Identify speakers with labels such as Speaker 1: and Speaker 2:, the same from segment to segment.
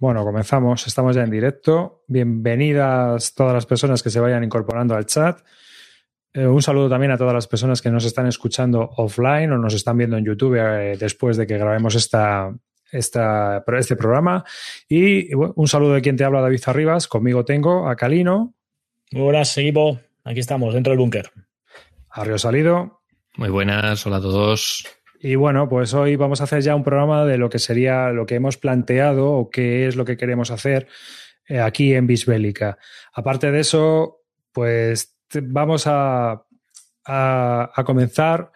Speaker 1: Bueno, comenzamos. Estamos ya en directo. Bienvenidas todas las personas que se vayan incorporando al chat. Eh, un saludo también a todas las personas que nos están escuchando offline o nos están viendo en YouTube eh, después de que grabemos esta, esta, este programa. Y un saludo de quien te habla, David Arribas. Conmigo tengo a Calino.
Speaker 2: Muy buenas, equipo. Aquí estamos, dentro del búnker.
Speaker 1: Arrio Salido.
Speaker 3: Muy buenas, hola a todos.
Speaker 1: Y bueno, pues hoy vamos a hacer ya un programa de lo que sería lo que hemos planteado o qué es lo que queremos hacer eh, aquí en Bisbélica. Aparte de eso, pues vamos a, a, comenzar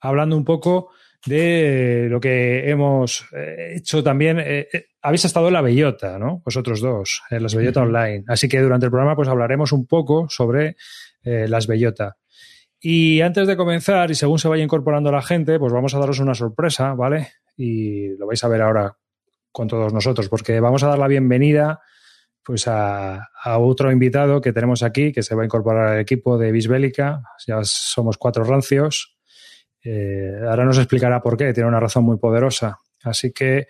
Speaker 1: hablando un poco de lo que hemos eh, hecho también. Eh, habéis estado en la Bellota, ¿no? Vosotros dos, en las Bellota Online. Así que durante el programa pues hablaremos un poco sobre las Bellota. Y antes de comenzar, y según se vaya incorporando la gente, pues vamos a daros una sorpresa, ¿vale? Y lo vais a ver ahora con todos nosotros, porque vamos a dar la bienvenida pues a, otro invitado que tenemos aquí, que se va a incorporar al equipo de Bisbélica. Ya somos cuatro rancios. Eh, ahora nos explicará por qué, tiene una razón muy poderosa. Así que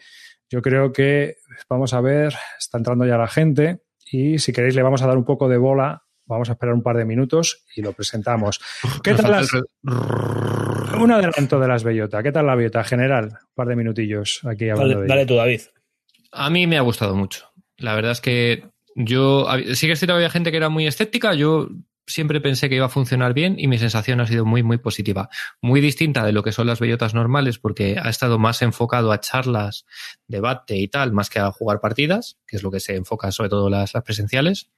Speaker 1: yo creo que vamos a ver, está entrando ya la gente y si queréis le vamos a dar un poco de bola Vamos a esperar un par de minutos y lo presentamos. ¿Qué tal las... Un adelanto de las bellotas. ¿Qué tal la bellota general? Un par de minutillos aquí hablando
Speaker 2: dale, de Dale tú, David.
Speaker 3: A mí me ha gustado mucho. La verdad es que yo... Sí que es cierto que había gente que era muy escéptica. Yo siempre pensé que iba a funcionar bien y mi sensación ha sido muy, muy positiva. Muy distinta de lo que son las bellotas normales porque ha estado más enfocado a charlas, debate y tal, más que a jugar partidas, que es lo que se enfoca sobre todo las, las presenciales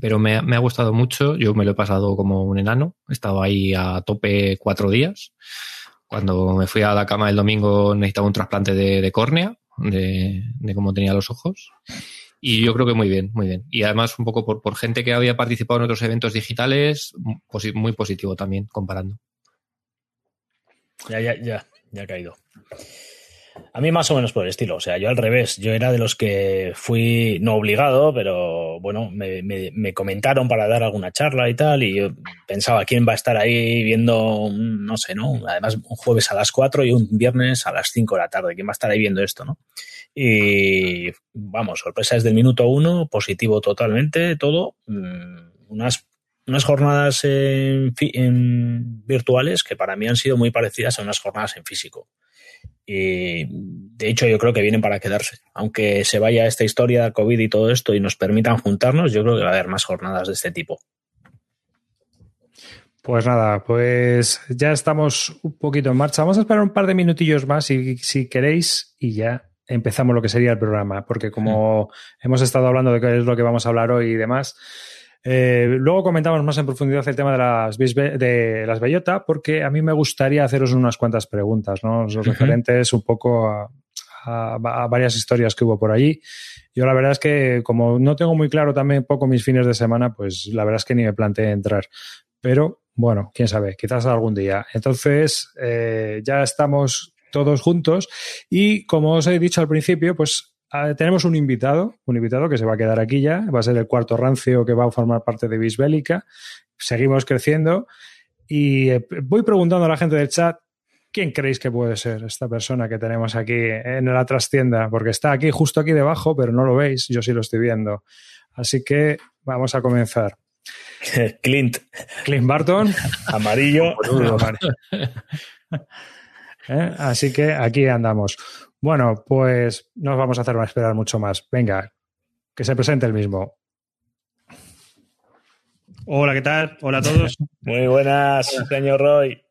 Speaker 3: pero me, ha gustado mucho. Yo me lo he pasado como un enano. He estado ahí a tope cuatro días. Cuando me fui a la cama el domingo necesitaba un trasplante de, córnea, de, cómo tenía los ojos. Y yo creo que muy bien, muy bien. Y además un poco por, por gente que había participado en otros eventos digitales, muy positivo también, comparando.
Speaker 2: Ya, ya, ya, ya ha caído. A mí más o menos por el estilo, o sea, yo al revés, yo era de los que fui no obligado, pero bueno, me, comentaron para dar alguna charla y tal, y yo pensaba quién va a estar ahí viendo, no sé, ¿no? Además, un jueves a las 4 y un viernes a las 5 de la tarde, ¿quién va a estar ahí viendo esto, no? Y vamos, sorpresa desde el minuto uno, positivo totalmente, todo, mm, unas unas jornadas en, virtuales que para mí han sido muy parecidas a unas jornadas en físico. Y de hecho, yo creo que vienen para quedarse. Aunque se vaya esta historia de COVID y todo esto y nos permitan juntarnos, yo creo que va a haber más jornadas de este tipo.
Speaker 1: Pues nada, pues ya estamos un poquito en marcha. Vamos a esperar un par de minutillos más si, si queréis y ya empezamos lo que sería el programa, porque como hemos estado hablando de qué es lo que vamos a hablar hoy y demás, eh, luego comentamos más en profundidad el tema de las, de las bellota, porque a mí me gustaría haceros unas cuantas preguntas, ¿no? Los referentes un poco a, varias historias que hubo por allí. Yo la verdad es que como no tengo muy claro también poco mis fines de semana, pues la verdad es que ni me planteé entrar. Pero bueno, quién sabe, quizás algún día. Entonces, eh, ya estamos todos juntos y como os he dicho al principio, pues tenemos un invitado, un invitado que se va a quedar aquí ya, va a ser el cuarto rancio que va a formar parte de Bisbélica. Seguimos creciendo y eh, voy preguntando a la gente del chat quién creéis que puede ser esta persona que tenemos aquí en la trastienda, porque está aquí, justo aquí debajo, pero no lo veis, yo sí lo estoy viendo. Así que vamos a comenzar.
Speaker 2: Clint.
Speaker 1: Clint Barton.
Speaker 2: Amarillo.
Speaker 1: ¿Eh? Así que aquí andamos. Bueno, pues no vamos a hacer esperar mucho más. Venga, que se presente el mismo.
Speaker 4: Hola, ¿qué tal? Hola a todos.
Speaker 2: Muy buenas, señor Roy.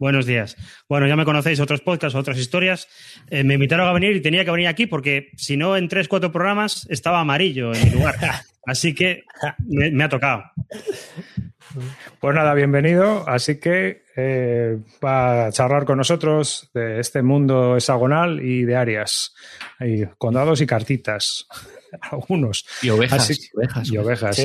Speaker 4: Buenos días. Bueno, ya me conocéis, otros podcasts, otras historias. Eh, me invitaron a venir y tenía que venir aquí porque si no, en tres, cuatro programas estaba amarillo en mi lugar. Así que me ha tocado.
Speaker 1: Pues nada, bienvenido. Así que eh, va a charlar con nosotros de este mundo hexagonal y de áreas, y condados y cartitas, algunos.
Speaker 3: Y ovejas.
Speaker 1: y ovejas.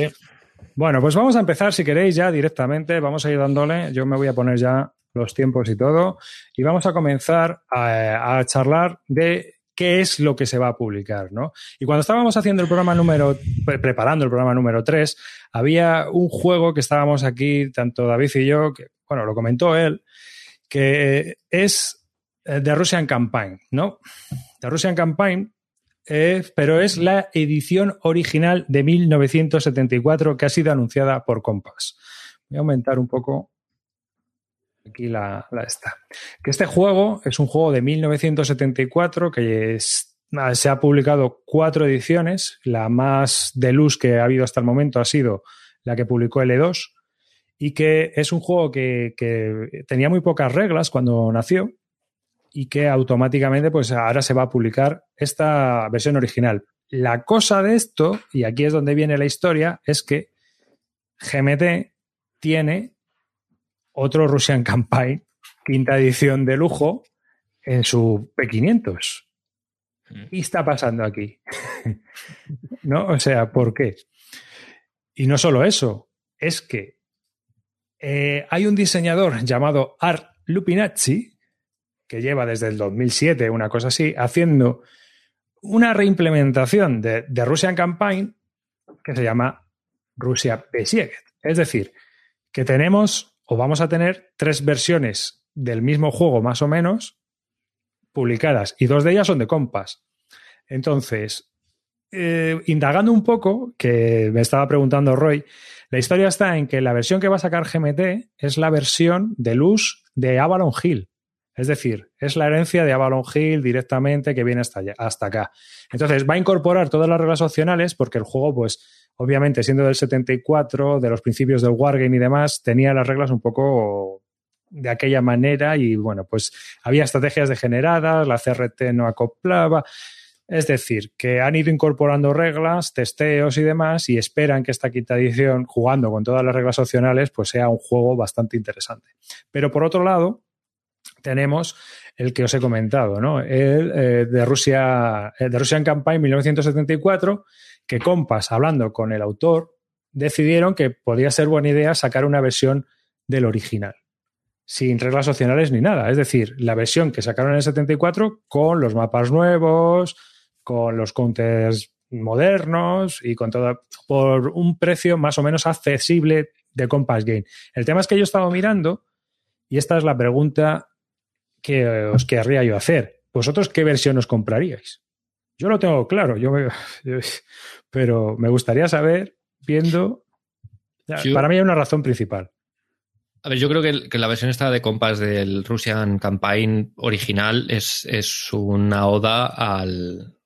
Speaker 1: Bueno, pues vamos a empezar, si queréis, ya directamente. Vamos a ir dándole. Yo me voy a poner ya los tiempos y todo. Y vamos a comenzar a, a charlar de qué es lo que se va a publicar, ¿no? Y cuando estábamos haciendo el programa número, preparando el programa número 3, había un juego que estábamos aquí, tanto David y yo, que, bueno, lo comentó él, que es The Russian Campaign, ¿no? The Russian Campaign eh, pero es la edición original de 1974 que ha sido anunciada por Compass. Voy a aumentar un poco aquí la, esta. Que este juego es un juego de 1974 que es- se ha publicado cuatro ediciones. La más de luz que ha habido hasta el momento ha sido la que publicó L2 y que es un juego que tenía muy pocas reglas cuando nació y que automáticamente pues ahora se va a publicar esta versión original. La cosa de esto, y aquí es donde viene la historia, es que GMT tiene otro Russian Campaign, quinta edición de lujo, en su P500. ¿Qué está pasando aquí? ¿No? O sea, ¿por qué? Y no solo eso, es que eh, hay un diseñador llamado Art Lupinazzi, que lleva desde el 2007, una cosa así, haciendo una reimplementación de, de Russian Campaign que se llama Rusia Besiegt. Es decir, que tenemos o vamos a tener tres versiones del mismo juego más o menos publicadas y dos de ellas son de Compass. Entonces, eh, indagando un poco, que me estaba preguntando Roy, la historia está en que la versión que va a sacar GMT es la versión de luz de Avalon Hill. Es decir, es la herencia de Avalon Hill directamente que viene hasta, hasta acá. Entonces, va a incorporar todas las reglas opcionales porque el juego, pues, obviamente, siendo del 74, de los principios del Wargame y demás, tenía las reglas un poco de aquella manera y, bueno, pues había estrategias degeneradas, la CRT no acoplaba. Es decir, que han ido incorporando reglas, testeos y demás y esperan que esta quinta edición, jugando con todas las reglas opcionales, pues sea un juego bastante interesante. Pero por otro lado, tenemos el que os he comentado, ¿no? El eh, de Rusia, el de Russian Campaign 1974, que Compass, hablando con el autor, decidieron que podría ser buena idea sacar una versión del original, sin reglas opcionales ni nada. Es decir, la versión que sacaron en el 74 con los mapas nuevos, con los counters modernos y con todo por un precio más o menos accesible de Compass Game. El tema es que yo he estado mirando y esta es la pregunta que os querría yo hacer. ¿Vosotros qué versión os compraríais? Yo lo tengo claro, yo, me, yo pero me gustaría saber, viendo. Yo, para mí hay una razón principal.
Speaker 3: A ver, yo creo que, que la versión esta de Compass del Russian Campaign original es, es una oda al,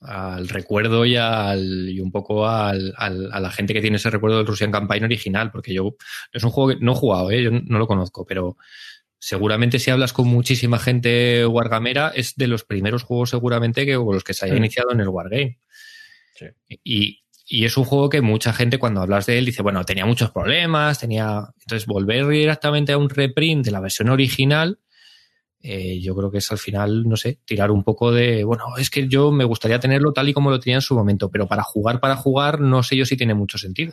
Speaker 3: al recuerdo y, al, y un poco al, al, a la gente que tiene ese recuerdo del Russian Campaign original, porque yo es un juego que no he jugado, ¿eh? yo no lo conozco, pero seguramente si hablas con muchísima gente wargamera es de los primeros juegos seguramente que con los que se haya sí. iniciado en el wargame. Sí. Y, y, es un juego que mucha gente cuando hablas de él dice, bueno, tenía muchos problemas, tenía... Entonces volver directamente a un reprint de la versión original, eh, yo creo que es al final, no sé, tirar un poco de, bueno, es que yo me gustaría tenerlo tal y como lo tenía en su momento, pero para jugar, para jugar, no sé yo si tiene mucho sentido.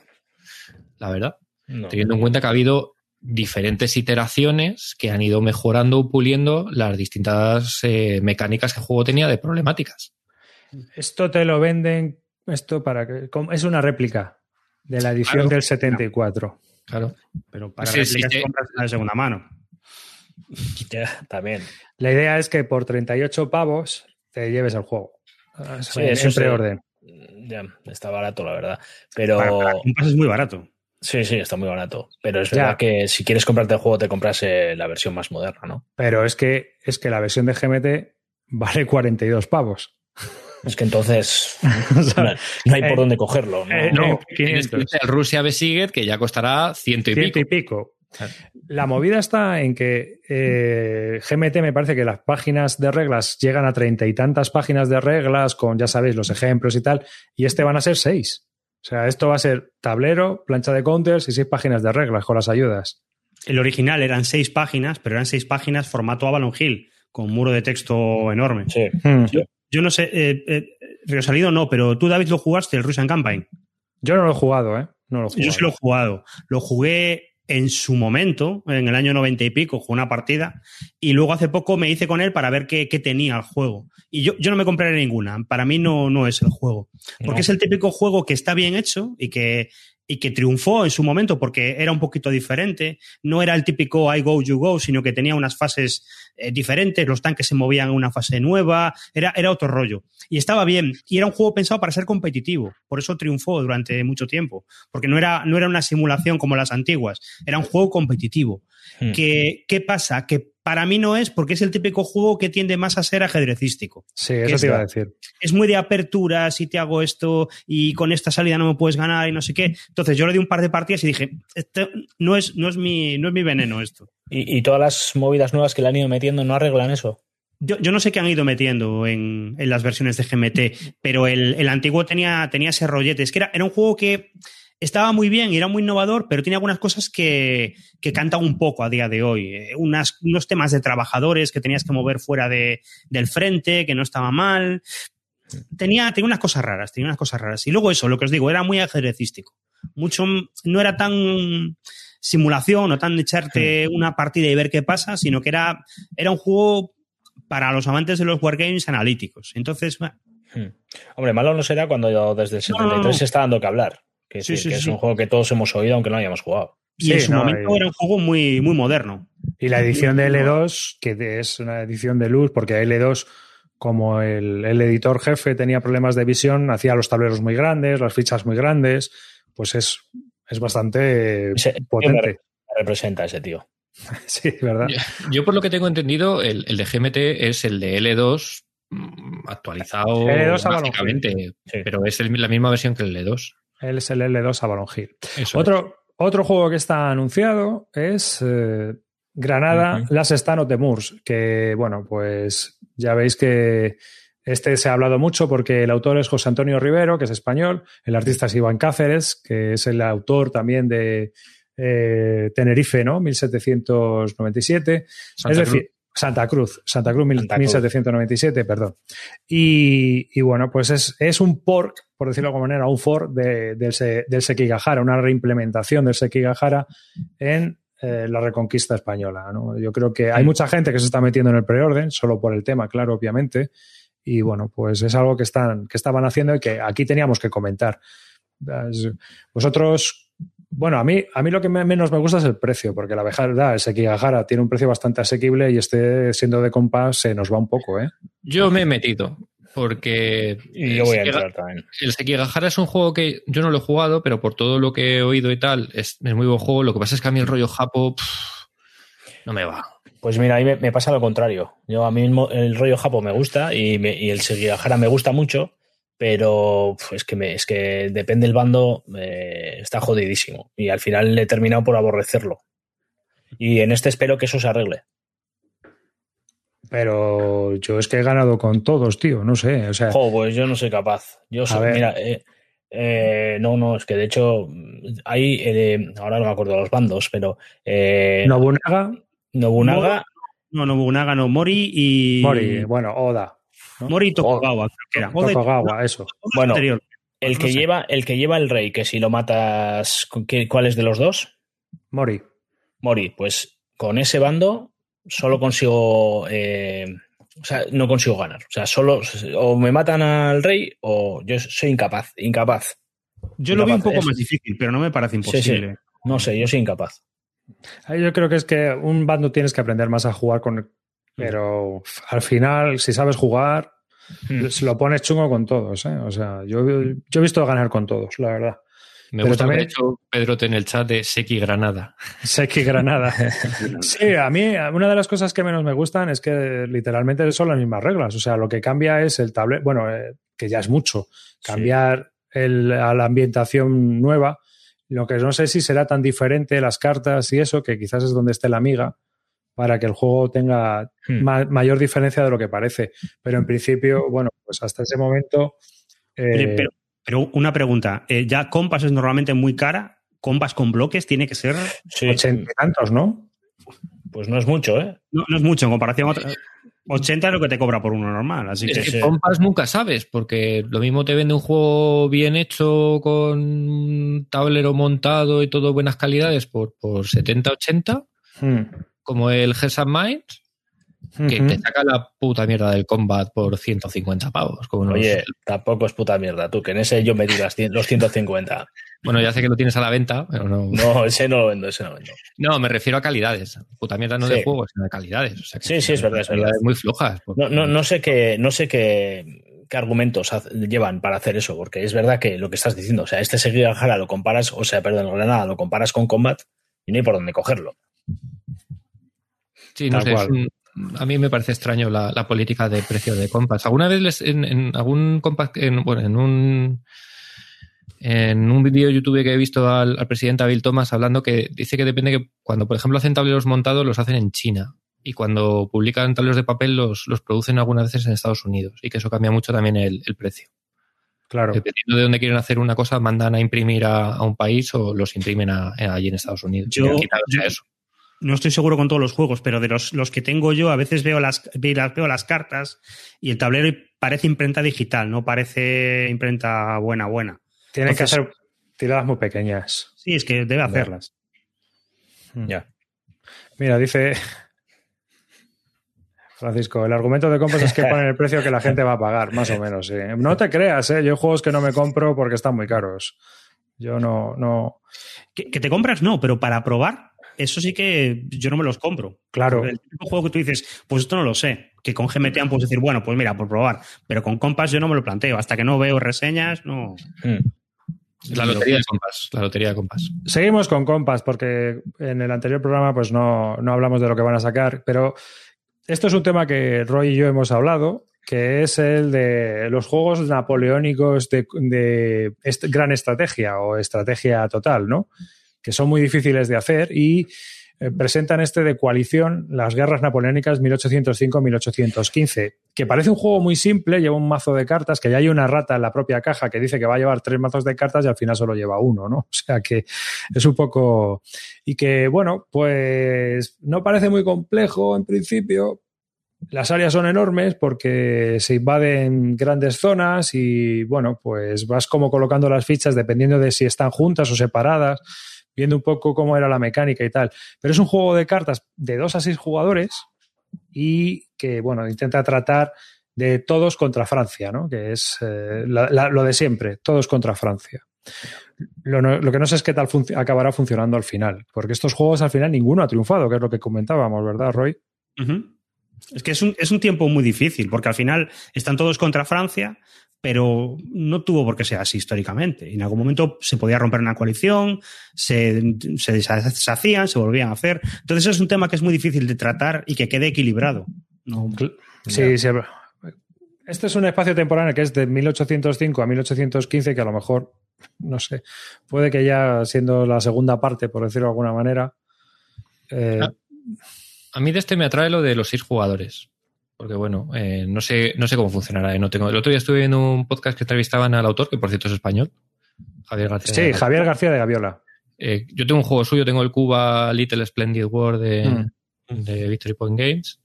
Speaker 3: La verdad. No, Teniendo en cuenta que ha habido diferentes iteraciones que han ido mejorando o puliendo las distintas eh, mecánicas que el juego tenía de problemáticas.
Speaker 1: Esto te lo venden, esto para que es una réplica de la edición claro, del 74.
Speaker 3: Claro.
Speaker 4: Pero para sí, réplicas sí, compras de segunda mano.
Speaker 2: Ya, también.
Speaker 1: La idea es que por 38 pavos te lleves el juego. Sí, en, eso en preorden.
Speaker 2: Ya, está barato, la verdad. Pero.
Speaker 4: Para, para es muy barato.
Speaker 2: Sí, sí, está muy barato. Pero es verdad ya. que si quieres comprarte el juego, te compras eh, la versión más moderna, ¿no?
Speaker 1: Pero es que, es que la versión de GMT vale 42 pavos.
Speaker 2: Es que entonces o sea, no, no, hay por eh, dónde cogerlo. ¿no?
Speaker 3: Eh, no, el Rusia Besiget, que ya costará ciento y
Speaker 1: ciento
Speaker 3: pico.
Speaker 1: y pico. La movida está en que eh, GMT me parece que las páginas de reglas llegan a treinta y tantas páginas de reglas con, ya sabéis, los ejemplos y tal, y este van a ser seis. O sea, esto va a ser tablero, plancha de counters y seis páginas de reglas con las ayudas.
Speaker 4: El original eran seis páginas, pero eran seis páginas formato Avalon Hill, con muro de texto enorme.
Speaker 2: Sí.
Speaker 1: Hmm.
Speaker 4: Yo, yo, no sé, eh, eh, Rosalido no, pero tú, David, lo jugaste, el Russian Campaign.
Speaker 1: Yo no lo he jugado, ¿eh? No lo he jugado.
Speaker 4: Yo sí lo he jugado. Lo jugué en su momento, en el año noventa y pico, jugué una partida y luego hace poco me hice con él para ver qué, qué tenía el juego. Y yo, yo, no me compraré ninguna, para mí no, no es el juego. Porque no. es el típico juego que está bien hecho y que y que triunfó en su momento porque era un poquito diferente. No era el típico I go, you go, sino que tenía unas fases eh, diferentes, los tanques se movían en una fase nueva, era, era otro rollo. Y estaba bien. Y era un juego pensado para ser competitivo. Por eso triunfó durante mucho tiempo. Porque no era, no era una simulación como las antiguas, era un juego competitivo. Hmm. ¿Qué, ¿Qué pasa? Que para mí no es porque es el típico juego que tiende más a ser ajedrecístico.
Speaker 1: Sí, eso te iba a decir.
Speaker 4: Es muy de apertura, si te hago esto y con esta salida no me puedes ganar y no sé qué. Entonces yo le di un par de partidas y dije, no, es, no, es mi, no es mi veneno esto.
Speaker 2: ¿Y, todas las movidas nuevas que le han ido metiendo no arreglan eso?
Speaker 4: Yo, no sé qué han ido metiendo en, las versiones de GMT, pero el, antiguo tenía, tenía ese rollete. Es que era, era un juego que estaba muy bien y era muy innovador, pero tiene algunas cosas que, que cantan un poco a día de hoy. Eh, unas, unos temas de trabajadores que tenías que mover fuera de, del frente, que no estaba mal. Tenía, tenía unas cosas raras, tenía unas cosas raras. Y luego eso, lo que os digo, era muy ajedrecístico. Mucho, no era tan simulación o tan echarte una partida y ver qué pasa, sino que era, era un juego para los amantes de los wargames analíticos. Entonces,
Speaker 2: hmm. Hombre, malo no será cuando desde el 73 se está dando que hablar. Que, sí, que es un juego que todos hemos oído aunque no hayamos jugado.
Speaker 4: Y en su momento era un juego muy, muy moderno.
Speaker 1: Y la edición de L2, que es una edición de luz, porque L2, como el, editor jefe tenía problemas de visión, hacía los tableros muy grandes, las fichas muy grandes, pues es, es bastante potente.
Speaker 2: representa ese tío.
Speaker 1: sí, verdad.
Speaker 3: Yo, por lo que tengo entendido, el, de GMT es el de L2 mm, actualizado L2 pero es la misma versión que el L2.
Speaker 1: Él es el L2 Avalon Hill. Otro, otro juego que está anunciado es eh, Granada Las Estanos de Moors, que bueno, pues ya veis que este se ha hablado mucho porque el autor es José Antonio Rivero, que es español, el artista es Iván Cáceres, que es el autor también de eh, Tenerife, ¿no? 1797. es decir, Santa Cruz, Santa Cruz, 1797, perdón. Y, bueno, pues es, es, un pork, por decirlo de alguna manera, un fork de, del, del Sekigahara, una reimplementación del Sekigahara en eh, la reconquista española. ¿no? Yo creo que hay mm. mucha gente que se está metiendo en el preorden, solo por el tema, claro, obviamente. Y bueno, pues es algo que, están, que estaban haciendo y que aquí teníamos que comentar. Vosotros, bueno, a mí, a mí lo que menos me gusta es el precio, porque la verdad, el Sekigahara tiene un precio bastante asequible y este, siendo de compás, se nos va un poco, ¿eh?
Speaker 3: Yo me he metido, porque
Speaker 2: y yo voy a entrar también.
Speaker 3: el Sekigahara es un juego que yo no lo he jugado, pero por todo lo que he oído y tal, es, muy buen juego. Lo que pasa es que a mí el rollo Japo no me va.
Speaker 2: Pues mira, a mí me, pasa lo contrario. Yo a mí el rollo Japo me gusta y, y el Sekigahara me gusta mucho pero es que, me, es que depende del bando, eh, está jodidísimo. Y al final he terminado por aborrecerlo. Y en este espero que eso se arregle.
Speaker 1: Pero yo es que he ganado con todos, tío, no sé. O sea...
Speaker 2: pues yo no soy capaz. Yo soy, mira, eh, eh, no, no, es que de hecho hay, ahora no me acuerdo de los bandos, pero...
Speaker 1: Nobunaga.
Speaker 2: Nobunaga.
Speaker 4: No, Nobunaga no, Mori y...
Speaker 1: Mori, bueno, Oda.
Speaker 4: Mori Tokugawa, creo que era.
Speaker 1: Tokugawa, eso.
Speaker 2: Bueno, el que, lleva, el que lleva el rey, que si lo matas, ¿cuál es de los dos?
Speaker 1: Mori.
Speaker 2: Mori, pues con ese bando solo consigo. Eh, o sea, no consigo ganar. O sea, solo o me matan al rey o yo soy incapaz, incapaz.
Speaker 4: Yo lo veo un poco más difícil, pero no me parece imposible.
Speaker 2: No sé, yo soy incapaz.
Speaker 1: Yo creo que es que un bando tienes que aprender más a jugar con pero al final, si sabes jugar, hmm. se lo pones chungo con todos. ¿eh? O sea, yo, yo he visto ganar con todos, la verdad.
Speaker 3: Me gusta también, hecho Pedro en el chat de Seki Granada.
Speaker 1: Seki Granada. sí, a mí una de las cosas que menos me gustan es que literalmente son las mismas reglas. O sea, lo que cambia es el tablero, bueno, eh, que ya es mucho, cambiar el, a la ambientación nueva. Lo que no sé si será tan diferente las cartas y eso, que quizás es donde esté la amiga para que el juego tenga hmm. mayor diferencia de lo que parece. Pero en principio, bueno, pues hasta ese momento.
Speaker 4: Eh, pero, una pregunta, eh, ya Compass es normalmente muy cara, Compass con bloques tiene que ser
Speaker 1: ochenta y tantos, ¿no?
Speaker 2: Pues no es mucho, ¿eh?
Speaker 4: No, es mucho en comparación a otra. 80 es lo que te cobra por uno normal. Así es
Speaker 3: que, Compass nunca sabes, porque lo mismo te vende un juego bien hecho, con tablero montado y todo buenas calidades por, por 70, 80 como el Gears Minds que te saca la puta mierda del combat por 150 pavos. Como
Speaker 2: Oye, tampoco es puta mierda, tú, que en ese yo me di los 150.
Speaker 3: Bueno, ya sé que lo tienes a la venta, pero no.
Speaker 2: No, ese no lo vendo, ese no lo vendo.
Speaker 3: No, me refiero a calidades. Puta mierda no de juegos, sino de calidades.
Speaker 2: sí, sí, es verdad, es verdad.
Speaker 3: Muy flojas.
Speaker 2: No, no, no sé qué, no sé qué, qué argumentos llevan para hacer eso, porque es verdad que lo que estás diciendo, o sea, este seguir Jara lo comparas, o sea, perdón, Granada lo comparas con Combat y no hay por dónde cogerlo.
Speaker 3: Sí, no sé, a mí me parece extraño la, política de precio de Compass. Alguna vez les, en, algún Compass, en, bueno, en un en un vídeo de YouTube que he visto al, presidente Bill Thomas hablando que dice que depende que cuando, por ejemplo, hacen tableros montados, los hacen en China. Y cuando publican tableros de papel, los, los producen algunas veces en Estados Unidos. Y que eso cambia mucho también el, precio.
Speaker 1: Claro.
Speaker 3: Dependiendo de dónde quieren hacer una cosa, mandan a imprimir a, un país o los imprimen allí en Estados Unidos.
Speaker 4: Yo, eso no estoy seguro con todos los juegos, pero de los, los que tengo yo, a veces veo las, veo las cartas y el tablero parece imprenta digital, no parece imprenta buena, buena.
Speaker 1: Tienen que hacer tiradas muy pequeñas.
Speaker 4: Sí, es que debe hacerlas.
Speaker 1: Hmm. Ya. Mira, dice Francisco, el argumento de compras es que ponen el precio que la gente va a pagar, más o menos. No te creas, ¿eh? yo hay juegos que no me compro porque están muy caros. Yo no, no.
Speaker 4: que te compras no, pero para probar eso sí que yo no me los compro.
Speaker 1: Claro.
Speaker 4: El tipo de juego que tú dices, pues esto no lo sé. Que con GMT puedes decir, bueno, pues mira, por probar. Pero con Compass yo no me lo planteo. Hasta que no veo reseñas, no. Hmm.
Speaker 3: La lotería de Compass. La lotería de Compass.
Speaker 1: Seguimos con Compass, porque en el anterior programa, pues no, no hablamos de lo que van a sacar. Pero esto es un tema que Roy y yo hemos hablado que es el de los juegos napoleónicos de, de gran estrategia o estrategia total, ¿no? Que son muy difíciles de hacer y eh, presentan este de coalición, las guerras napoleónicas 1805-1815, que parece un juego muy simple, lleva un mazo de cartas, que ya hay una rata en la propia caja que dice que va a llevar tres mazos de cartas y al final solo lleva uno, ¿no? O sea que es un poco... Y que, bueno, pues no parece muy complejo en principio, las áreas son enormes porque se invaden grandes zonas y, bueno, pues vas como colocando las fichas dependiendo de si están juntas o separadas viendo un poco cómo era la mecánica y tal. Pero es un juego de cartas de dos a seis jugadores y que, bueno, intenta tratar de todos contra Francia, ¿no? Que es eh, lo de siempre, todos contra Francia. Lo, que no sé es qué tal acabará funcionando al final, porque estos juegos al final ninguno ha triunfado, que es lo que comentábamos, ¿verdad, Roy?
Speaker 4: Es que es un, es un tiempo muy difícil, porque al final están todos contra Francia, pero no tuvo por qué ser así históricamente. En algún momento se podía romper una coalición, se, se deshacían, se volvían a hacer. Entonces es un tema que es muy difícil de tratar y que quede equilibrado.
Speaker 1: Sí, sí. Este es un espacio temporal que es de 1805 a 1815, que a lo mejor, no sé, puede que ya siendo la segunda parte, por decirlo de alguna manera.
Speaker 3: Eh, a mí de este me atrae lo de los seis jugadores porque bueno, eh, no sé, no sé cómo funcionará. Eh, no tengo. El otro día estuve viendo un podcast que entrevistaban al autor, que por cierto es español,
Speaker 1: Javier García. Sí, Javier García de Gaviola.
Speaker 3: Eh, yo tengo un juego suyo, tengo el Cuba Little Splendid World de, mm. de Victory Point Games.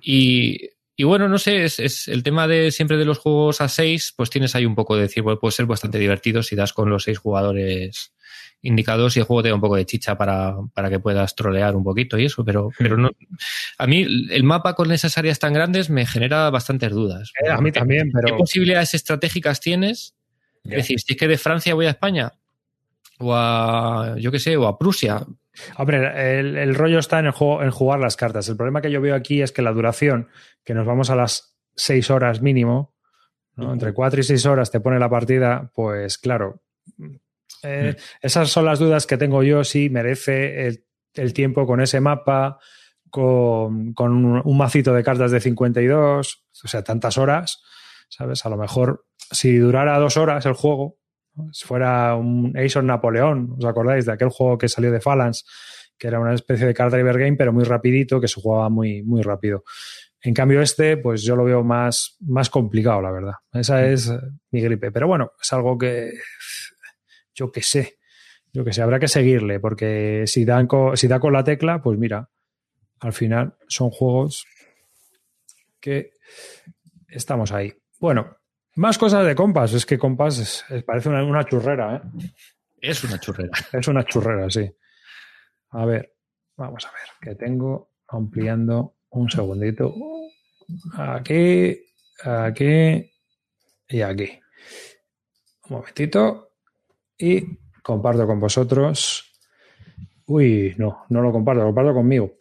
Speaker 3: Y, y bueno, no sé, es, es, el tema de siempre de los juegos a seis, pues tienes ahí un poco de decir, bueno, puede ser bastante divertido si das con los seis jugadores indicados y el juego te da un poco de chicha para, para que puedas trolear un poquito y eso, pero, pero no. A mí el mapa con esas áreas tan grandes me genera bastantes dudas.
Speaker 1: Eh, a mí también, pero.
Speaker 3: ¿Qué posibilidades estratégicas tienes? Es decir, si es que de Francia voy a España, o a, yo qué sé, o a Prusia.
Speaker 1: Hombre, el, el rollo está en, el juego, en jugar las cartas. El problema que yo veo aquí es que la duración, que nos vamos a las seis horas mínimo, entre cuatro y seis horas te pone la partida, pues claro, eh. Esas son las dudas que tengo yo, si merece el, tiempo con ese mapa, con, un, macito de cartas de 52, o sea, tantas horas, ¿sabes? A lo mejor si durara dos horas el juego, si fuera un Ace of Napoleón, ¿os acordáis de aquel juego que salió de Phalanx? que era una especie de card driver game, pero muy rapidito, que se jugaba muy, muy rápido. En cambio, este, pues yo lo veo más, más complicado, la verdad. Esa es mi gripe. Pero bueno, es algo que yo qué sé, yo qué sé, habrá que seguirle, porque si, dan si da con la tecla, pues mira, al final son juegos que estamos ahí. Bueno, más cosas de Compass, es que Compass parece una, churrera, ¿eh?
Speaker 3: Es una churrera.
Speaker 1: Es una churrera, sí. A ver, vamos a ver, que tengo ampliando Un segundito. Aquí, aquí y aquí. Un momentito. Y comparto con vosotros. Uy, no, no lo comparto, lo comparto conmigo.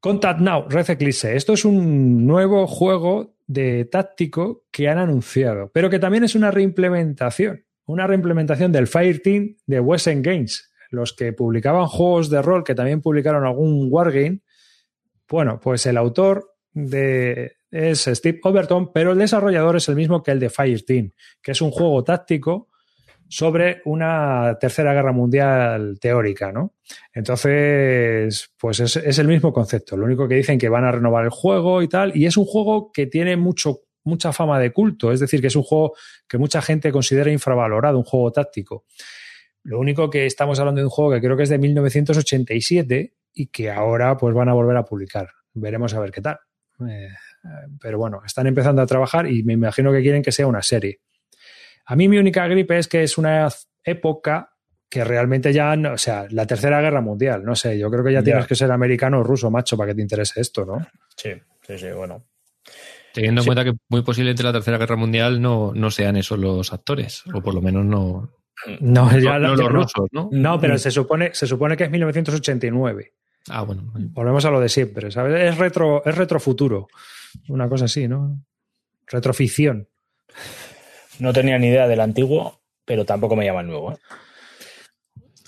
Speaker 1: Contact Now, Red Eclipse. Esto es un nuevo juego de táctico que han anunciado, pero que también es una reimplementación. Una reimplementación del Fireteam de Western Games. Los que publicaban juegos de rol, que también publicaron algún Wargame. Bueno, pues el autor es Steve Overton, pero el desarrollador es el mismo que el de Fireteam, que es un juego táctico sobre una tercera guerra mundial teórica, ¿no? Entonces, pues es, es, el mismo concepto. Lo único que dicen que van a renovar el juego y tal, y es un juego que tiene mucho, mucha fama de culto, es decir, que es un juego que mucha gente considera infravalorado, un juego táctico. Lo único que estamos hablando de un juego que creo que es de 1987 y que ahora pues van a volver a publicar. Veremos a ver qué tal. Eh, pero bueno, están empezando a trabajar y me imagino que quieren que sea una serie. A mí mi única gripe es que es una época que realmente ya, no, o sea, la tercera guerra mundial, no sé, yo creo que ya, ya, tienes que ser americano o ruso, macho, para que te interese esto, ¿no?
Speaker 2: Sí, sí, sí, bueno.
Speaker 3: Teniendo en cuenta que muy posiblemente la tercera guerra mundial no, no sean esos los actores, o por lo menos no.
Speaker 1: No, ya,
Speaker 3: no, no los rusos, ¿no?
Speaker 1: No, pero se supone, se supone que es 1989.
Speaker 3: Ah, bueno.
Speaker 1: Volvemos a lo de siempre, ¿sabes? Es retro, es retrofuturo. Una cosa así, ¿no? Retroficción.
Speaker 2: No tenía ni idea del antiguo, pero tampoco me llama el nuevo. ¿eh?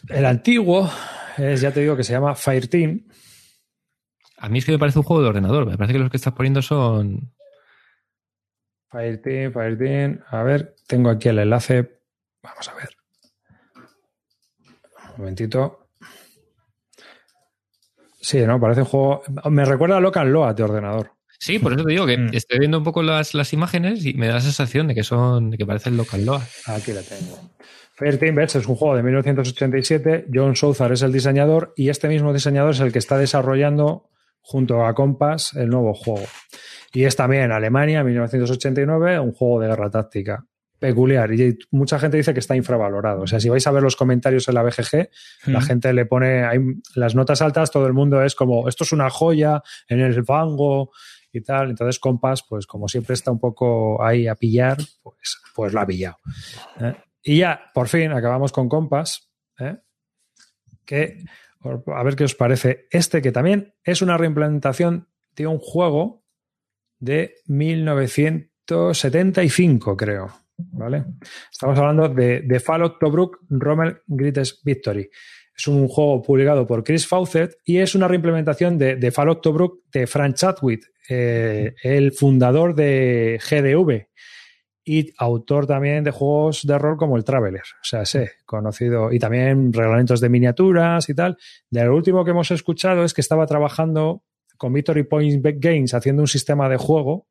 Speaker 1: El antiguo es, ya te digo, que se llama Fireteam.
Speaker 3: A mí es que me parece un juego de ordenador. Me parece que los que estás poniendo son.
Speaker 1: Fireteam, Fireteam. A ver, tengo aquí el enlace. Vamos a ver. Un momentito. Sí, ¿no? Parece un juego. Me recuerda a Local Loa de ordenador.
Speaker 3: Sí, por eso te digo que
Speaker 2: Mm.
Speaker 3: estoy viendo un poco las, las imágenes y me da la sensación de que son, de que parecen local Loa.
Speaker 1: Aquí la tengo. Fireteam Verse es un juego de 1987. John Southar es el diseñador y este mismo diseñador es el que está desarrollando junto a Compass el nuevo juego. Y es también Alemania, 1989, un juego de guerra táctica peculiar. Y mucha gente dice que está infravalorado. O sea, si vais a ver los comentarios en la BGG, la
Speaker 2: Mm.
Speaker 1: gente le pone hay, las notas altas, todo el mundo es como, esto es una joya en el fango y tal. Entonces, Compass, pues como siempre está un poco ahí a pillar, pues, pues lo ha pillado. ¿eh? Y ya, por fin, acabamos con Compass, ¿eh? que a ver qué os parece. Este que también es una reimplementación de un juego de 1975, creo. ¿Vale? Estamos hablando de, de Fallout Tobruk Rommel Greatest Victory. Es un juego publicado por Chris Fawcett y es una reimplementación de, de Fallout Tobruk de Frank Chadwick, eh, el fundador de GDV y autor también de juegos de rol como el Traveler. O sea, sé, conocido. Y también reglamentos de miniaturas y tal. De lo último que hemos escuchado es que estaba trabajando con Victory Point Games haciendo un sistema de juego.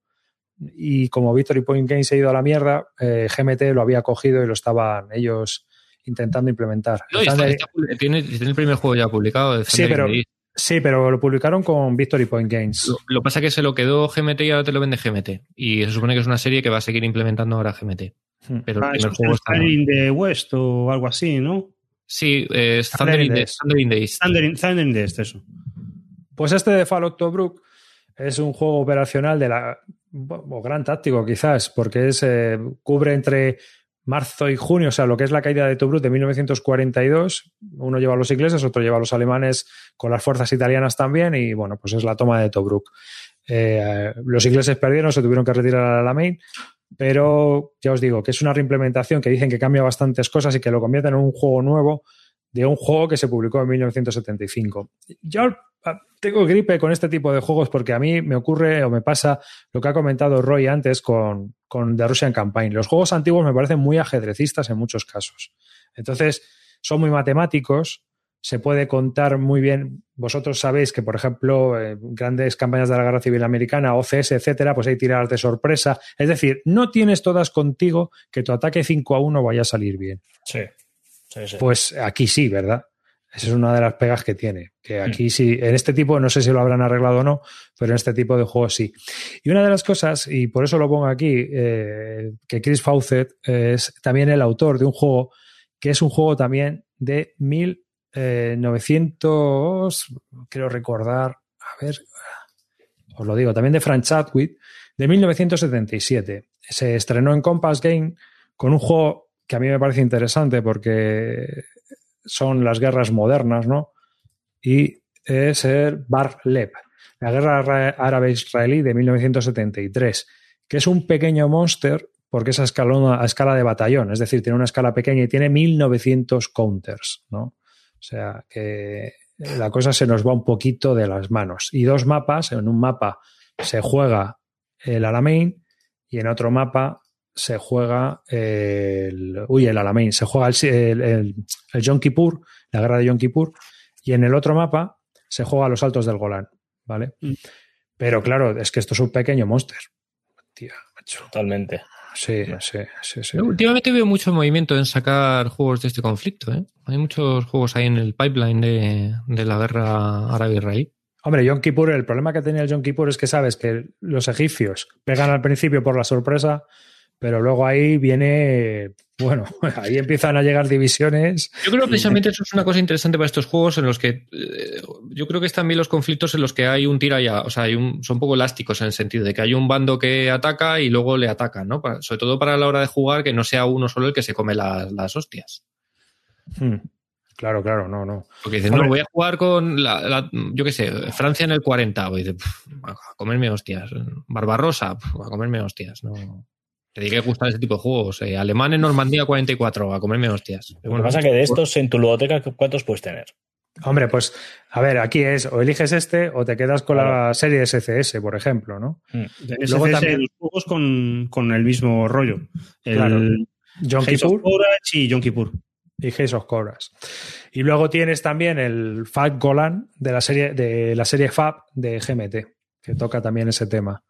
Speaker 1: Y como Victory Point Games ha ido a la mierda, eh, GMT lo había cogido y lo estaban ellos intentando implementar.
Speaker 3: No, está, está, tiene, tiene, el primer juego ya publicado. De
Speaker 1: sí, pero, sí, pero lo publicaron con Victory Point Games.
Speaker 3: Lo, lo, pasa es que se lo quedó GMT y ahora te lo vende GMT. Y se supone que es una serie que va a seguir implementando ahora GMT. Pero
Speaker 4: ah, el primer juego está. in the West o algo así, ¿no?
Speaker 3: Sí, eh, Thunder, in the, Thunder in the East.
Speaker 4: Thunder in, Thunder in the East, eso.
Speaker 1: Pues este de Fallout Tobruk es un juego operacional de la. o gran táctico, quizás, porque es, eh, cubre entre marzo y junio, o sea, lo que es la caída de Tobruk de 1942. Uno lleva a los ingleses, otro lleva a los alemanes con las fuerzas italianas también, y bueno, pues es la toma de Tobruk. Eh, los ingleses perdieron, se tuvieron que retirar a la main, pero ya os digo que es una reimplementación que dicen que cambia bastantes cosas y que lo convierten en un juego nuevo de un juego que se publicó en 1975. Yo tengo gripe con este tipo de juegos porque a mí me ocurre o me pasa lo que ha comentado Roy antes con, con The Russian Campaign. Los juegos antiguos me parecen muy ajedrecistas en muchos casos. Entonces, son muy matemáticos, se puede contar muy bien. Vosotros sabéis que, por ejemplo, eh, grandes campañas de la Guerra Civil Americana, OCS, etcétera, pues hay tiradas de sorpresa. Es decir, no tienes todas contigo que tu ataque 5 a 1 vaya a salir bien.
Speaker 2: Sí. Sí, sí.
Speaker 1: Pues aquí sí, ¿verdad? Esa es una de las pegas que tiene. Que aquí sí, en este tipo, no sé si lo habrán arreglado o no, pero en este tipo de juegos sí. Y una de las cosas, y por eso lo pongo aquí, eh, que Chris Fawcett es también el autor de un juego que es un juego también de 1900, quiero recordar, a ver, os lo digo, también de Frank Chadwick, de 1977. Se estrenó en Compass Game con un juego que a mí me parece interesante porque son las guerras modernas, ¿no? Y es el Bar Leb, la guerra árabe-israelí de 1973, que es un pequeño monster porque es a escala, a escala de batallón, es decir, tiene una escala pequeña y tiene 1900 counters, ¿no? O sea que la cosa se nos va un poquito de las manos. Y dos mapas, en un mapa se juega el Alamein y en otro mapa se juega el. Uy, el Alamein, se juega el, el, el, Yom Kippur, la guerra de Yom Kippur, y en el otro mapa se juega los altos del Golán, ¿vale? Mm. Pero claro, es que esto es un pequeño monster. Tía,
Speaker 2: macho. Totalmente.
Speaker 1: Sí, sí, sí, sí.
Speaker 3: Últimamente veo mucho movimiento en sacar juegos de este conflicto. ¿eh? Hay muchos juegos ahí en el pipeline de, de la guerra árabe-israelí.
Speaker 1: Hombre, Yom Kippur, el problema que tenía el Yom Kippur es que sabes que los egipcios pegan al principio por la sorpresa, pero luego ahí viene, bueno, ahí empiezan a llegar divisiones.
Speaker 3: Yo creo que precisamente eso es una cosa interesante para estos juegos en los que eh, yo creo que están bien los conflictos en los que hay un tira ya, o sea, hay un, son un poco elásticos en el sentido de que hay un bando que ataca y luego le atacan, ¿no? sobre todo para la hora de jugar que no sea uno solo el que se come las, las hostias.
Speaker 1: Hmm. Claro, claro, no, no.
Speaker 3: Porque dices, no, voy a jugar con, la, yo qué sé, Francia en el 40. Voy a, a comerme hostias. Barbarosa, a comerme hostias. No. Te diría que gustan ese tipo de juegos. Eh, Alemán en Normandía 44, a comerme hostias.
Speaker 2: Lo que pasa es que de estos en tu ludoteca, ¿cuántos puedes tener?
Speaker 1: Hombre, pues a ver, aquí es o eliges este o te quedas con claro. la serie SCS, por ejemplo, ¿no?
Speaker 4: Mm. Luego SCS también los juegos con, con, el mismo rollo. El
Speaker 1: claro. John Kippur
Speaker 4: y John Kippur
Speaker 1: y Haze of Cobras. Y luego tienes también el Fab Golan de la serie, de la serie Fab de GMT, que toca también ese tema.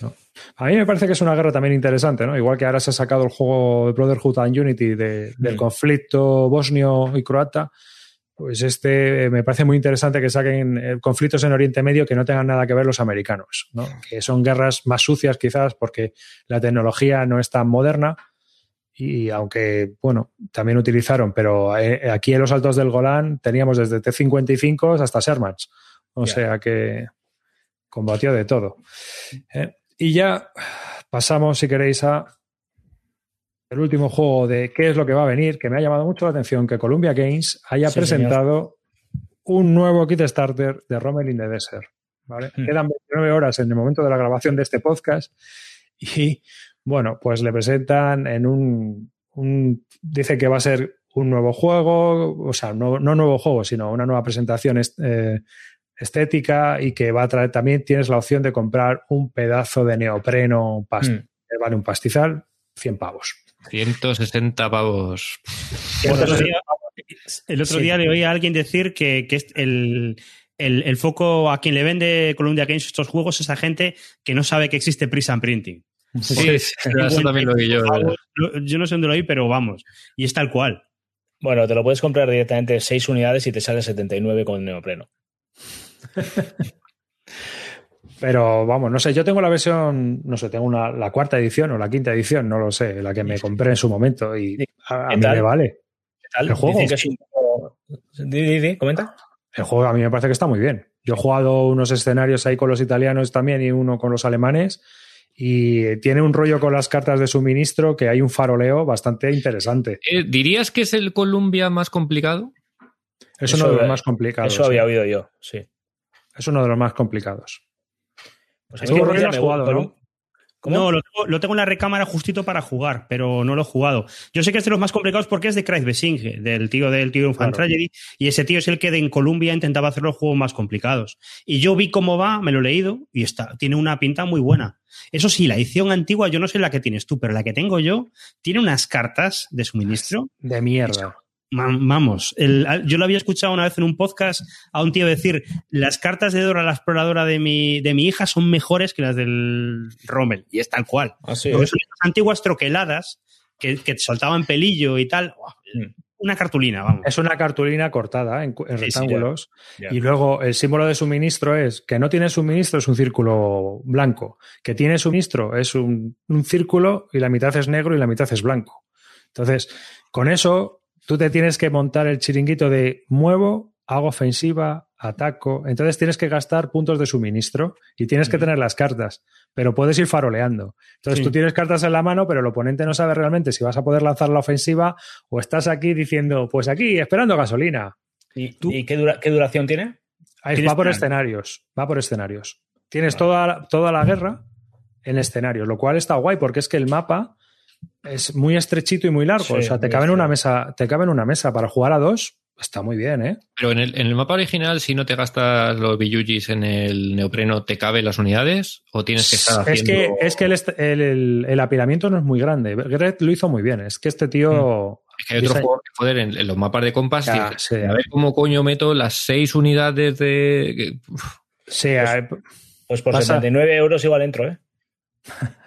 Speaker 1: ¿No? A mí me parece que es una guerra también interesante, ¿no? Igual que ahora se ha sacado el juego Brotherhood and Unity de, del conflicto bosnio y croata, pues este me parece muy interesante que saquen eh, conflictos en Oriente Medio que no tengan nada que ver los americanos, ¿no? Que son guerras más sucias quizás porque la tecnología no es tan moderna, y aunque, bueno, también utilizaron, pero eh, aquí en los altos del Golán teníamos desde T-55 hasta Shermans. O yeah. sea que combatió de todo. Eh, y ya pasamos, si queréis, a el último juego de qué es lo que va a venir, que me ha llamado mucho la atención que Columbia Games haya sí, presentado señor. un nuevo kit starter de Rommel in the Desert. ¿vale? Mm. Quedan 29 horas en el momento de la grabación de este podcast y bueno, pues le presentan en un, un, dice que va a ser un nuevo juego, o sea, no, no nuevo juego, sino una nueva presentación eh, estética y que va a traer también tienes la opción de comprar un pedazo de neopreno past mm. que vale un pastizal, 100 pavos.
Speaker 3: 160 pavos.
Speaker 4: El otro día, el otro día sí. le oí a alguien decir que, que el, el, el, foco a quien le vende Columbia Games estos juegos es a gente que no sabe que existe Prison Printing.
Speaker 3: Sí, sí, eso también lo vi yo.
Speaker 4: Yo no sé dónde lo vi, pero vamos. Y es tal cual.
Speaker 2: Bueno, te lo puedes comprar directamente 6 unidades y te sale 79 con neopreno.
Speaker 1: Pero vamos, no sé, yo tengo la versión, no sé, tengo una, la cuarta edición o la quinta edición, no lo sé, la que me compré en su momento y a, a mí me vale.
Speaker 2: ¿Qué tal?
Speaker 1: El juego.
Speaker 2: Que es un poco... di, di, di, comenta.
Speaker 1: El juego a mí me parece que está muy bien. Yo he jugado unos escenarios ahí con los italianos también y uno con los alemanes y tiene un rollo con las cartas de suministro que hay un faroleo bastante interesante.
Speaker 3: Eh, ¿Dirías que es el Columbia más complicado?
Speaker 1: Es eso, uno de los más complicados.
Speaker 2: Eso había oído yo, sí.
Speaker 1: Es uno de los más complicados.
Speaker 4: Pues es que no has jugado, ¿no? ¿Cómo? No, lo tengo, lo tengo, en la recámara justito para jugar, pero no lo he jugado. Yo sé que es de los más complicados porque es de Craig Besing, del tío del tío de Fan claro. Tragedy, y ese tío es el que de en Columbia intentaba hacer los juegos más complicados. Y yo vi cómo va, me lo he leído, y está, tiene una pinta muy buena. Eso sí, la edición antigua, yo no sé la que tienes tú, pero la que tengo yo, tiene unas cartas de suministro.
Speaker 1: De mierda.
Speaker 4: Vamos, el, yo lo había escuchado una vez en un podcast a un tío decir, las cartas de Dora la exploradora de mi, de mi hija son mejores que las del Rommel, y es tal cual.
Speaker 2: Ah,
Speaker 4: son estas antiguas troqueladas que, que soltaban pelillo y tal. Mm. Una cartulina, vamos.
Speaker 1: Es una cartulina cortada en, en sí, rectángulos. Sí. Y luego el símbolo de suministro es que no tiene suministro, es un círculo blanco. Que tiene suministro es un, un círculo y la mitad es negro y la mitad es blanco. Entonces, con eso tú te tienes que montar el chiringuito de muevo, hago ofensiva, ataco. Entonces tienes que gastar puntos de suministro y tienes que tener las cartas, pero puedes ir faroleando. Entonces
Speaker 4: Sí.
Speaker 1: tú tienes cartas en la mano, pero el oponente no sabe realmente si vas a poder lanzar la ofensiva o estás aquí diciendo, pues aquí, esperando gasolina.
Speaker 2: ¿Y,
Speaker 4: Tú-
Speaker 2: y qué, dura- qué duración tiene?
Speaker 1: Ahí va por
Speaker 4: plan.
Speaker 1: escenarios, va por escenarios. Tienes toda, toda la guerra en escenarios, lo cual está guay porque es que el mapa es muy estrechito y muy largo.
Speaker 2: Sí,
Speaker 1: o sea, te cabe en una mesa, te cabe en una mesa para jugar a dos. Está muy bien, ¿eh?
Speaker 3: Pero en el, en el mapa original, si no te gastas los billugis en el neopreno, ¿te caben las unidades? ¿O tienes que estar
Speaker 1: Es que,
Speaker 3: haciendo...?
Speaker 1: es que el, el, el- el apilamiento no es muy grande. Gret lo hizo muy bien. Es que este tío.
Speaker 3: Es que hay otro juego que, joder, en, en los mapas de compas,
Speaker 1: Ya,
Speaker 3: dices,
Speaker 1: sí.
Speaker 3: a ver cómo coño meto las seis unidades de... uf,
Speaker 1: Sí, a,
Speaker 2: Pues por
Speaker 1: Pasa.
Speaker 2: 79 euros igual entro, ¿eh?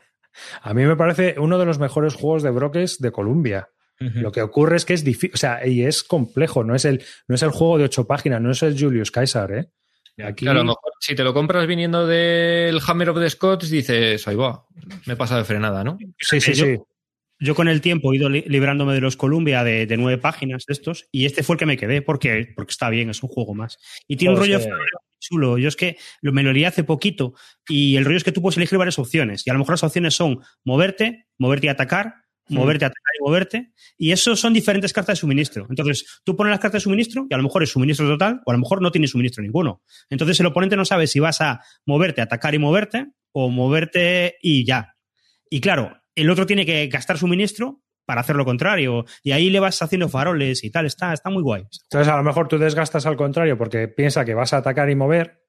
Speaker 1: a mí me parece uno de los mejores juegos de broques de Columbia. Lo que ocurre es que es difícil, o sea, y es complejo, no es el, no es el juego de ocho páginas, no es el Julius Caesar, ¿eh? Aquí,
Speaker 3: Claro, a lo mejor si te lo compras viniendo del Hammer of the Scots, dices, ahí va, me he pasado de frenada, ¿no?
Speaker 1: sí, sí,
Speaker 4: yo-
Speaker 1: sí.
Speaker 4: Yo con el tiempo he ido li- librándome de los Columbia de, de nueve páginas de estos y este fue el que me quedé porque, porque está bien, es un juego más. Y tiene un rollo
Speaker 2: eh,
Speaker 4: chulo. Yo es que lo, me lo leí hace poquito y el rollo es que tú puedes elegir varias opciones y a lo mejor las opciones son moverte, moverte y atacar, moverte, atacar y moverte. Y eso son diferentes cartas de suministro. Entonces, tú pones las cartas de suministro y a lo mejor es suministro total o a lo mejor no tiene suministro ninguno. Entonces, el oponente no sabe si vas a moverte, atacar y moverte o moverte y ya. Y claro, el otro tiene que gastar suministro para hacer lo contrario. Y ahí le vas haciendo faroles y tal. Está, está muy guay.
Speaker 1: Entonces, a lo mejor tú desgastas al contrario porque piensa que vas a atacar y mover.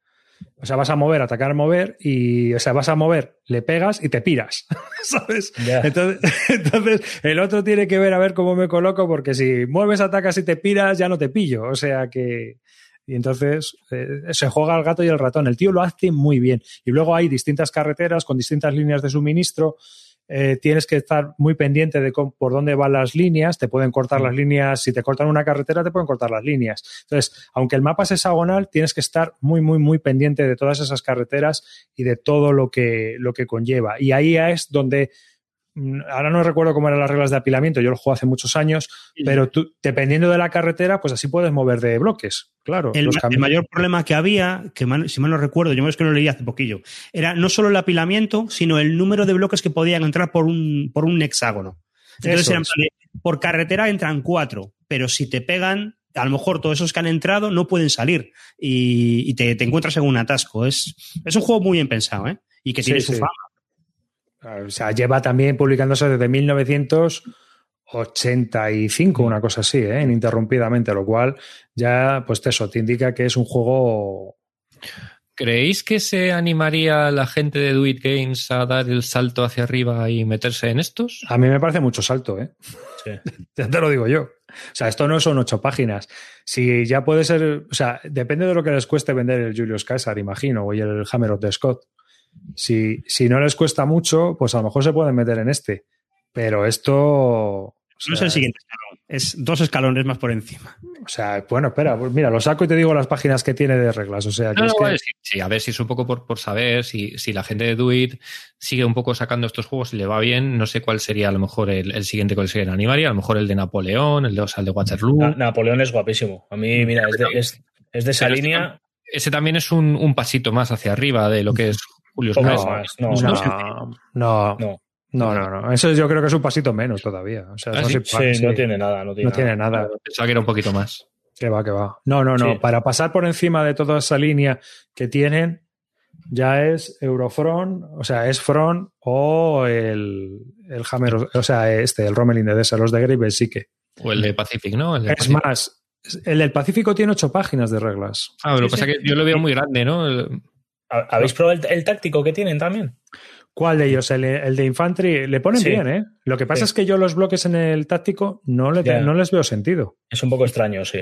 Speaker 1: O sea, vas a mover, atacar, mover y, o sea, vas a mover, le pegas y te piras, ¿sabes? Entonces, entonces, el otro tiene que ver a ver cómo me coloco porque si mueves, atacas y te piras, ya no te pillo. O sea que... Y entonces eh, se juega el gato y el ratón. El tío lo hace muy bien. Y luego hay distintas carreteras con distintas líneas de suministro. Eh, tienes que estar muy pendiente de cómo- por dónde van las líneas. Te pueden cortar las líneas. Si te cortan una carretera, te pueden cortar las líneas. Entonces, aunque el mapa es hexagonal, tienes que estar muy, muy, muy pendiente de todas esas carreteras y de todo lo que, lo que conlleva. Y ahí es donde. Ahora no recuerdo cómo eran las reglas de apilamiento, yo lo juego hace muchos años, pero tú, dependiendo de la carretera, pues así puedes mover de bloques, claro.
Speaker 4: El, ma- mayor problema que había, que mal- si mal no recuerdo, yo es que lo leí hace poquillo, era no solo el apilamiento, sino el número de bloques que podían entrar por un, por un hexágono. Entonces,
Speaker 1: Eso
Speaker 4: era en
Speaker 1: es.
Speaker 4: plan de, por carretera entran cuatro, pero si te pegan, a lo mejor todos esos que han entrado no pueden salir y, y te, te encuentras en un atasco. Es, es un juego muy bien pensado, ¿eh? Y que
Speaker 1: Sí,
Speaker 4: tiene su
Speaker 1: sí.
Speaker 4: fama.
Speaker 1: O sea, lleva también publicándose desde 1985, una cosa así, ¿eh? ininterrumpidamente, lo cual ya, pues eso, te indica que es un juego.
Speaker 3: ¿Creéis que se animaría la gente de Do It Games a dar el salto hacia arriba y meterse en estos?
Speaker 1: A mí me parece mucho salto, ¿eh?
Speaker 2: Sí.
Speaker 1: Ya te lo digo yo. O sea, esto no son ocho páginas. Si ya puede ser, o sea, depende de lo que les cueste vender el Julius Caesar, imagino, o el Hammer of the Scott. Si, si no les cuesta mucho, pues a lo mejor se pueden meter en este. Pero esto. o
Speaker 4: No es el siguiente escalón, es dos escalones más por encima.
Speaker 1: O sea, bueno, espera, pues mira, lo saco y te digo las páginas que tiene de reglas. O sea, que
Speaker 3: No,
Speaker 1: es que-
Speaker 3: sí, sí, a ver si es un poco por, por saber si, si la gente de Do It sigue un poco sacando estos juegos y le va bien. No sé cuál sería a lo mejor el, el siguiente que se animaría. A lo mejor el de Napoleón, el de, o sea, el de Waterloo.
Speaker 2: Na- Napoleón es guapísimo. A mí, mira, es de, es- es de esa
Speaker 3: Pero este
Speaker 2: línea.
Speaker 3: Ese también es un, un pasito más hacia arriba de lo que es Julio
Speaker 2: no,
Speaker 1: no,
Speaker 3: no
Speaker 1: no, no,
Speaker 2: No.
Speaker 1: no, no, Eso yo creo que es un pasito menos todavía. O sea,
Speaker 3: ¿Ah,
Speaker 1: no
Speaker 3: sí?
Speaker 2: Sí,
Speaker 1: sí.
Speaker 2: no tiene nada. No tiene
Speaker 1: No tiene
Speaker 2: nada.
Speaker 1: nada.
Speaker 3: Pensaba que era un poquito más.
Speaker 1: Que va, que va. No, no, no.
Speaker 2: Sí.
Speaker 1: Para pasar por encima de toda esa línea que tienen, ya es Eurofront, o sea, es Front o el, el Hammer, o sea, este, el Romelin de Desa, los de Grave sí que.
Speaker 3: O el de Pacific, ¿no? El de
Speaker 1: Es
Speaker 3: Pacific.
Speaker 1: más, el del Pacífico tiene ocho páginas de reglas.
Speaker 3: Ah, lo que
Speaker 2: Sí,
Speaker 3: pasa
Speaker 2: sí.
Speaker 3: es que yo lo veo muy grande, ¿no? El-
Speaker 2: ¿Ha- ¿Habéis probado el, el táctico que tienen también?
Speaker 1: ¿Cuál de ellos? El, el de Infantry, le ponen
Speaker 2: Sí.
Speaker 1: bien, ¿eh? Lo que pasa
Speaker 2: Sí.
Speaker 1: es que yo los bloques en el táctico no, le, no les veo sentido.
Speaker 2: Es un poco extraño, sí.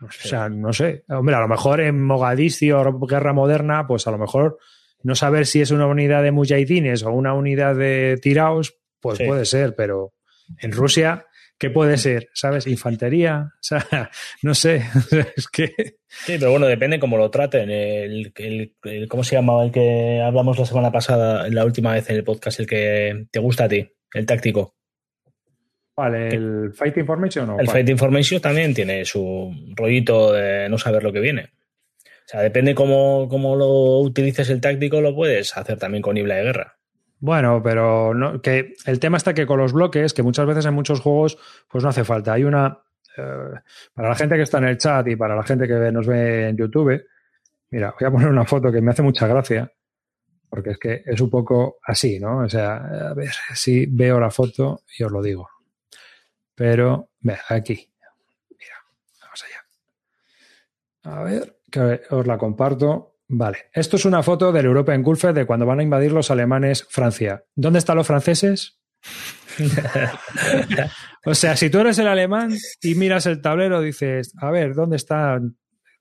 Speaker 1: O sea, no sé. Hombre, a lo mejor en Mogadiscio o Guerra Moderna, pues a lo mejor no saber si es una unidad de mujahidines o una unidad de tiraos, pues
Speaker 2: Sí.
Speaker 1: puede ser, pero en Rusia, ¿qué puede ser? ¿Sabes? Infantería. O sea, no sé. es que.
Speaker 2: Sí, pero bueno, depende cómo lo traten. El, el- el- ¿Cómo se llamaba el que hablamos la semana pasada, la última vez en el podcast, el que te gusta a ti? El táctico.
Speaker 1: Vale, el Fight Information o
Speaker 2: El
Speaker 1: cuál?
Speaker 2: Fight Information también tiene su rollito de no saber lo que viene. sea, depende cómo, cómo lo utilices el táctico, lo puedes hacer también con Ibla de guerra.
Speaker 1: Bueno, pero no, que el tema está que con los bloques, que muchas veces en muchos juegos, pues no hace falta. Hay una. eh, para la gente que está en el chat y para la gente que nos ve en YouTube, mira, voy a poner una foto que me hace mucha gracia, porque es que es un poco así, ¿no? O sea, a ver si veo la foto y os lo digo. Pero, ve, aquí. Mira, vamos allá. A ver, que os la comparto. Vale, esto es una foto del European Gulf de cuando van a invadir los alemanes Francia. ¿Dónde están los franceses? o sea, si tú eres el alemán y miras el tablero, dices, a ver, ¿dónde está?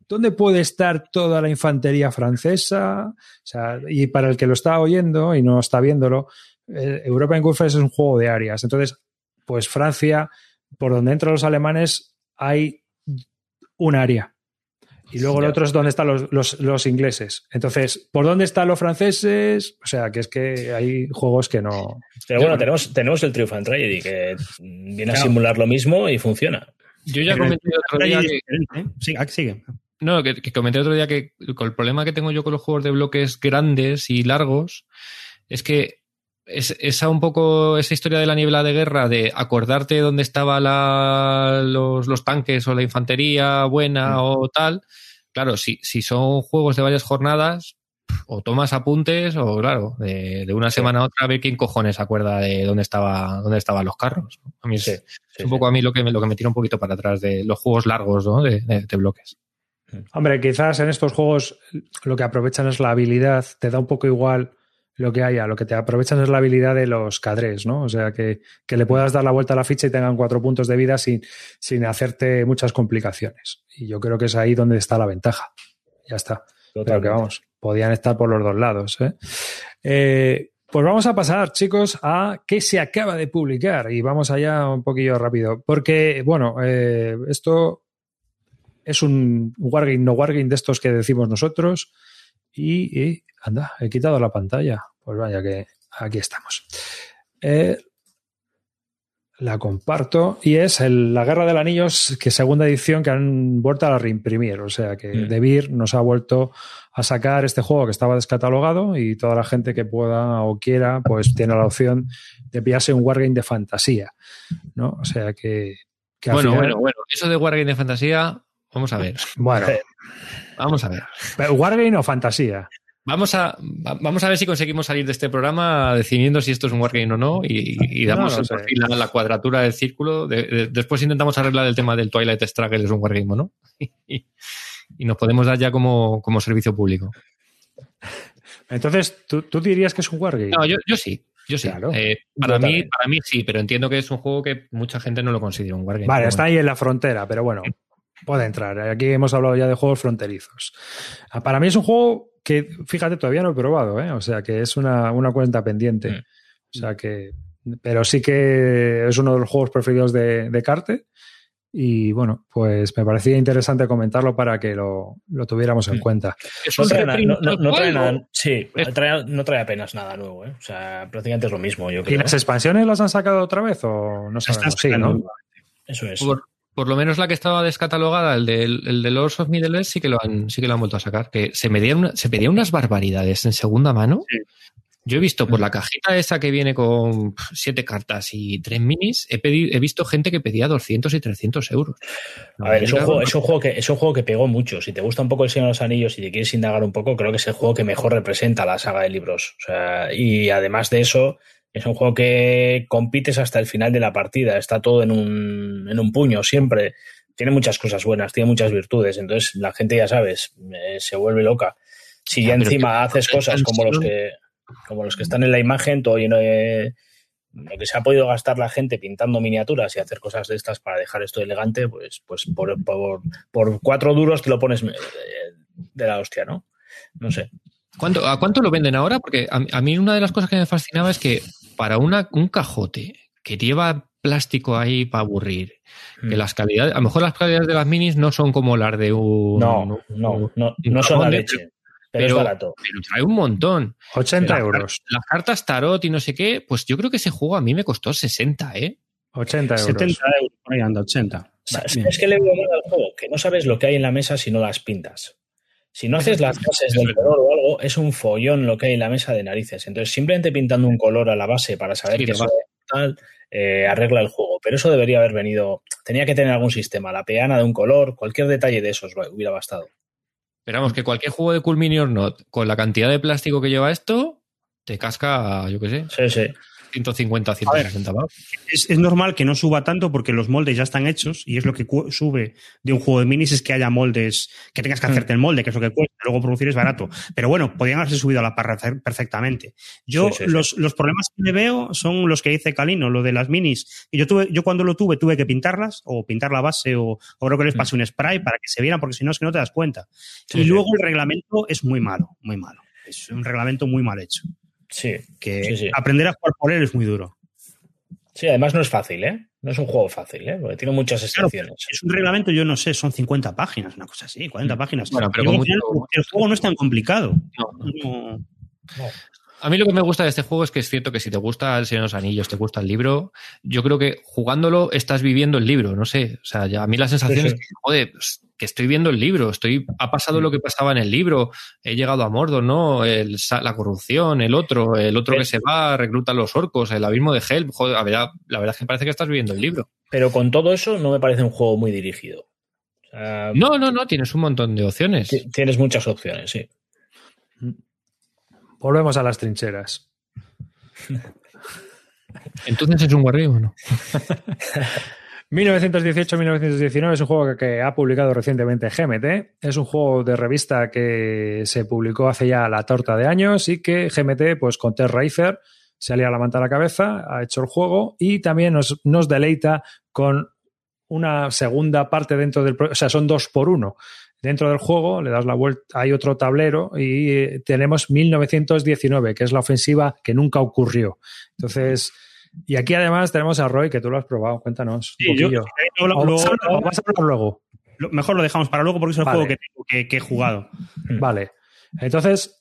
Speaker 1: ¿Dónde puede estar toda la infantería francesa? O sea, y para el que lo está oyendo y no está viéndolo, eh, European Gulf es un juego de áreas. Entonces, pues Francia, por donde entran los alemanes, hay un área. Y luego el
Speaker 2: Ya.
Speaker 1: otro es donde están los, los- los ingleses. Entonces, ¿por dónde están los franceses? O sea, que es que hay juegos que no.
Speaker 2: Pero bueno, tenemos, tenemos el Triumph and Tragedy, que viene a simular lo mismo y funciona.
Speaker 3: Yo ya
Speaker 4: Pero
Speaker 3: comenté
Speaker 4: el-
Speaker 3: otro día que,
Speaker 4: ¿eh? Sigue, ah, sigue.
Speaker 3: No, que, que comenté otro día que con el problema que tengo yo con los juegos de bloques grandes y largos es que es, esa un poco esa historia de la niebla de guerra de acordarte dónde estaban los, los tanques o la infantería buena o tal. Claro, si, si son juegos de varias jornadas, o tomas apuntes, o claro, de, de una semana a otra, a ver quién cojones acuerda de dónde estaba, dónde estaban los carros. A mí es,
Speaker 2: Sí,
Speaker 3: es un poco a mí lo que me, lo que me tira un poquito para atrás de los juegos largos, ¿no? de, de- de bloques.
Speaker 1: Hombre, quizás en estos juegos lo que aprovechan es la habilidad, te da un poco igual lo que haya, lo que te aprovechan es la habilidad de los cadres, ¿no? O sea, que, que le puedas dar la vuelta a la ficha y tengan cuatro puntos de vida sin, sin hacerte muchas complicaciones. Y yo creo que es ahí donde está la ventaja. Ya está. Pero que
Speaker 2: Totalmente.
Speaker 1: vamos, podían estar por los dos lados. ¿eh? Eh, pues vamos a pasar, chicos, a qué se acaba de publicar. Y vamos allá un poquillo rápido. Porque, bueno, eh, esto es un wargame, no wargame de estos que decimos nosotros. Y, y, anda, he quitado la pantalla. Pues vaya que aquí estamos. Eh, la comparto y es el- la Guerra del Anillos, que segunda edición que han vuelto a reimprimir. O sea que
Speaker 2: Mm.
Speaker 1: De Beer nos ha vuelto a sacar este juego que estaba descatalogado y toda la gente que pueda o quiera, pues tiene la opción de pillarse un wargame de fantasía. ¿no? O sea que.
Speaker 3: Bueno,
Speaker 1: final-
Speaker 3: bueno, bueno. Eso de Wargame de fantasía, vamos a ver.
Speaker 1: Bueno,
Speaker 3: Vamos a ver.
Speaker 1: wargame o fantasía.
Speaker 3: Vamos a, va- vamos a ver si conseguimos salir de este programa decidiendo si esto es un wargame o no y, y damos
Speaker 1: No, no sé.
Speaker 3: la, la cuadratura del círculo. De- de- después intentamos arreglar el tema del Twilight Struggle es un wargame o no. Y, y nos podemos dar ya como, como servicio público.
Speaker 1: Entonces, ¿tú, tú dirías que es un wargame?
Speaker 3: No, yo, yo sí. Yo sí.
Speaker 1: Claro.
Speaker 3: Eh, para, mí, para mí sí, pero entiendo que es un juego que mucha gente no lo considera un wargame.
Speaker 1: Vale, está
Speaker 3: bueno.
Speaker 1: ahí en la frontera, pero bueno, puede entrar. Aquí hemos hablado ya de juegos fronterizos. Ah, Para mí es un juego que, fíjate, todavía no he probado, ¿eh? O sea, que es una, una cuenta pendiente.
Speaker 2: Mm.
Speaker 1: O sea que, pero sí que es uno de los juegos preferidos de, de Carte. Y bueno, pues me parecía interesante comentarlo para que lo, lo tuviéramos en
Speaker 2: Mm.
Speaker 1: cuenta.
Speaker 3: Es
Speaker 2: No trae, nada, no,
Speaker 3: reprint
Speaker 2: no- no trae
Speaker 3: total,
Speaker 2: nada. Sí, trae- no trae apenas nada nuevo. ¿eh? O sea, prácticamente es lo mismo, yo
Speaker 1: ¿Y las expansiones las han sacado otra vez o no sabemos? Sí. ¿no?
Speaker 2: Eso es.
Speaker 3: Por, por lo menos la que estaba descatalogada, el de, el de Lords of Middle Earth, sí que lo han, sí que lo han vuelto a sacar. Que se medían, una- se pedían unas barbaridades en segunda mano.
Speaker 4: Sí.
Speaker 3: Yo he visto por la cajita esa que viene con siete cartas y tres minis, he, pedido, he visto gente que pedía 200 y 300 euros.
Speaker 2: A ver, es un, juego, es, un juego que, es un juego que pegó mucho. Si te gusta un poco el Señor de los Anillos y te quieres indagar un poco, creo que es el juego que mejor representa la saga de libros. O sea, y además de eso, es un juego que compites hasta el final de la partida. Está todo en un, en un puño siempre. Tiene muchas cosas buenas, tiene muchas virtudes. Entonces la gente, ya sabes, eh, se vuelve loca. Si
Speaker 3: Ya,
Speaker 2: encima haces cosas como los que como los que están en la imagen, todo lleno de lo que se ha podido gastar la gente pintando miniaturas y hacer cosas de estas para dejar esto elegante, pues, pues por, por, por cuatro duros te lo pones eh, de la hostia, ¿no? No sé.
Speaker 3: ¿Cuánto, ¿A cuánto lo venden ahora? Porque a, a mí una de las cosas que me fascinaba es que para una, un cajote que lleva plástico ahí para aburrir, que
Speaker 2: Mm.
Speaker 3: las calidades, a lo mejor las calidades de las minis no son como las de un...
Speaker 2: No, no, no,
Speaker 3: un
Speaker 2: no son la
Speaker 3: de-
Speaker 2: leche, pero, es barato.
Speaker 3: Pero trae un montón.
Speaker 1: 80
Speaker 3: Las-
Speaker 1: euros.
Speaker 3: Las cartas tarot y no sé qué, pues yo creo que ese juego a mí me costó 60, ¿eh?
Speaker 1: 80 euros.
Speaker 4: 70 euros, por ahí anda, 80.
Speaker 2: Va,
Speaker 4: Sí.
Speaker 2: Es que le veo mal al juego, que no sabes lo que hay en la mesa si no las pintas. Si no haces las bases del color o algo, es un follón lo que hay en la mesa de narices. Entonces, simplemente pintando un color a la base para saber
Speaker 3: Sí,
Speaker 2: que eso tal, eh, arregla el juego. Pero eso debería haber venido. Tenía que tener algún sistema, la peana de un color, cualquier detalle de esos hubiera bastado.
Speaker 3: Pero vamos, que cualquier juego de Cool Mini or Not, con la cantidad de plástico que lleva esto, te casca, yo qué sé,
Speaker 2: Sí, sí.
Speaker 3: 150, 160 pavos.
Speaker 4: Es, es normal que no suba tanto porque los moldes ya están hechos y es lo que sube de un juego de minis es que haya moldes, que tengas que
Speaker 2: Mm.
Speaker 4: hacerte el molde, que es lo que cuesta, luego producir es barato. Pero bueno, podrían haberse subido a la parra perfectamente. Yo,
Speaker 2: Sí, sí, sí.
Speaker 4: los, los problemas que le veo son los que dice Calino, lo de las minis. Y yo tuve, yo cuando lo tuve, tuve que pintarlas, o pintar la base, o, o creo que les pasé un spray para que se vieran, porque si no es que no te das cuenta. Y luego el reglamento es muy malo, muy malo. Es un reglamento muy mal hecho.
Speaker 2: Sí.
Speaker 4: Que
Speaker 2: Sí, sí.
Speaker 4: aprender a jugar por él es muy duro.
Speaker 2: Sí, además no es fácil, ¿eh? No es un juego fácil, ¿eh? Porque tiene muchas excepciones.
Speaker 4: Es un reglamento, yo no sé, son 50 páginas, una cosa así, 40 páginas.
Speaker 3: Bueno, pero
Speaker 4: final,
Speaker 3: mucho-
Speaker 4: el juego no es tan complicado.
Speaker 3: No.
Speaker 4: No.
Speaker 3: A mí lo que me gusta de este juego es que es cierto que si te gusta El Señor de los Anillos, te gusta el libro, yo creo que jugándolo estás viviendo el libro, no sé. O sea, ya a mí la sensación
Speaker 2: Sí, sí.
Speaker 3: es que, joder, pues, que estoy viendo el libro, estoy, ha pasado lo que pasaba en el libro, he llegado a Mordor, ¿no? El, la corrupción, el otro, el otro que se va, recluta a los orcos, el abismo de Helm, joder, la verdad, la verdad es que parece que estás viviendo el libro.
Speaker 2: Pero con todo eso no me parece un juego muy dirigido. O sea,
Speaker 3: No, no, no, tienes un montón de opciones.
Speaker 2: ti- Tienes muchas opciones, sí.
Speaker 1: Volvemos a las trincheras.
Speaker 3: Entonces es un guarrillo o no?
Speaker 1: 1918-1919 es un juego que, ha publicado recientemente GMT. Es un juego de revista que se publicó hace ya la torta de años y que GMT, pues con Terra Racer, se alía la manta a la cabeza, ha hecho el juego y también nos, nos deleita con una segunda parte dentro del... O sea, son dos por uno. Dentro del juego le das la vuelta, hay otro tablero y eh, tenemos 1919, que es la ofensiva que nunca ocurrió. Entonces, y aquí además tenemos a Roy, que tú lo has probado. Cuéntanos. un
Speaker 4: Sí, yo- lo-
Speaker 1: O vas a hablar- o vas a hablar luego.
Speaker 4: lo- mejor lo dejamos para luego porque es el
Speaker 1: Vale.
Speaker 4: juego que, tengo, que, que he jugado.
Speaker 1: Vale. Entonces,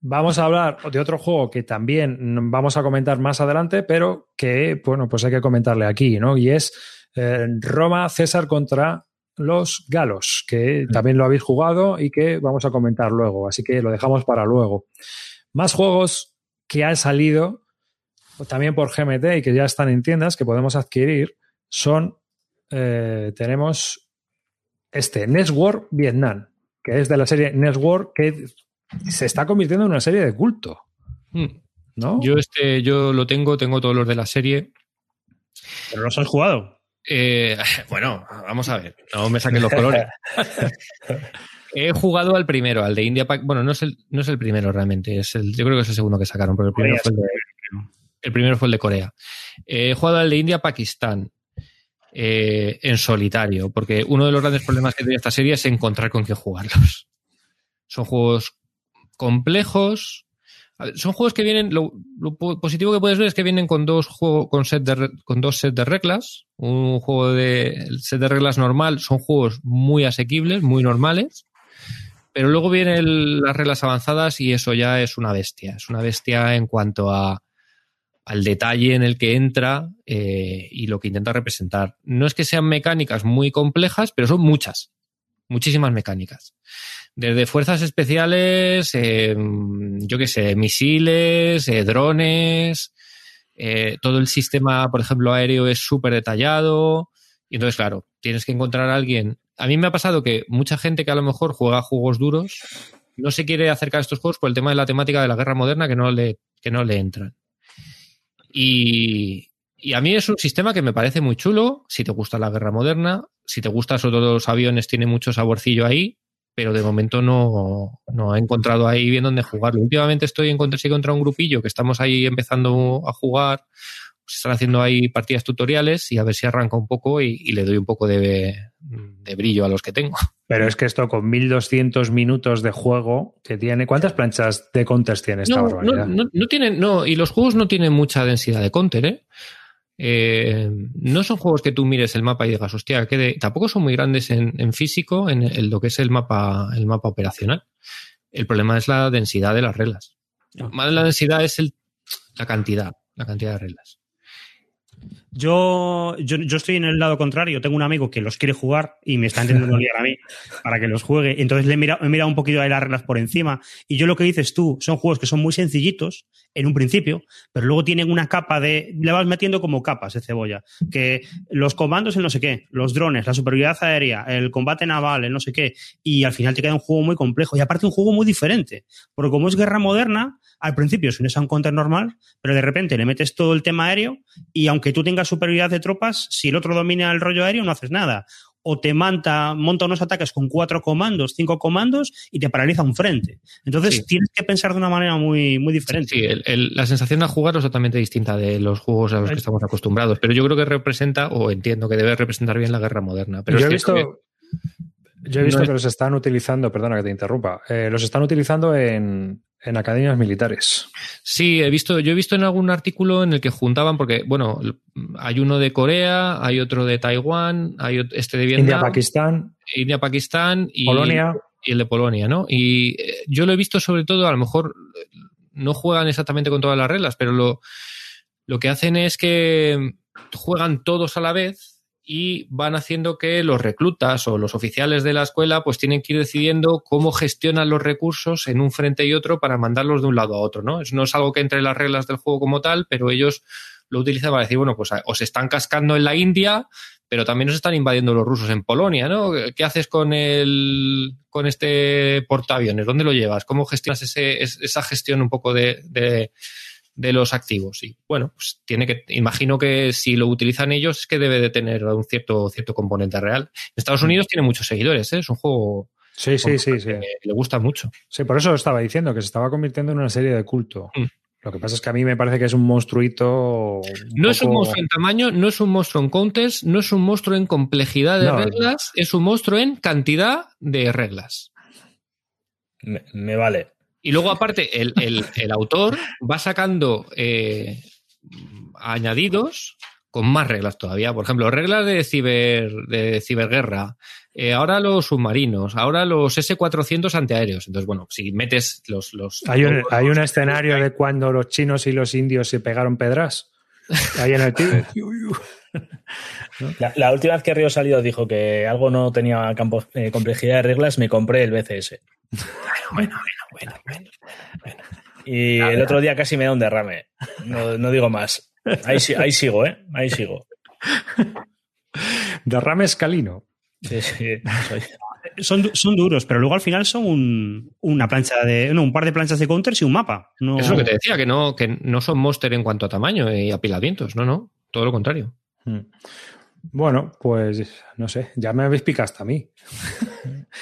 Speaker 1: vamos a hablar de otro juego que también vamos a comentar más adelante, pero que, bueno, pues hay que comentarle aquí, ¿no? Y es eh, Roma César contra los galos, que también lo habéis jugado y que vamos a comentar luego. Así que lo dejamos para luego. Más juegos que han salido también por GMT y que ya están en tiendas que podemos adquirir son, eh, tenemos este, Network Vietnam, que es de la serie Network que se está convirtiendo en una serie de culto,
Speaker 3: Hmm.
Speaker 1: ¿no?
Speaker 3: Yo este, yo lo tengo, tengo todos los de la serie.
Speaker 4: Pero los has jugado.
Speaker 3: Eh, bueno, vamos a ver, no me saquen los colores. He jugado al primero, al de India. Pac- Bueno, no es el, no es el primero realmente, es el, yo creo que es el segundo que sacaron, porque el primero,
Speaker 4: Corea
Speaker 3: fue el, de, el primero fue el de Corea. Eh, he jugado al de India-Pakistán eh, en solitario, porque uno de los grandes problemas que tiene esta serie es encontrar con quién jugarlos. Son juegos complejos. Son juegos que vienen. Lo, lo po- positivo que puedes ver es que vienen con dos con set de con dos sets de reglas. Un juego de set de reglas normal. Son juegos muy asequibles, muy normales. Pero luego vienen las reglas avanzadas y eso ya es una bestia. Es una bestia en cuanto a al detalle en el que entra eh, y lo que intenta representar. No es que sean mecánicas muy complejas, pero son muchas, muchísimas mecánicas. Desde fuerzas especiales, eh, yo qué sé, misiles, eh, drones, eh, todo el sistema, por ejemplo, aéreo es súper detallado. Y entonces, claro, tienes que encontrar a alguien. A mí me ha pasado que mucha gente que a lo mejor juega juegos duros no se quiere acercar a estos juegos por el tema de la temática de la guerra moderna que no le, que no le entran. Y, y a mí es un sistema que me parece muy chulo, si te gusta la guerra moderna, si te gustan sobre todo los aviones, tiene mucho saborcillo ahí, pero de momento no, no he encontrado ahí bien dónde jugarlo. Últimamente estoy en contra, sí contra un grupillo que estamos ahí empezando a jugar, se están haciendo ahí partidas tutoriales y a ver si arranca un poco y, y le doy un poco de, de brillo a los que tengo.
Speaker 1: Pero es que esto con 1200 minutos de juego que tiene. ¿Cuántas planchas de counters tiene esta
Speaker 3: No,
Speaker 1: barbaridad?
Speaker 3: no, no, no tienen, no, y los juegos no tienen mucha densidad de counter, ¿eh? Eh, no son juegos que tú mires el mapa y digas, hostia, que de- tampoco son muy grandes en, en físico, en, el- lo que es el mapa, el mapa operacional. El problema es la densidad de las reglas. Más la densidad es el, la cantidad, la cantidad de reglas.
Speaker 4: Yo, yo, yo, estoy en el lado contrario. Tengo un amigo que los quiere jugar y me está intentando liar a mí para que los juegue. Entonces le he mirado, he mirado un poquito de las reglas por encima. Y yo lo que dices tú, son juegos que son muy sencillitos en un principio, pero luego tienen una capa de. Le vas metiendo como capas de cebolla. Que los comandos, el no sé qué, los drones, la superioridad aérea, el combate naval, el no sé qué. Y al final te queda un juego muy complejo. Y aparte, un juego muy diferente. Porque como es guerra moderna, al principio es un counter normal, pero de repente le metes todo el tema aéreo y aunque tú tengas superioridad de tropas, si el otro domina el rollo aéreo, no haces nada. O te monta, monta unos ataques con cuatro comandos, cinco comandos y te paraliza un frente. Entonces tienes que pensar de una manera muy, muy diferente.
Speaker 3: Sí, la sensación de jugar es totalmente distinta de los juegos a los que estamos acostumbrados. Pero yo creo que representa, o entiendo que debe representar bien la guerra moderna. Pero
Speaker 1: yo he visto. Yo he visto que los están utilizando, perdona que te interrumpa, eh, los están utilizando en, en academias militares.
Speaker 3: Sí, he visto, yo he visto en algún artículo en el que juntaban, porque, bueno, hay uno de Corea, hay otro de Taiwán, hay este de Vietnam.
Speaker 1: India, Pakistán.
Speaker 3: India, Pakistán y,
Speaker 1: Polonia.
Speaker 3: y el de Polonia, ¿no? Y eh, yo lo he visto sobre todo, a lo mejor no juegan exactamente con todas las reglas, pero lo, lo que hacen es que juegan todos a la vez y van haciendo que los reclutas o los oficiales de la escuela pues tienen que ir decidiendo cómo gestionan los recursos en un frente y otro para mandarlos de un lado a otro, ¿no? Eso no es algo que entre en las reglas del juego como tal, pero ellos lo utilizan para decir, bueno, pues os están cascando en la India, pero también os están invadiendo los rusos en Polonia, ¿no? ¿Qué haces con el con este portaaviones? ¿Dónde lo llevas? ¿Cómo gestionas ese, esa gestión un poco de de los activos. Y bueno, pues tiene que, imagino que si lo utilizan ellos es que debe de tener un cierto, cierto componente real. En Estados mm. Unidos tiene muchos seguidores, ¿eh? es un juego
Speaker 1: sí, sí, sí, sí.
Speaker 3: le gusta mucho.
Speaker 1: Sí, por eso estaba diciendo que se estaba convirtiendo en una serie de culto. Mm. Lo que pasa es que a mí me parece que es un monstruito.
Speaker 3: no es un monstruo en tamaño, no es un monstruo en countes, no es un monstruo en complejidad de reglas, es un monstruo en cantidad de reglas.
Speaker 2: me vale.
Speaker 3: Y luego, aparte, el, autor va sacando eh, añadidos con más reglas todavía. Por ejemplo, reglas de, ciber, de ciberguerra. Eh, ahora los submarinos, ahora los S-400 antiaéreos. Entonces, bueno, si metes los... los
Speaker 1: hay un, hay un escenario de cuando los chinos y los indios se pegaron pedras. Ahí en el tío.
Speaker 2: la, última vez que Río Salido dijo que algo no tenía campo, eh, complejidad de reglas, me compré el BCS.
Speaker 3: Bueno, bueno, bueno, bueno.
Speaker 2: Y el otro día casi me da un derrame. No, digo más. Ahí, ahí, sigo, ¿eh? Ahí sigo.
Speaker 1: Derrame escalino.
Speaker 2: Sí, sí.
Speaker 4: Son, son, duros, pero luego al final son una plancha de. No, un par de planchas de counters y un mapa.
Speaker 3: No... Es lo que te decía, que no, que no son monster en cuanto a tamaño y apilamientos. No, no. Todo lo contrario. Hmm.
Speaker 1: Bueno, pues no sé, ya me habéis picado hasta a mí.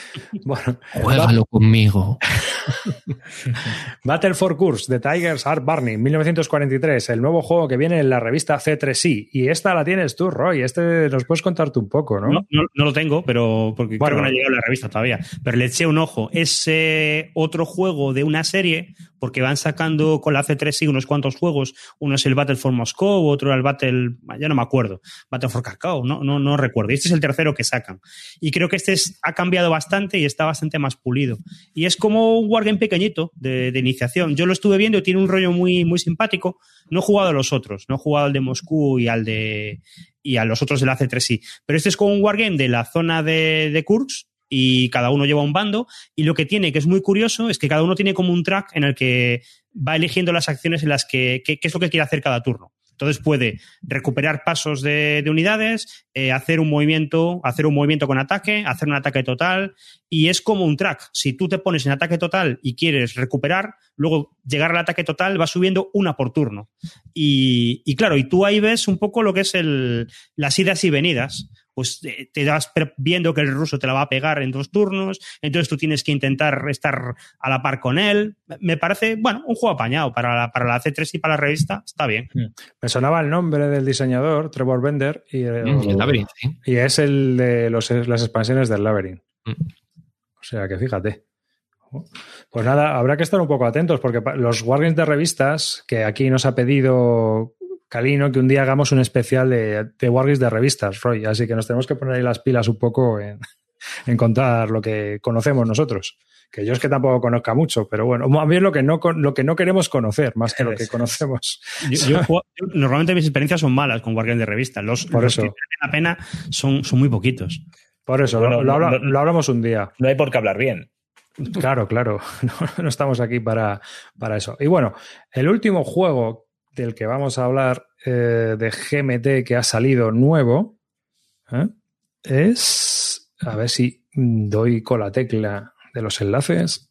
Speaker 3: bueno, Juégalo conmigo.
Speaker 1: Battle for Course de Tigers Art Barney, 1943, el nuevo juego que viene en la revista C3I. Y esta la tienes tú, Roy. Este nos puedes contarte un poco, ¿no?
Speaker 4: No, no, lo tengo, pero porque creo que no ha llegado a la revista todavía. Pero le eché un ojo. Es eh, otro juego de una serie, porque van sacando con la C3I unos cuantos juegos. Uno es el Battle for Moscow, otro el Battle, ya no me acuerdo, Battle for Cacao, no, no, no recuerdo. Este es el tercero que sacan. Y creo que este ha cambiado bastante y está bastante más pulido. Y es como un wargame pequeñito de, iniciación. Yo lo estuve viendo y tiene un rollo muy, muy simpático. No he jugado a los otros, no he jugado al de Moscú y al de y a los otros del AC3I. Pero este es como un wargame de la zona de, de Kursk y cada uno lleva un bando. Y lo que tiene, que es muy curioso, es que cada uno tiene como un track en el que va eligiendo las acciones en las que, qué es lo que quiere hacer cada turno. Entonces puede recuperar pasos de, unidades, eh, hacer un movimiento, hacer un movimiento con ataque, hacer un ataque total, y es como un track. Si tú te pones en ataque total y quieres recuperar, luego llegar al ataque total va subiendo una por turno. Y, claro, y tú ahí ves un poco lo que es el, las idas y venidas pues eh, te vas viendo que el ruso te la va a pegar en dos turnos, entonces tú tienes que intentar estar a la par con él. Me parece, bueno, un juego apañado para la, para la C3 y para la revista, está bien. Hmm.
Speaker 1: Me sonaba el nombre del diseñador, Trevor Bender, y, mm,
Speaker 3: el,
Speaker 1: y es el de los, las expansiones del Labyrinth. Mm. O sea que fíjate. Pues nada, habrá que estar un poco atentos porque los Wargames de revistas, que aquí nos ha pedido Calino que un día hagamos un especial de, de Wargames de revistas, Roy. Así que nos tenemos que poner ahí las pilas un poco en, contar lo que conocemos nosotros. Que yo es que tampoco conozca mucho, pero bueno, más bien lo que no, lo que no queremos conocer, más que lo que conocemos.
Speaker 4: Yo, normalmente mis experiencias son malas con Guardián de Revista. Los,
Speaker 1: Por eso.
Speaker 4: que la pena son, son muy poquitos.
Speaker 1: Por eso, lo, lo, hablamos un día.
Speaker 2: No hay por qué hablar bien.
Speaker 1: Claro, claro. No, estamos aquí para, para, eso. Y bueno, el último juego del que vamos a hablar eh, de GMT que ha salido nuevo ¿eh? es. A ver si doy con la tecla de los enlaces.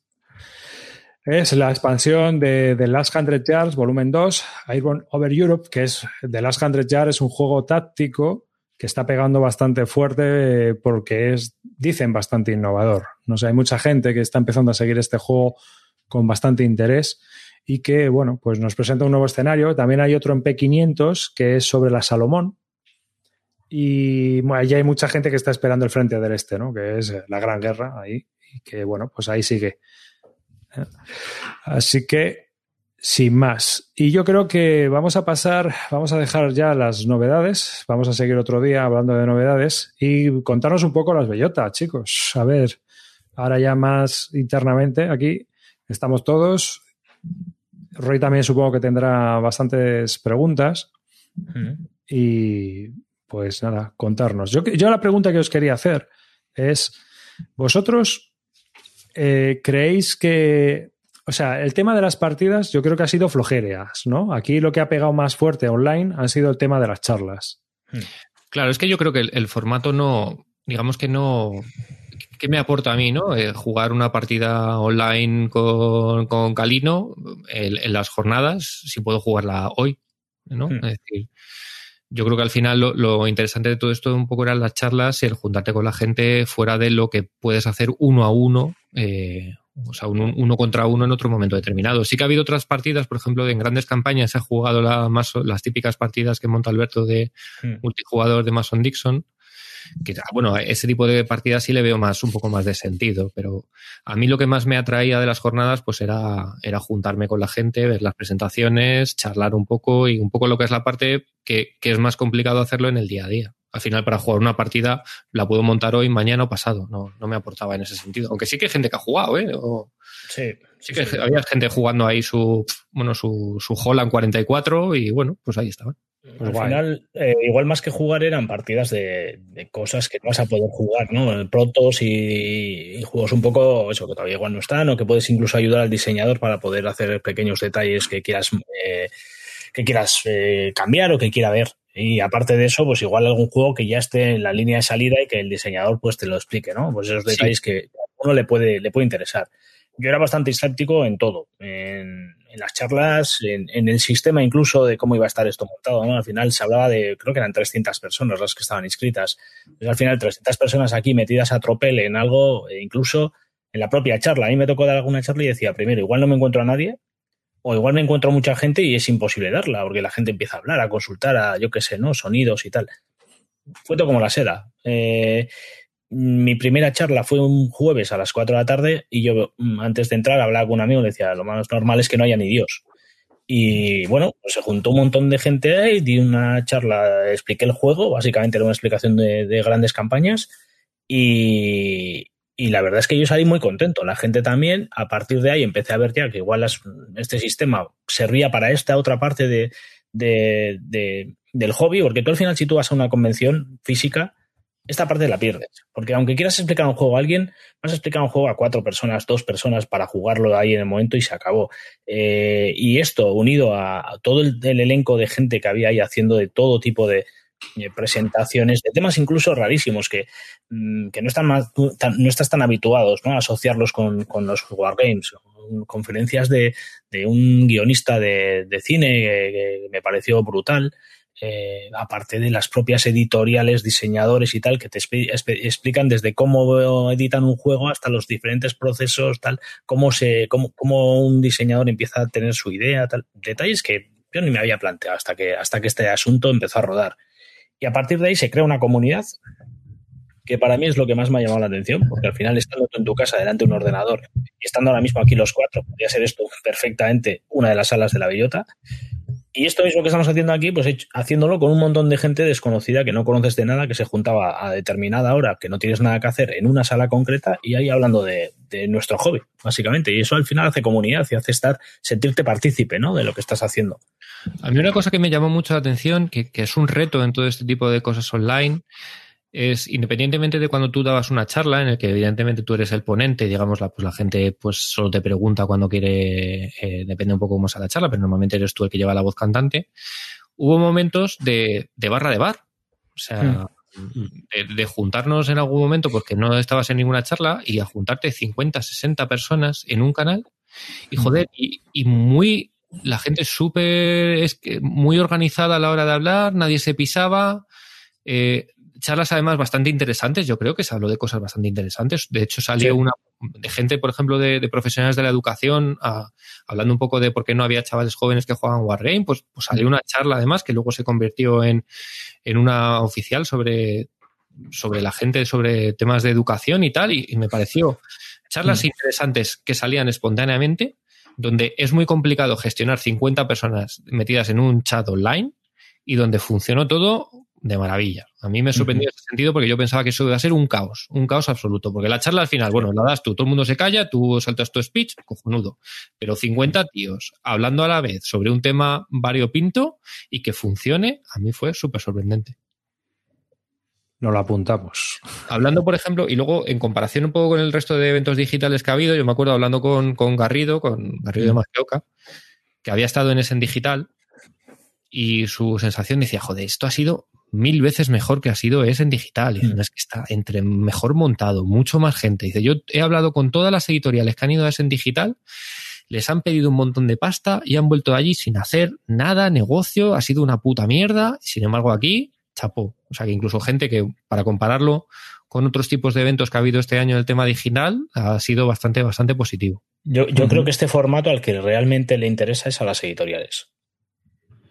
Speaker 1: Es la expansión de The Last Hundred Yards, volumen 2, Iron Over Europe, que es The Last Hundred Yards, es un juego táctico que está pegando bastante fuerte porque es, dicen, bastante innovador. No sé, hay mucha gente que está empezando a seguir este juego con bastante interés y que, bueno, pues nos presenta un nuevo escenario. También hay otro en P500 que es sobre la Salomón. Y bueno, hay mucha gente que está esperando el frente del este, ¿no? Que es la gran guerra ahí y que bueno, pues ahí sigue. Así que, sin más. Y yo creo que vamos a pasar, vamos a dejar ya las novedades, vamos a seguir otro día hablando de novedades y contarnos un poco las bellotas, chicos. A ver, ahora ya más internamente aquí estamos todos. Roy también supongo que tendrá bastantes preguntas. Y pues nada, contarnos. Yo, yo la pregunta que os quería hacer es, ¿vosotros eh, ¿creéis que, o sea, el tema de las partidas yo creo que ha sido flojereas, ¿no? Aquí lo que ha pegado más fuerte online ha sido el tema de las charlas.
Speaker 3: Hmm. Claro, es que yo creo que el, formato no, digamos que no, ¿qué me aporta a mí, no? Eh, jugar una partida online con, con Calino en, las jornadas, si puedo jugarla hoy, ¿no? Hmm. Es decir, yo creo que al final lo, interesante de todo esto un poco eran las charlas y el juntarte con la gente fuera de lo que puedes hacer uno a uno, eh, o sea, uno, contra uno en otro momento determinado. Sí que ha habido otras partidas, por ejemplo, en grandes campañas se ha jugado la, más, las típicas partidas que monta Alberto de hmm. multijugador de Mason Dixon, que bueno, ese tipo de partidas sí le veo más, un poco más de sentido, pero a mí lo que más me atraía de las jornadas pues era, era juntarme con la gente, ver las presentaciones, charlar un poco y un poco lo que es la parte que, que es más complicado hacerlo en el día a día. Al final, para jugar una partida la puedo montar hoy, mañana o pasado. No, no me aportaba en ese sentido. Aunque sí que hay gente que ha jugado, ¿eh?
Speaker 2: sí.
Speaker 3: Sí que había gente jugando ahí su, bueno, su, su Holland 44 y bueno, pues ahí estaban.
Speaker 2: Al final, eh, igual más que jugar eran partidas de, cosas que no vas a poder jugar, ¿no? Protos y, juegos un poco, eso, que todavía igual no están, o que puedes incluso ayudar al diseñador para poder hacer pequeños detalles que quieras, eh, que quieras eh, cambiar o que quiera ver. Y aparte de eso, pues igual algún juego que ya esté en la línea de salida y que el diseñador pues te lo explique, ¿no? Pues esos detalles que a uno le puede, le puede interesar. Yo era bastante escéptico en todo, en, en las charlas, en, el sistema incluso de cómo iba a estar esto montado. Al final se hablaba de, creo que eran 300 personas las que estaban inscritas. Entonces, al final, 300 personas aquí metidas a tropel en algo, e incluso en la propia charla. A mí me tocó dar alguna charla y decía, primero, igual no me encuentro a nadie, o igual me encuentro a mucha gente y es imposible darla, porque la gente empieza a hablar, a consultar, a yo qué sé, ¿no? Sonidos y tal. Fue todo como la seda. Eh, mi primera charla fue un jueves a las 4 de la tarde y yo mm, antes de entrar hablaba con un amigo y decía, lo más normal es que no haya ni Dios. Y bueno, pues se juntó un montón de gente ahí, di una charla, expliqué el juego, básicamente era una explicación de, grandes campañas y, la verdad es que yo salí muy contento, la gente también, a partir de ahí empecé a ver ya que igual este sistema servía para esta otra parte de, del hobby, porque tú al final si tú vas a una convención física, esta parte la pierdes. Porque aunque quieras explicar un juego a alguien, vas a explicar un juego a cuatro personas, dos personas para jugarlo ahí en el momento y se acabó. Eh, y esto, unido a, todo el, elenco de gente que había ahí haciendo de todo tipo de, presentaciones, de temas incluso rarísimos que, mm, que no, están no estás tan habituados ¿no? a asociarlos con, con los wargames. Conferencias de, de un guionista de, de cine que me pareció brutal. Eh, aparte de las propias editoriales, diseñadores y tal, que te explican desde cómo editan un juego hasta los diferentes procesos, tal, cómo, se, cómo, cómo un diseñador empieza a tener su idea, tal, detalles que yo ni me había planteado hasta que, hasta que este asunto empezó a rodar. Y a partir de ahí se crea una comunidad que para mí es lo que más me ha llamado la atención, porque al final estando tú en tu casa delante de un ordenador y estando ahora mismo aquí los cuatro, podría ser esto perfectamente una de las salas de la bellota, Y esto mismo que estamos haciendo aquí, pues haciéndolo con un montón de gente desconocida que no conoces de nada, que se juntaba a determinada hora, que no tienes nada que hacer en una sala concreta y ahí hablando de, nuestro hobby, básicamente. Y eso al final hace comunidad y hace estar, sentirte partícipe, ¿no? De lo que estás haciendo.
Speaker 3: A mí una cosa que me llamó mucho la atención, que, que es un reto en todo este tipo de cosas online, es independientemente de cuando tú dabas una charla en el que evidentemente tú eres el ponente, digamos, la, pues la gente pues solo te pregunta cuando quiere, eh, depende un poco cómo sea la charla, pero normalmente eres tú el que lleva la voz cantante. Hubo momentos de, de barra de bar, o sea, hmm. de, juntarnos en algún momento porque no estabas en ninguna charla y a juntarte 50, 60 personas en un canal y joder, y, y muy la gente súper es que muy organizada a la hora de hablar, nadie se pisaba. Eh, charlas además bastante interesantes, yo creo que se habló de cosas bastante interesantes. De hecho, salió una de gente, por ejemplo, de, profesionales de la educación, hablando un poco de por qué no había chavales jóvenes que jugaban Wargame, pues, pues salió una charla además que luego se convirtió en, en una oficial sobre, sobre la gente, sobre temas de educación y tal, y, me pareció charlas mm. interesantes que salían espontáneamente, donde es muy complicado gestionar 50 personas metidas en un chat online y donde funcionó todo de maravilla. A mí me sorprendió en ese sentido porque yo pensaba que eso iba a ser un caos, un caos absoluto. Porque la charla al final, bueno, la das tú, todo el mundo se calla, tú saltas tu speech, cojonudo. Pero 50 tíos hablando a la vez sobre un tema variopinto y que funcione, a mí fue súper sorprendente.
Speaker 1: Nos lo apuntamos.
Speaker 3: Hablando, por ejemplo, y luego en comparación un poco con el resto de eventos digitales que ha habido, yo me acuerdo hablando con, con Garrido, con Garrido de Magioca, que había estado en ese en digital, y su sensación decía, joder, esto ha sido mil veces mejor que ha sido es en digital. Mm. es que está entre mejor montado, mucho más gente. Dice, yo he hablado con todas las editoriales que han ido a ese en digital, les han pedido un montón de pasta y han vuelto allí sin hacer nada, negocio, ha sido una puta mierda. Sin embargo, aquí, chapó. O sea que incluso gente que, para compararlo con otros tipos de eventos que ha habido este año en el tema digital, ha sido bastante, bastante positivo.
Speaker 2: Yo, yo creo que este formato al que realmente le interesa es a las editoriales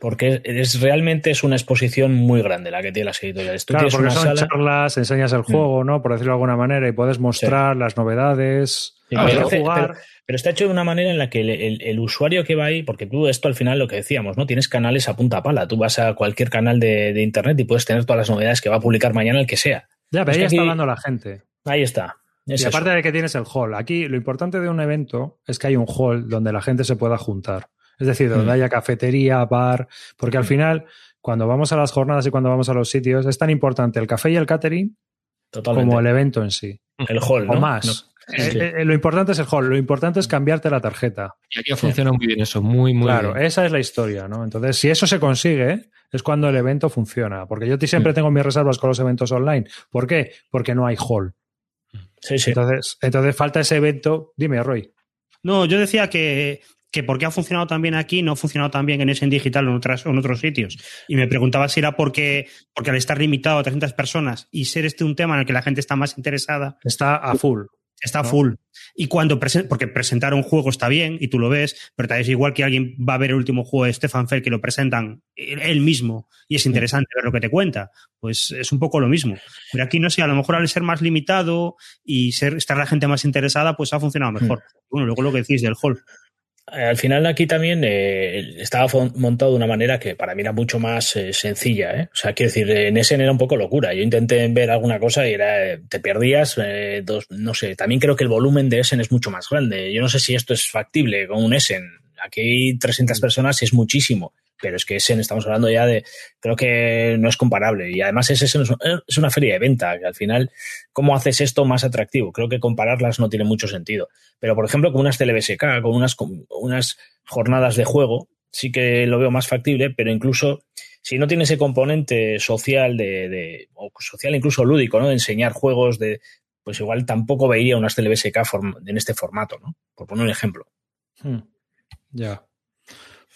Speaker 2: porque es realmente es una exposición muy grande la que tiene las editoriales.
Speaker 1: claro, porque son charlas, enseñas el mm. juego, ¿no? Por decirlo de alguna manera, y puedes mostrar las novedades,
Speaker 2: pero, jugar. Pero, está hecho de una manera en la que el, usuario que va ahí, porque tú esto al final lo que decíamos, ¿no? Tienes canales a punta pala. Tú vas a cualquier canal de, internet y puedes tener todas las novedades que va a publicar mañana el que sea.
Speaker 1: Ya, pero ahí está hablando la gente.
Speaker 2: Ahí está.
Speaker 1: y aparte de que tienes el hall, aquí lo importante de un evento es que hay un hall donde la gente se pueda juntar. Es decir, donde mm. haya cafetería, bar, porque al mm. final, cuando vamos a las jornadas y cuando vamos a los sitios, es tan importante el café y el catering como el evento en sí.
Speaker 2: El hall,
Speaker 1: O más. Eh, eh, lo importante es el hall, lo importante es cambiarte la tarjeta.
Speaker 3: Y aquí funciona muy bien eso, muy, muy
Speaker 1: claro, esa es la historia, ¿no? Entonces, si eso se consigue, es cuando el evento funciona. Porque yo siempre mm. tengo mis reservas con los eventos online. ¿Por qué? Porque no hay hall.
Speaker 2: Sí, sí.
Speaker 1: Entonces, entonces falta ese evento. Dime, Roy.
Speaker 4: No, yo decía que que por qué ha funcionado tan bien aquí no ha funcionado tan bien en ese en digital o en, otras, en otros sitios. Y me preguntaba si era porque, porque al estar limitado a 300 personas y ser este un tema en el que la gente está más interesada.
Speaker 1: Está a full.
Speaker 4: Está a full. Y cuando porque presentar un juego está bien y tú lo ves, pero tal vez igual que alguien va a ver el último juego de Stefan Feld que lo presentan él mismo y es interesante ver lo que te cuenta, pues es un poco lo mismo. Pero aquí no sé, a lo mejor al ser más limitado y ser, estar la gente más interesada, pues ha funcionado mejor. Bueno, luego lo que decís del hall.
Speaker 2: Eh, al final aquí también eh, estaba montado de una manera que para mí era mucho más eh, sencilla. ¿eh? O sea, quiero decir, en ese era un poco locura. Yo intenté ver alguna cosa y era, te perdías, dos, no sé, también creo que el volumen de Essen es mucho más grande. Yo no sé si esto es factible con un Essen. Aquí hay 300 personas y es muchísimo pero es que Essen estamos hablando ya de, creo que no es comparable. Y además es, es una feria de venta, que al final, ¿cómo haces esto más atractivo? Creo que compararlas no tiene mucho sentido. Pero, por ejemplo, con unas TLBSK, con unas, unas jornadas de juego, sí que lo veo más factible, pero incluso si no tiene ese componente social de, de o social incluso lúdico, ¿no? De enseñar juegos de, pues igual tampoco veía unas TLBSK en este formato, ¿no? Por poner un ejemplo.
Speaker 1: Hmm. Ya.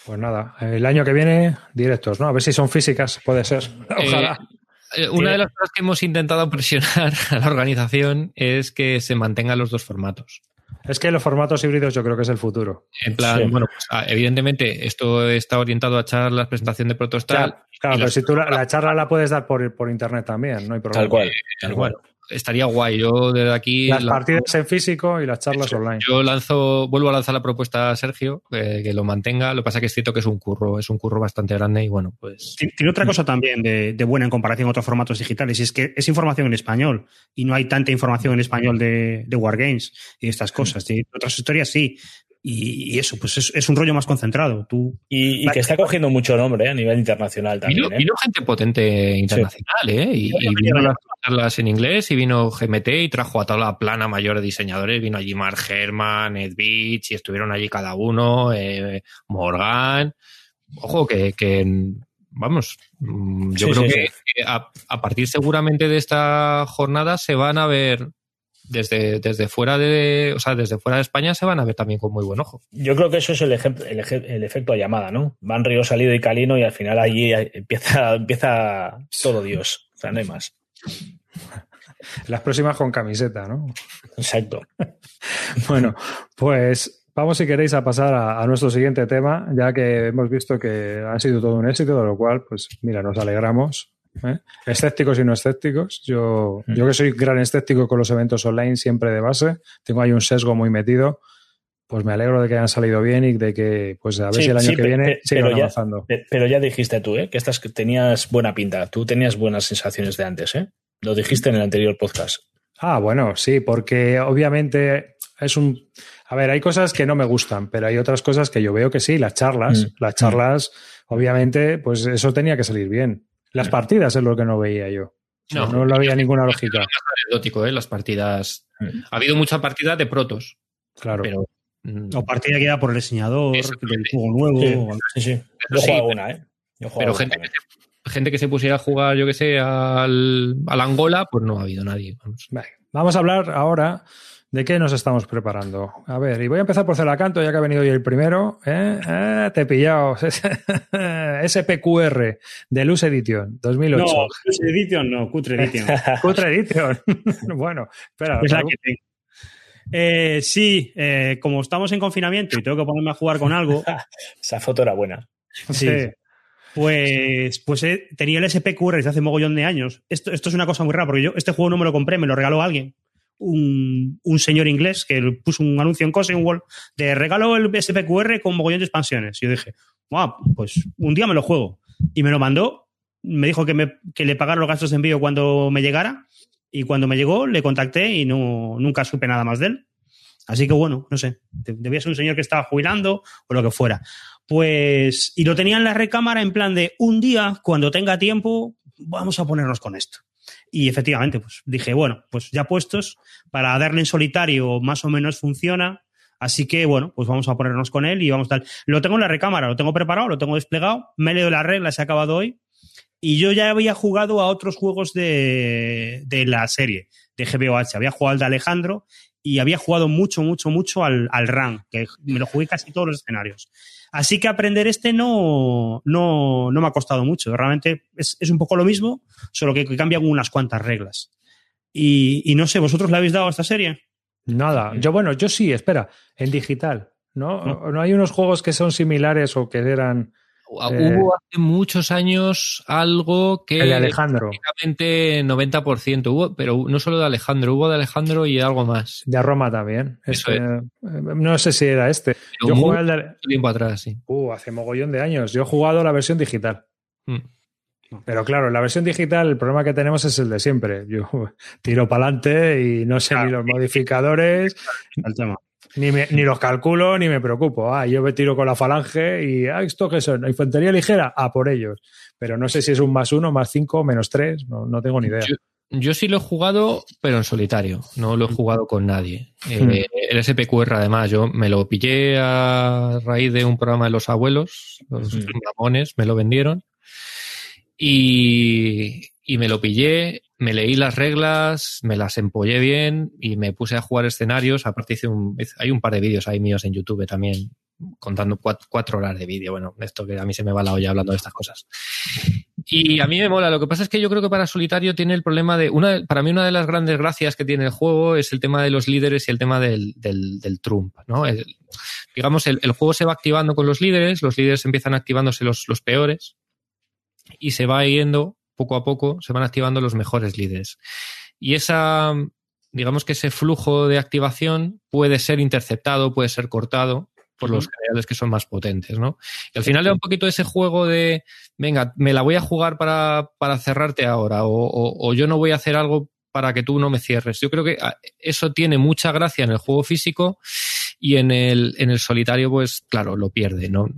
Speaker 1: Pues nada, el año que viene, directos, ¿no? A ver si son físicas, puede ser. Ojalá.
Speaker 3: Eh, eh, una de las cosas que hemos intentado presionar a la organización es que se mantengan los dos formatos.
Speaker 1: Es que los formatos híbridos yo creo que es el futuro.
Speaker 3: En plan, bueno, pues, ah, evidentemente esto está orientado a charlas, presentación de protostal.
Speaker 1: Claro, pero si tú la, charla la puedes dar por, por internet también, no hay problema.
Speaker 2: Tal cual, tal cual.
Speaker 3: Estaría guay. Yo desde aquí.
Speaker 1: Las partidas en físico y las charlas online.
Speaker 3: Yo lanzo, vuelvo a lanzar la propuesta a Sergio, que lo mantenga. Lo que pasa es que es cierto que es un curro, es un curro bastante grande y bueno, pues.
Speaker 4: Tiene otra cosa también de, buena en comparación a otros formatos digitales, y es que es información en español y no hay tanta información en español de, de Wargames y estas cosas. Y otras historias sí, y, eso, pues es, un rollo más concentrado. Tú,
Speaker 2: y, que está cogiendo mucho nombre ¿eh? a nivel internacional también.
Speaker 3: Vino,
Speaker 2: ¿eh?
Speaker 3: gente potente internacional, ¿eh? Y, vino las charlas en inglés y vino GMT y trajo a toda la plana mayor de diseñadores. Vino allí Mark Herman, Ed Beach y estuvieron allí cada uno, eh, Morgan. Ojo, que, vamos, mm, yo creo que, a, a, partir seguramente de esta jornada se van a ver desde, desde fuera de, o sea, desde fuera de España se van a ver también con muy buen ojo.
Speaker 2: Yo creo que eso es el, el, el efecto llamada, ¿no? Van Río salido y Calino y al final allí empieza, empieza todo Dios. O sea, no hay más.
Speaker 1: Las próximas con camiseta, ¿no?
Speaker 2: Exacto.
Speaker 1: bueno, pues vamos si queréis a pasar a, a, nuestro siguiente tema, ya que hemos visto que ha sido todo un éxito, de lo cual, pues mira, nos alegramos. ¿Eh? Escépticos y no escépticos. Yo, mm. yo que soy gran escéptico con los eventos online siempre de base, tengo ahí un sesgo muy metido. Pues me alegro de que hayan salido bien y de que, pues a ver si el año que viene sigan avanzando.
Speaker 2: pero ya dijiste tú, ¿eh? que estas tenías buena pinta. Tú tenías buenas sensaciones de antes, ¿eh? Lo dijiste en el anterior podcast.
Speaker 1: Ah, bueno, sí, porque obviamente es un. A ver, hay cosas que no me gustan, pero hay otras cosas que yo veo que sí. Las charlas, mm. las charlas, obviamente, pues eso tenía que salir bien. Las partidas es lo que no veía yo. No, no, había ninguna lógica. Es
Speaker 3: anecdótico, ¿eh? Las partidas. Ha habido mucha partida de protos.
Speaker 1: Claro.
Speaker 4: Pero, mm, o partida que da por el diseñador, del juego nuevo.
Speaker 2: Sí, sí. Yo juego alguna, ¿eh? Yo
Speaker 3: pero gente que, se, gente que, se, pusiera a jugar, yo que sé, al, al Angola, pues no ha habido nadie.
Speaker 1: Vamos. Vale. Vamos a hablar ahora ¿De qué nos estamos preparando? A ver, y voy a empezar por Celacanto, ya que ha venido hoy el primero. ¿eh? Eh, te he pillado. SPQR de Luz Edition 2008. No,
Speaker 4: Luz Edition no, Cutre Edition.
Speaker 1: Cutre Edition. bueno, espera. Es la que
Speaker 4: eh, sí, eh, como estamos en confinamiento y tengo que ponerme a jugar con algo.
Speaker 2: Esa foto era buena.
Speaker 4: Sí. Pues, pues tenía el SPQR desde hace mogollón de años. Esto, esto es una cosa muy rara, porque yo este juego no me lo compré, me lo regaló alguien un, señor inglés que puso un anuncio en Cousin Wall de regalo el SPQR con mogollón de expansiones. Y yo dije, wow, pues un día me lo juego. Y me lo mandó, me dijo que, me, que le pagara los gastos de envío cuando me llegara. Y cuando me llegó, le contacté y no, nunca supe nada más de él. Así que bueno, no sé, debía ser un señor que estaba jubilando o lo que fuera. Pues, y lo tenía en la recámara en plan de un día, cuando tenga tiempo, vamos a ponernos con esto. Y efectivamente, pues dije, bueno, pues ya puestos, para darle en solitario más o menos funciona. Así que, bueno, pues vamos a ponernos con él y vamos tal. Lo tengo en la recámara, lo tengo preparado, lo tengo desplegado, me he leído las reglas, he acabado hoy. Y yo ya había jugado a otros juegos de, de la serie, de GBOH. Había jugado al de Alejandro y había jugado mucho, mucho, mucho al, al RAN, que me lo jugué casi todos los escenarios. Así que aprender este no, no, no me ha costado mucho. Realmente es, es, un poco lo mismo, solo que, cambian unas cuantas reglas. Y, y, no sé, ¿vosotros le habéis dado a esta serie?
Speaker 1: Nada. Yo, bueno, yo sí, espera, en digital. ¿no? ¿No? ¿No hay unos juegos que son similares o que eran
Speaker 3: eh, hubo hace muchos años algo que.
Speaker 1: El de Alejandro.
Speaker 3: Prácticamente 90%. Hubo, pero no solo de Alejandro, hubo de Alejandro y algo más.
Speaker 1: De Roma también. Este, no sé si era este. Yo jugué el de.
Speaker 3: tiempo atrás, sí.
Speaker 1: Uh, hace mogollón de años. Yo he jugado la versión digital. Mm. Pero claro, la versión digital, el problema que tenemos es el de siempre. Yo tiro para adelante y no sé ni los modificadores. El tema. Ni, ni los calculo ni me preocupo. Ah, yo me tiro con la falange y, ah, ¿esto qué son? ¿Infantería ligera? Ah, por ellos. Pero no sé si es un más uno, más cinco, menos tres, no, no tengo ni idea.
Speaker 3: Yo, sí lo he jugado, pero en solitario. No lo he jugado con nadie. Hmm. Eh, el SPQR, además, yo me lo pillé a raíz de un programa de los abuelos, los hmm. Ramones, me lo vendieron. Y, y me lo pillé me leí las reglas, me las empollé bien y me puse a jugar escenarios. Aparte hice un, hay un par de vídeos ahí míos en YouTube también contando cuatro, horas de vídeo. Bueno, esto que a mí se me va la olla hablando de estas cosas. Y a mí me mola. Lo que pasa es que yo creo que para solitario tiene el problema de una, para mí una de las grandes gracias que tiene el juego es el tema de los líderes y el tema del, del, trump, ¿no? digamos, el, el, juego se va activando con los líderes, los líderes empiezan activándose los, los peores y se va yendo poco a poco se van activando los mejores líderes. y esa, digamos que ese flujo de activación puede ser interceptado, puede ser cortado por los generales que son más potentes, ¿no? Y al final da un poquito ese juego de, venga, me la voy a jugar para, para cerrarte ahora, o, yo no voy a hacer algo para que tú no me cierres. Yo creo que ah, eso tiene mucha gracia en el juego físico y en el, en el solitario, pues claro, lo pierde, ¿no?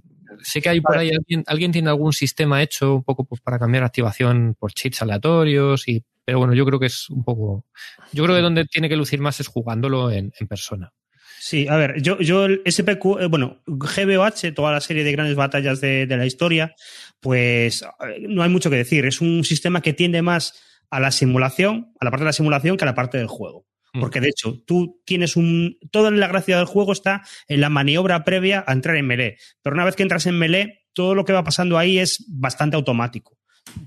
Speaker 3: Sé que hay por ahí alguien, alguien tiene algún sistema hecho un poco pues, para cambiar activación por cheats aleatorios y pero bueno, yo creo que es un poco. Yo creo que donde tiene que lucir más es jugándolo en, en persona.
Speaker 4: Sí, a ver, yo, yo el SPQ, eh, bueno, GBOH, toda la serie de grandes batallas de, la historia, pues eh, no hay mucho que decir. Es un sistema que tiende más a la simulación, a la parte de la simulación que a la parte del juego. Mm. Porque de hecho, tú tienes un. Toda la gracia del juego está en la maniobra previa a entrar en melee. Pero una vez que entras en melee, todo lo que va pasando ahí es bastante automático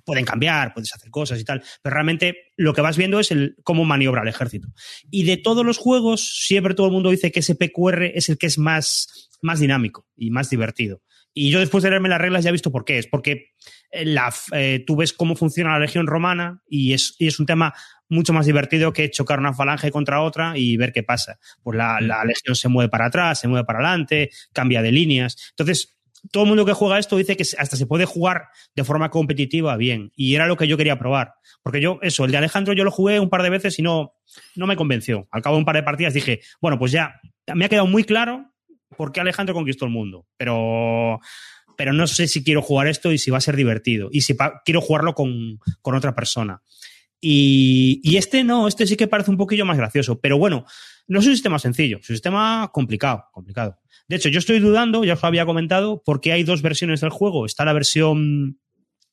Speaker 4: pueden cambiar, puedes hacer cosas y tal, pero realmente lo que vas viendo es el cómo maniobra el ejército. Y de todos los juegos, siempre todo el mundo dice que ese PQR es el que es más, más dinámico y más divertido. Y yo después de leerme las reglas ya he visto por qué. Es porque eh, la, eh, tú ves cómo funciona la legión romana y es, y es un tema mucho más divertido que chocar una falange contra otra y ver qué pasa. Pues la, la legión se mueve para atrás, se mueve para adelante, cambia de líneas. Entonces, todo el mundo que juega esto dice que hasta se puede jugar de forma competitiva bien. Y era lo que yo quería probar. Porque yo, eso, el de Alejandro yo lo jugué un par de veces y no, no me convenció. Al cabo de un par de partidas dije, bueno, pues ya, me ha quedado muy claro por qué Alejandro conquistó el mundo. Pero, pero no sé si quiero jugar esto y si va a ser divertido. Y si quiero jugarlo con, con otra persona. Y, y, este no, este sí que parece un poquillo más gracioso. Pero bueno, no es un sistema sencillo, es un sistema complicado, complicado. De hecho, yo estoy dudando, ya os había comentado, porque hay dos versiones del juego. Está la versión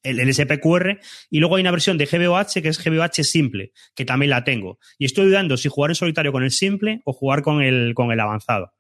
Speaker 4: el, SPQR y luego hay una versión de GBOH que es GBOH simple, que también la tengo. Y estoy dudando si jugar en solitario con el simple o jugar con el, con el avanzado.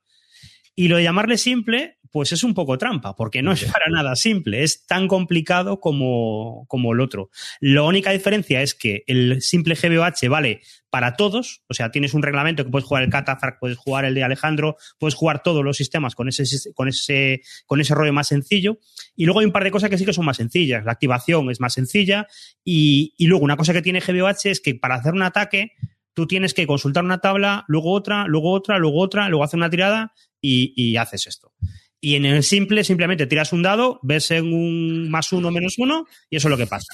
Speaker 4: Y lo de llamarle simple, pues es un poco trampa, porque no es para nada simple, es tan complicado como, como el otro. La única diferencia es que el simple GBOH vale para todos, o sea, tienes un reglamento que puedes jugar el Catafract, puedes jugar el de Alejandro, puedes jugar todos los sistemas con ese, con ese, con ese rollo más sencillo. Y luego hay un par de cosas que sí que son más sencillas. La activación es más sencilla. Y, y luego una cosa que tiene GBOH es que para hacer un ataque, tú tienes que consultar una tabla, luego otra, luego otra, luego otra, luego hacer una tirada y, y haces esto. Y en el simple, simplemente tiras un dado, ves en un más uno, menos uno, y eso es lo que pasa.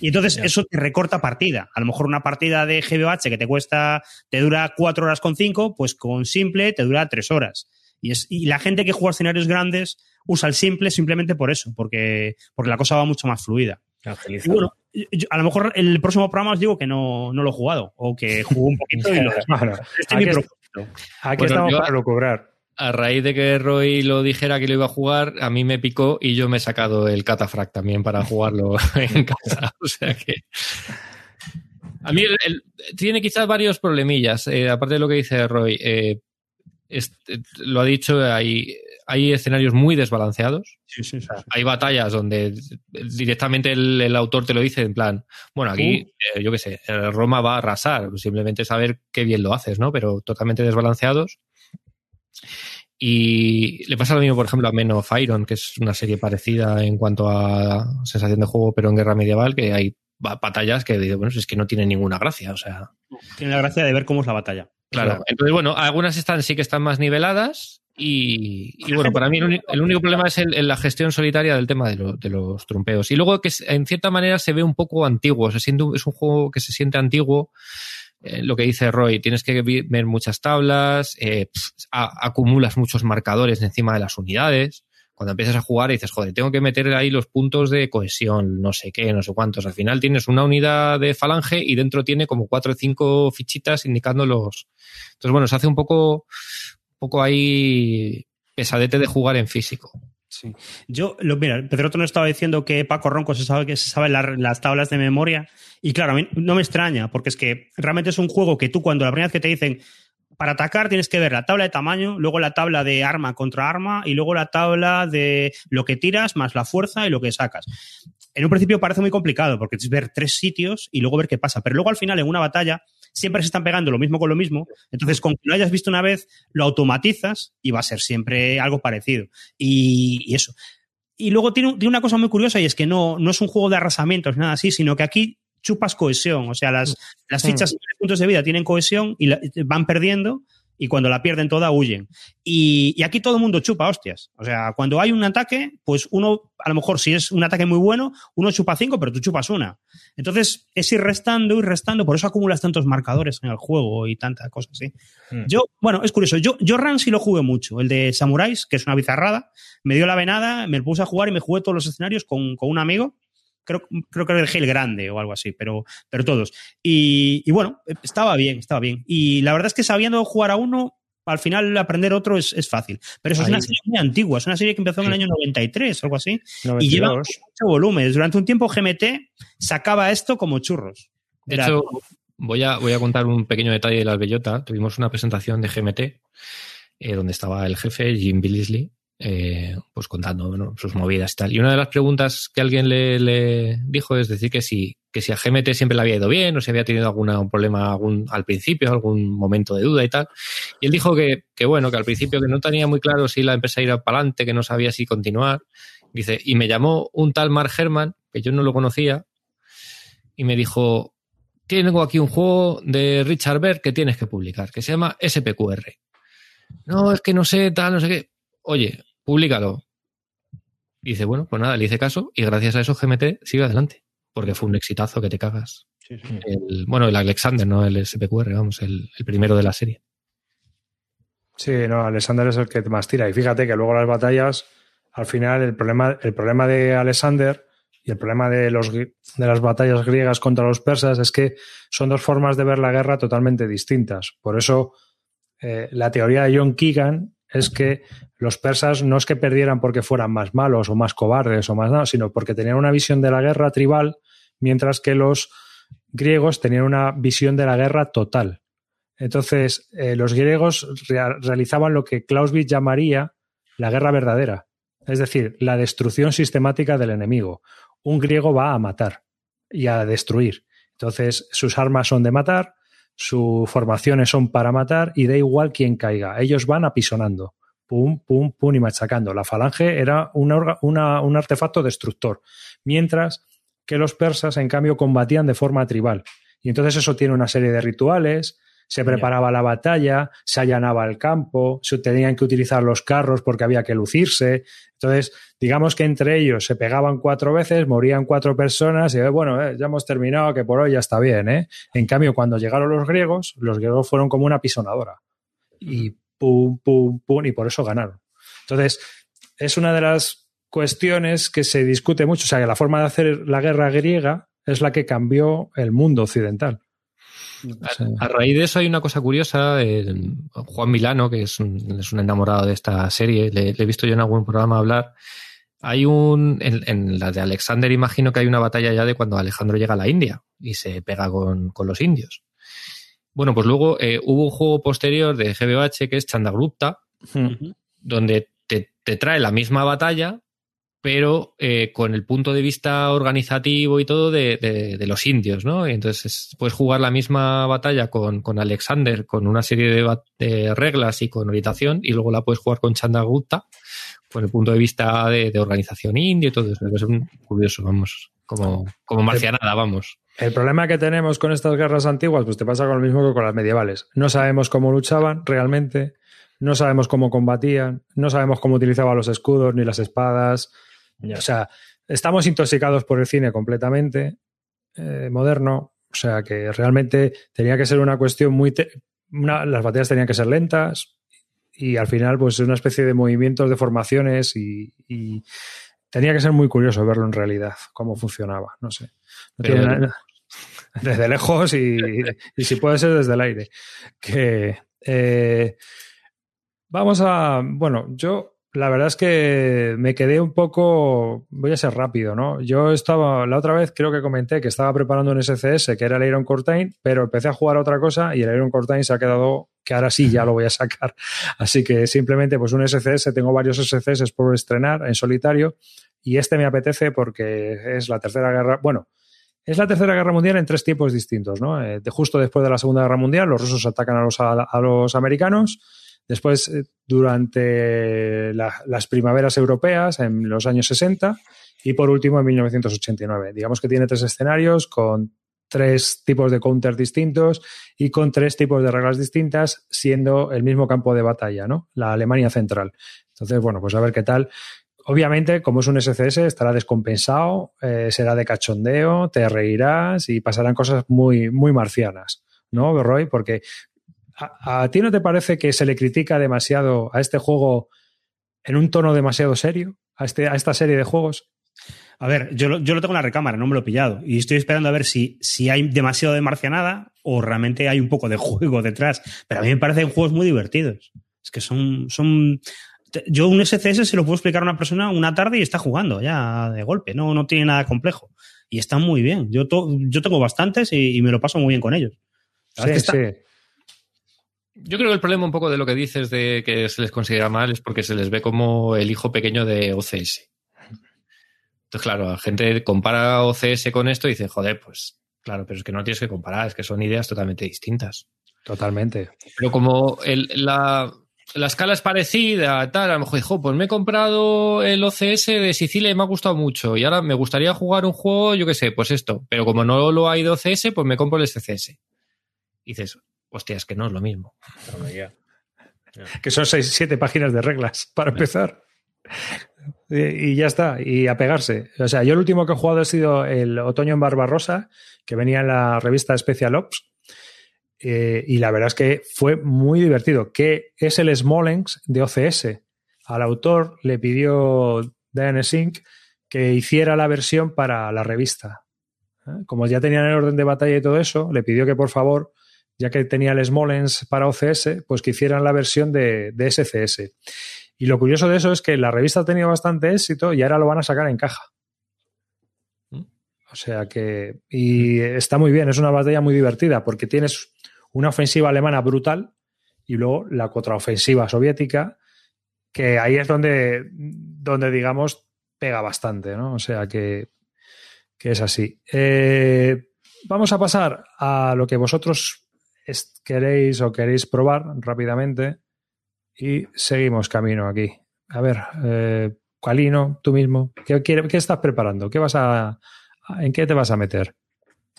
Speaker 4: Y entonces eso te recorta partida. A lo mejor una partida de GBOH que te cuesta, te dura cuatro horas con cinco, pues con simple te dura tres horas. Y, es, y la gente que juega escenarios grandes usa el simple simplemente por eso, porque, porque la cosa va mucho más fluida. bueno, a lo mejor el próximo programa os digo que no, no lo he jugado, o que jugué un poquito y lo
Speaker 1: Este es mi Aquí estamos para lo cobrar
Speaker 3: a raíz de que Roy lo dijera que lo iba a jugar, a mí me picó y yo me he sacado el Catafract también para jugarlo en casa. O sea que. A mí tiene quizás varios problemillas, eh, aparte de lo que dice Roy. Eh, lo ha dicho, hay, hay escenarios muy desbalanceados. hay batallas donde directamente el, autor te lo dice en plan, bueno, aquí, uh. eh, yo qué sé, Roma va a arrasar, simplemente saber qué bien lo haces, ¿no? Pero totalmente desbalanceados. Y le pasa lo mismo, por ejemplo, a Men of Iron, que es una serie parecida en cuanto a sensación de juego, pero en guerra medieval, que hay batallas que, bueno, es que no tiene ninguna gracia, o sea.
Speaker 4: Tiene la gracia de ver cómo es la batalla.
Speaker 3: Claro, entonces, bueno, algunas están, sí que están más niveladas y, bueno, para mí el, único problema es la gestión solitaria del tema de, de, los trompeos. Y luego que en cierta manera se ve un poco antiguo, se siente, es un juego que se siente antiguo eh, lo que dice Roy, tienes que ver muchas tablas, eh, acumulas muchos marcadores encima de las unidades. Cuando empiezas a jugar dices, joder, tengo que meter ahí los puntos de cohesión, no sé qué, no sé cuántos. Al final tienes una unidad de falange y dentro tiene como cuatro o cinco fichitas indicando los. Entonces, bueno, se hace un poco, un poco ahí pesadete de jugar en físico.
Speaker 4: Sí. Yo, lo, mira, Pedro no estaba diciendo que Paco Ronco se sabe que se sabe las tablas de memoria. Y claro, a mí no me extraña, porque es que realmente es un juego que tú, cuando la primera vez que te dicen para atacar, tienes que ver la tabla de tamaño, luego la tabla de arma contra arma y luego la tabla de lo que tiras más la fuerza y lo que sacas. En un principio parece muy complicado, porque es ver tres sitios y luego ver qué pasa. Pero luego al final, en una batalla, siempre se están pegando lo mismo con lo mismo. Entonces, con que lo hayas visto una vez, lo automatizas y va a ser siempre algo parecido. Y, eso. Y luego tiene, tiene, una cosa muy curiosa y es que no, no es un juego de arrasamientos, nada así, sino que aquí chupas cohesión. O sea, las, las fichas puntos de vida tienen cohesión y van perdiendo y cuando la pierden toda huyen. Y, aquí todo el mundo chupa hostias. O sea, cuando hay un ataque, pues uno, a lo mejor si es un ataque muy bueno, uno chupa cinco, pero tú chupas una. Entonces es ir restando, y restando, por eso acumulas tantos marcadores en el juego y tantas cosas así. Hmm. Yo, bueno, es curioso, yo, yo Ran sí lo jugué mucho, el de Samuráis, que es una bizarrada, me dio la venada, me puse a jugar y me jugué todos los escenarios con, con un amigo creo, creo que era el gel grande o algo así, pero, pero todos. Y, bueno, estaba bien, estaba bien. Y la verdad es que sabiendo jugar a uno, al final aprender otro es, fácil. Pero eso es una serie muy antigua, es una serie que empezó en el año 93, algo así. Y lleva mucho volumen. Durante un tiempo GMT sacaba esto como churros.
Speaker 3: De hecho, voy a, voy a contar un pequeño detalle de las bellota. Tuvimos una presentación de GMT eh, donde estaba el jefe, Jim Billisley, eh, pues contando sus movidas y tal. Y una de las preguntas que alguien le, dijo es decir que si, que si a GMT siempre le había ido bien o si había tenido algún problema algún, al principio, algún momento de duda y tal. Y él dijo que, que, bueno, que al principio que no tenía muy claro si la empresa iba para adelante, que no sabía si continuar. Dice, y me llamó un tal Mark Herman, que yo no lo conocía, y me dijo, tengo aquí un juego de Richard Berg que tienes que publicar, que se llama SPQR. No, es que no sé, tal, no sé qué. Oye, públicalo. Y dice, bueno, pues nada, le hice caso y gracias a eso GMT sigue adelante, porque fue un exitazo que te cagas. bueno, el Alexander, no el SPQR, vamos, el, primero de la serie.
Speaker 1: Sí, no, Alexander es el que más tira. Y fíjate que luego las batallas, al final, el problema, el problema de Alexander y el problema de, los, de las batallas griegas contra los persas es que son dos formas de ver la guerra totalmente distintas. Por eso, eh, la teoría de John Keegan es que los persas no es que perdieran porque fueran más malos o más cobardes o más nada, sino porque tenían una visión de la guerra tribal, mientras que los griegos tenían una visión de la guerra total. Entonces, eh, los griegos realizaban lo que Clausewitz llamaría la guerra verdadera, es decir, la destrucción sistemática del enemigo. Un griego va a matar y a destruir. Entonces, sus armas son de matar, sus formaciones son para matar y da igual quién caiga. Ellos van apisonando. Pum, pum, pum y machacando. La falange era un artefacto destructor. Mientras que los persas, en cambio, combatían de forma tribal. Y entonces eso tiene una serie de rituales, se preparaba la batalla, se allanaba el campo, se tenían que utilizar los carros porque había que lucirse. Entonces, digamos que entre ellos se pegaban cuatro veces, morían cuatro personas y eh, bueno, eh, ya hemos terminado, que por hoy ya está bien. ¿eh? En cambio, cuando llegaron los griegos, los griegos fueron como una pisonadora. Y pum, pum, pum, y por eso ganaron. Entonces, es una de las cuestiones que se discute mucho. O sea, que la forma de hacer la guerra griega es la que cambió el mundo occidental.
Speaker 3: A, raíz de eso hay una cosa curiosa. Juan Milano, que es un, es un, enamorado de esta serie, le, he visto yo en algún programa hablar. Hay un. En, la de Alexander, imagino que hay una batalla ya de cuando Alejandro llega a la India y se pega con, los indios. Bueno, pues luego eh, hubo un juego posterior de GBH que es Chandagrupta, donde te, te, trae la misma batalla, pero eh, con el punto de vista organizativo y todo de, los indios, ¿no? Y entonces puedes jugar la misma batalla con, Alexander, con una serie de, reglas y con orientación, y luego la puedes jugar con Chandragupta, con el punto de vista de, organización indio y todo eso. Es un curioso, vamos, como, como marcianada, vamos.
Speaker 1: El problema que tenemos con estas guerras antiguas, pues te pasa con lo mismo que con las medievales. No sabemos cómo luchaban realmente, no sabemos cómo combatían, no sabemos cómo utilizaban los escudos ni las espadas o sea, estamos intoxicados por el cine completamente eh, moderno. O sea, que realmente tenía que ser una cuestión muy... las batallas tenían que ser lentas y al final, pues una especie de movimientos, de formaciones y, tenía que ser muy curioso verlo en realidad, cómo funcionaba. No sé. desde lejos y, si puede ser desde el aire. Que eh, vamos a. Bueno, yo la verdad es que me quedé un poco, voy a ser rápido, ¿no? Yo estaba, la otra vez creo que comenté que estaba preparando un SCS, que era el Iron Cortain, pero empecé a jugar otra cosa y el Iron Cortain se ha quedado, que ahora sí ya lo voy a sacar. Así que simplemente pues un SCS, tengo varios SCS por estrenar en solitario y este me apetece porque es la tercera guerra, bueno, es la tercera guerra mundial en tres tiempos distintos, ¿no? Eh, de justo después de la segunda guerra mundial, los rusos atacan a los, a los americanos, Después, eh, durante las primaveras europeas, en los años 60, y por último, en 1989. Digamos que tiene tres escenarios con tres tipos de counters distintos y con tres tipos de reglas distintas, siendo el mismo campo de batalla, ¿no? La Alemania central. Entonces, bueno, pues a ver qué tal. Obviamente, como es un SCS, estará descompensado, eh, será de cachondeo, te reirás y pasarán cosas muy, muy marcianas, ¿no, Roy? Porque a, ti no te parece que se le critica demasiado a este juego en un tono demasiado serio, a, este, a esta serie de juegos?
Speaker 4: A ver, yo lo, yo lo tengo en la recámara, no me lo he pillado. Y estoy esperando a ver si, si hay demasiado de marcianada o realmente hay un poco de juego detrás. Pero a mí me parecen juegos muy divertidos. Es que son, son yo un SCS se lo puedo explicar a una persona una tarde y está jugando ya de golpe, no, no tiene nada complejo. Y está muy bien. Yo, yo tengo bastantes y, me lo paso muy bien con ellos.
Speaker 1: Sí, sí.
Speaker 3: Yo creo que el problema un poco de lo que dices de que se les considera mal es porque se les ve como el hijo pequeño de OCS. Entonces, claro, la gente compara OCS con esto y dice, joder, pues claro, pero es que no tienes que comparar, es que son ideas totalmente distintas.
Speaker 1: Totalmente.
Speaker 3: Pero como el, la, la escala es parecida, tal, a lo mejor dijo, pues me he comprado el OCS de Sicilia y me ha gustado mucho. Y ahora me gustaría jugar un juego, yo qué sé, pues esto. Pero como no lo hay de OCS, pues me compro el SCS. Y dices, hostia, es que no es lo mismo.
Speaker 1: Que son seis, siete páginas de reglas para empezar. Y, ya está, y a pegarse. O sea, yo el último que he jugado ha sido el Otoño en Barbarosa, que venía en la revista Special Ops, eh, y la verdad es que fue muy divertido. Que es el Smolensk de OCS. Al autor le pidió Diane Sink que hiciera la versión para la revista. ¿eh? Como ya tenían el orden de batalla y todo eso, le pidió que por favor, ya que tenía el Smolensk para OCS, pues que hicieran la versión de, de SCS. Y lo curioso de eso es que la revista ha tenido bastante éxito y ahora lo van a sacar en caja. ¿Mm? O sea que. Y está muy bien, es una batalla muy divertida porque tienes una ofensiva alemana brutal y luego la contraofensiva soviética, que ahí es donde, donde digamos, pega bastante, ¿no? O sea que, es así. Eh, vamos a pasar a lo que vosotros queréis o queréis probar rápidamente y seguimos camino aquí. A ver, eh, tú mismo, ¿qué, ¿qué, estás preparando? ¿Qué vas a, ¿En qué te vas a meter?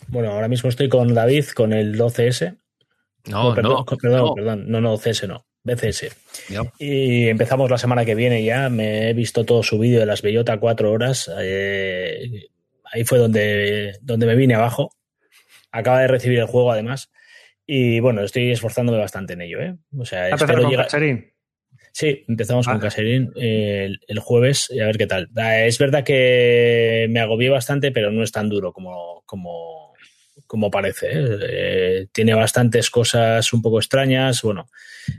Speaker 2: Bueno, ahora mismo estoy con David con el 12S
Speaker 3: no,
Speaker 2: perdón,
Speaker 3: no,
Speaker 2: perdón, no. perdón, no, no, CS no, BCS. Y empezamos la semana que viene ya, me he visto todo su vídeo de las Bellota cuatro horas, eh, ahí fue donde, donde me vine abajo, acaba de recibir el juego además, y bueno, estoy esforzándome bastante en ello, ¿eh? O sea,
Speaker 1: espero llegar...
Speaker 2: Sí, empezamos con Caserín el, el, jueves y a ver qué tal. Ah, es verdad que me agobié bastante, pero no es tan duro como, como como parece. ¿eh? Eh, tiene bastantes cosas un poco extrañas. Bueno,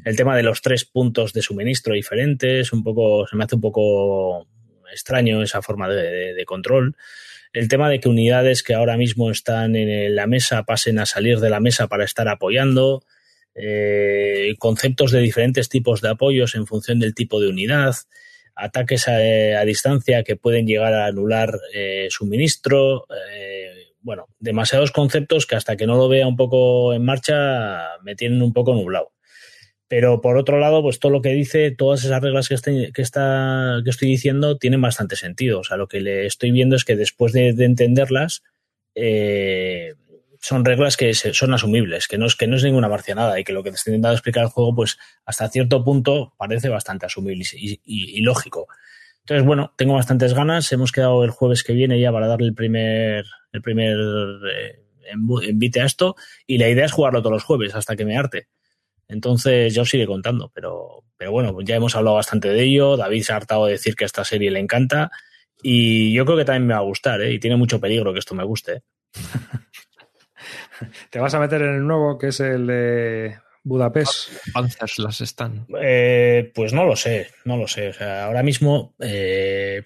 Speaker 2: el tema de los tres puntos de suministro diferentes, un poco, se me hace un poco extraño esa forma de, control. El tema de que unidades que ahora mismo están en la mesa pasen a salir de la mesa para estar apoyando. Eh, conceptos de diferentes tipos de apoyos en función del tipo de unidad, ataques a, distancia que pueden llegar a anular suministro, bueno, demasiados conceptos que hasta que no lo vea un poco en marcha me tienen un poco nublado. Pero por otro lado, pues todo lo que dice, todas esas reglas que, está, que estoy diciendo tienen bastante sentido. O sea, lo que le estoy viendo es que después de, entenderlas, eh, son reglas que son asumibles, que no, es, que no es ninguna marcianada y que lo que te está intentando explicar el juego, pues hasta cierto punto parece bastante asumible y lógico. Entonces, bueno, tengo bastantes ganas. Hemos quedado el jueves que viene ya para darle el primer, el primer eh, envite a esto. Y la idea es jugarlo todos los jueves hasta que me arte. Entonces, yo os iré contando. Pero, pero bueno, ya hemos hablado bastante de ello. David se ha hartado de decir que esta serie le encanta. Y yo creo que también me va a gustar, ¿eh? Y tiene mucho peligro que esto me guste.
Speaker 1: Te vas a meter en el nuevo, que es el de Budapest.
Speaker 3: Panzers las están.
Speaker 2: Eh, pues no lo sé, no lo sé. O sea, ahora mismo eh,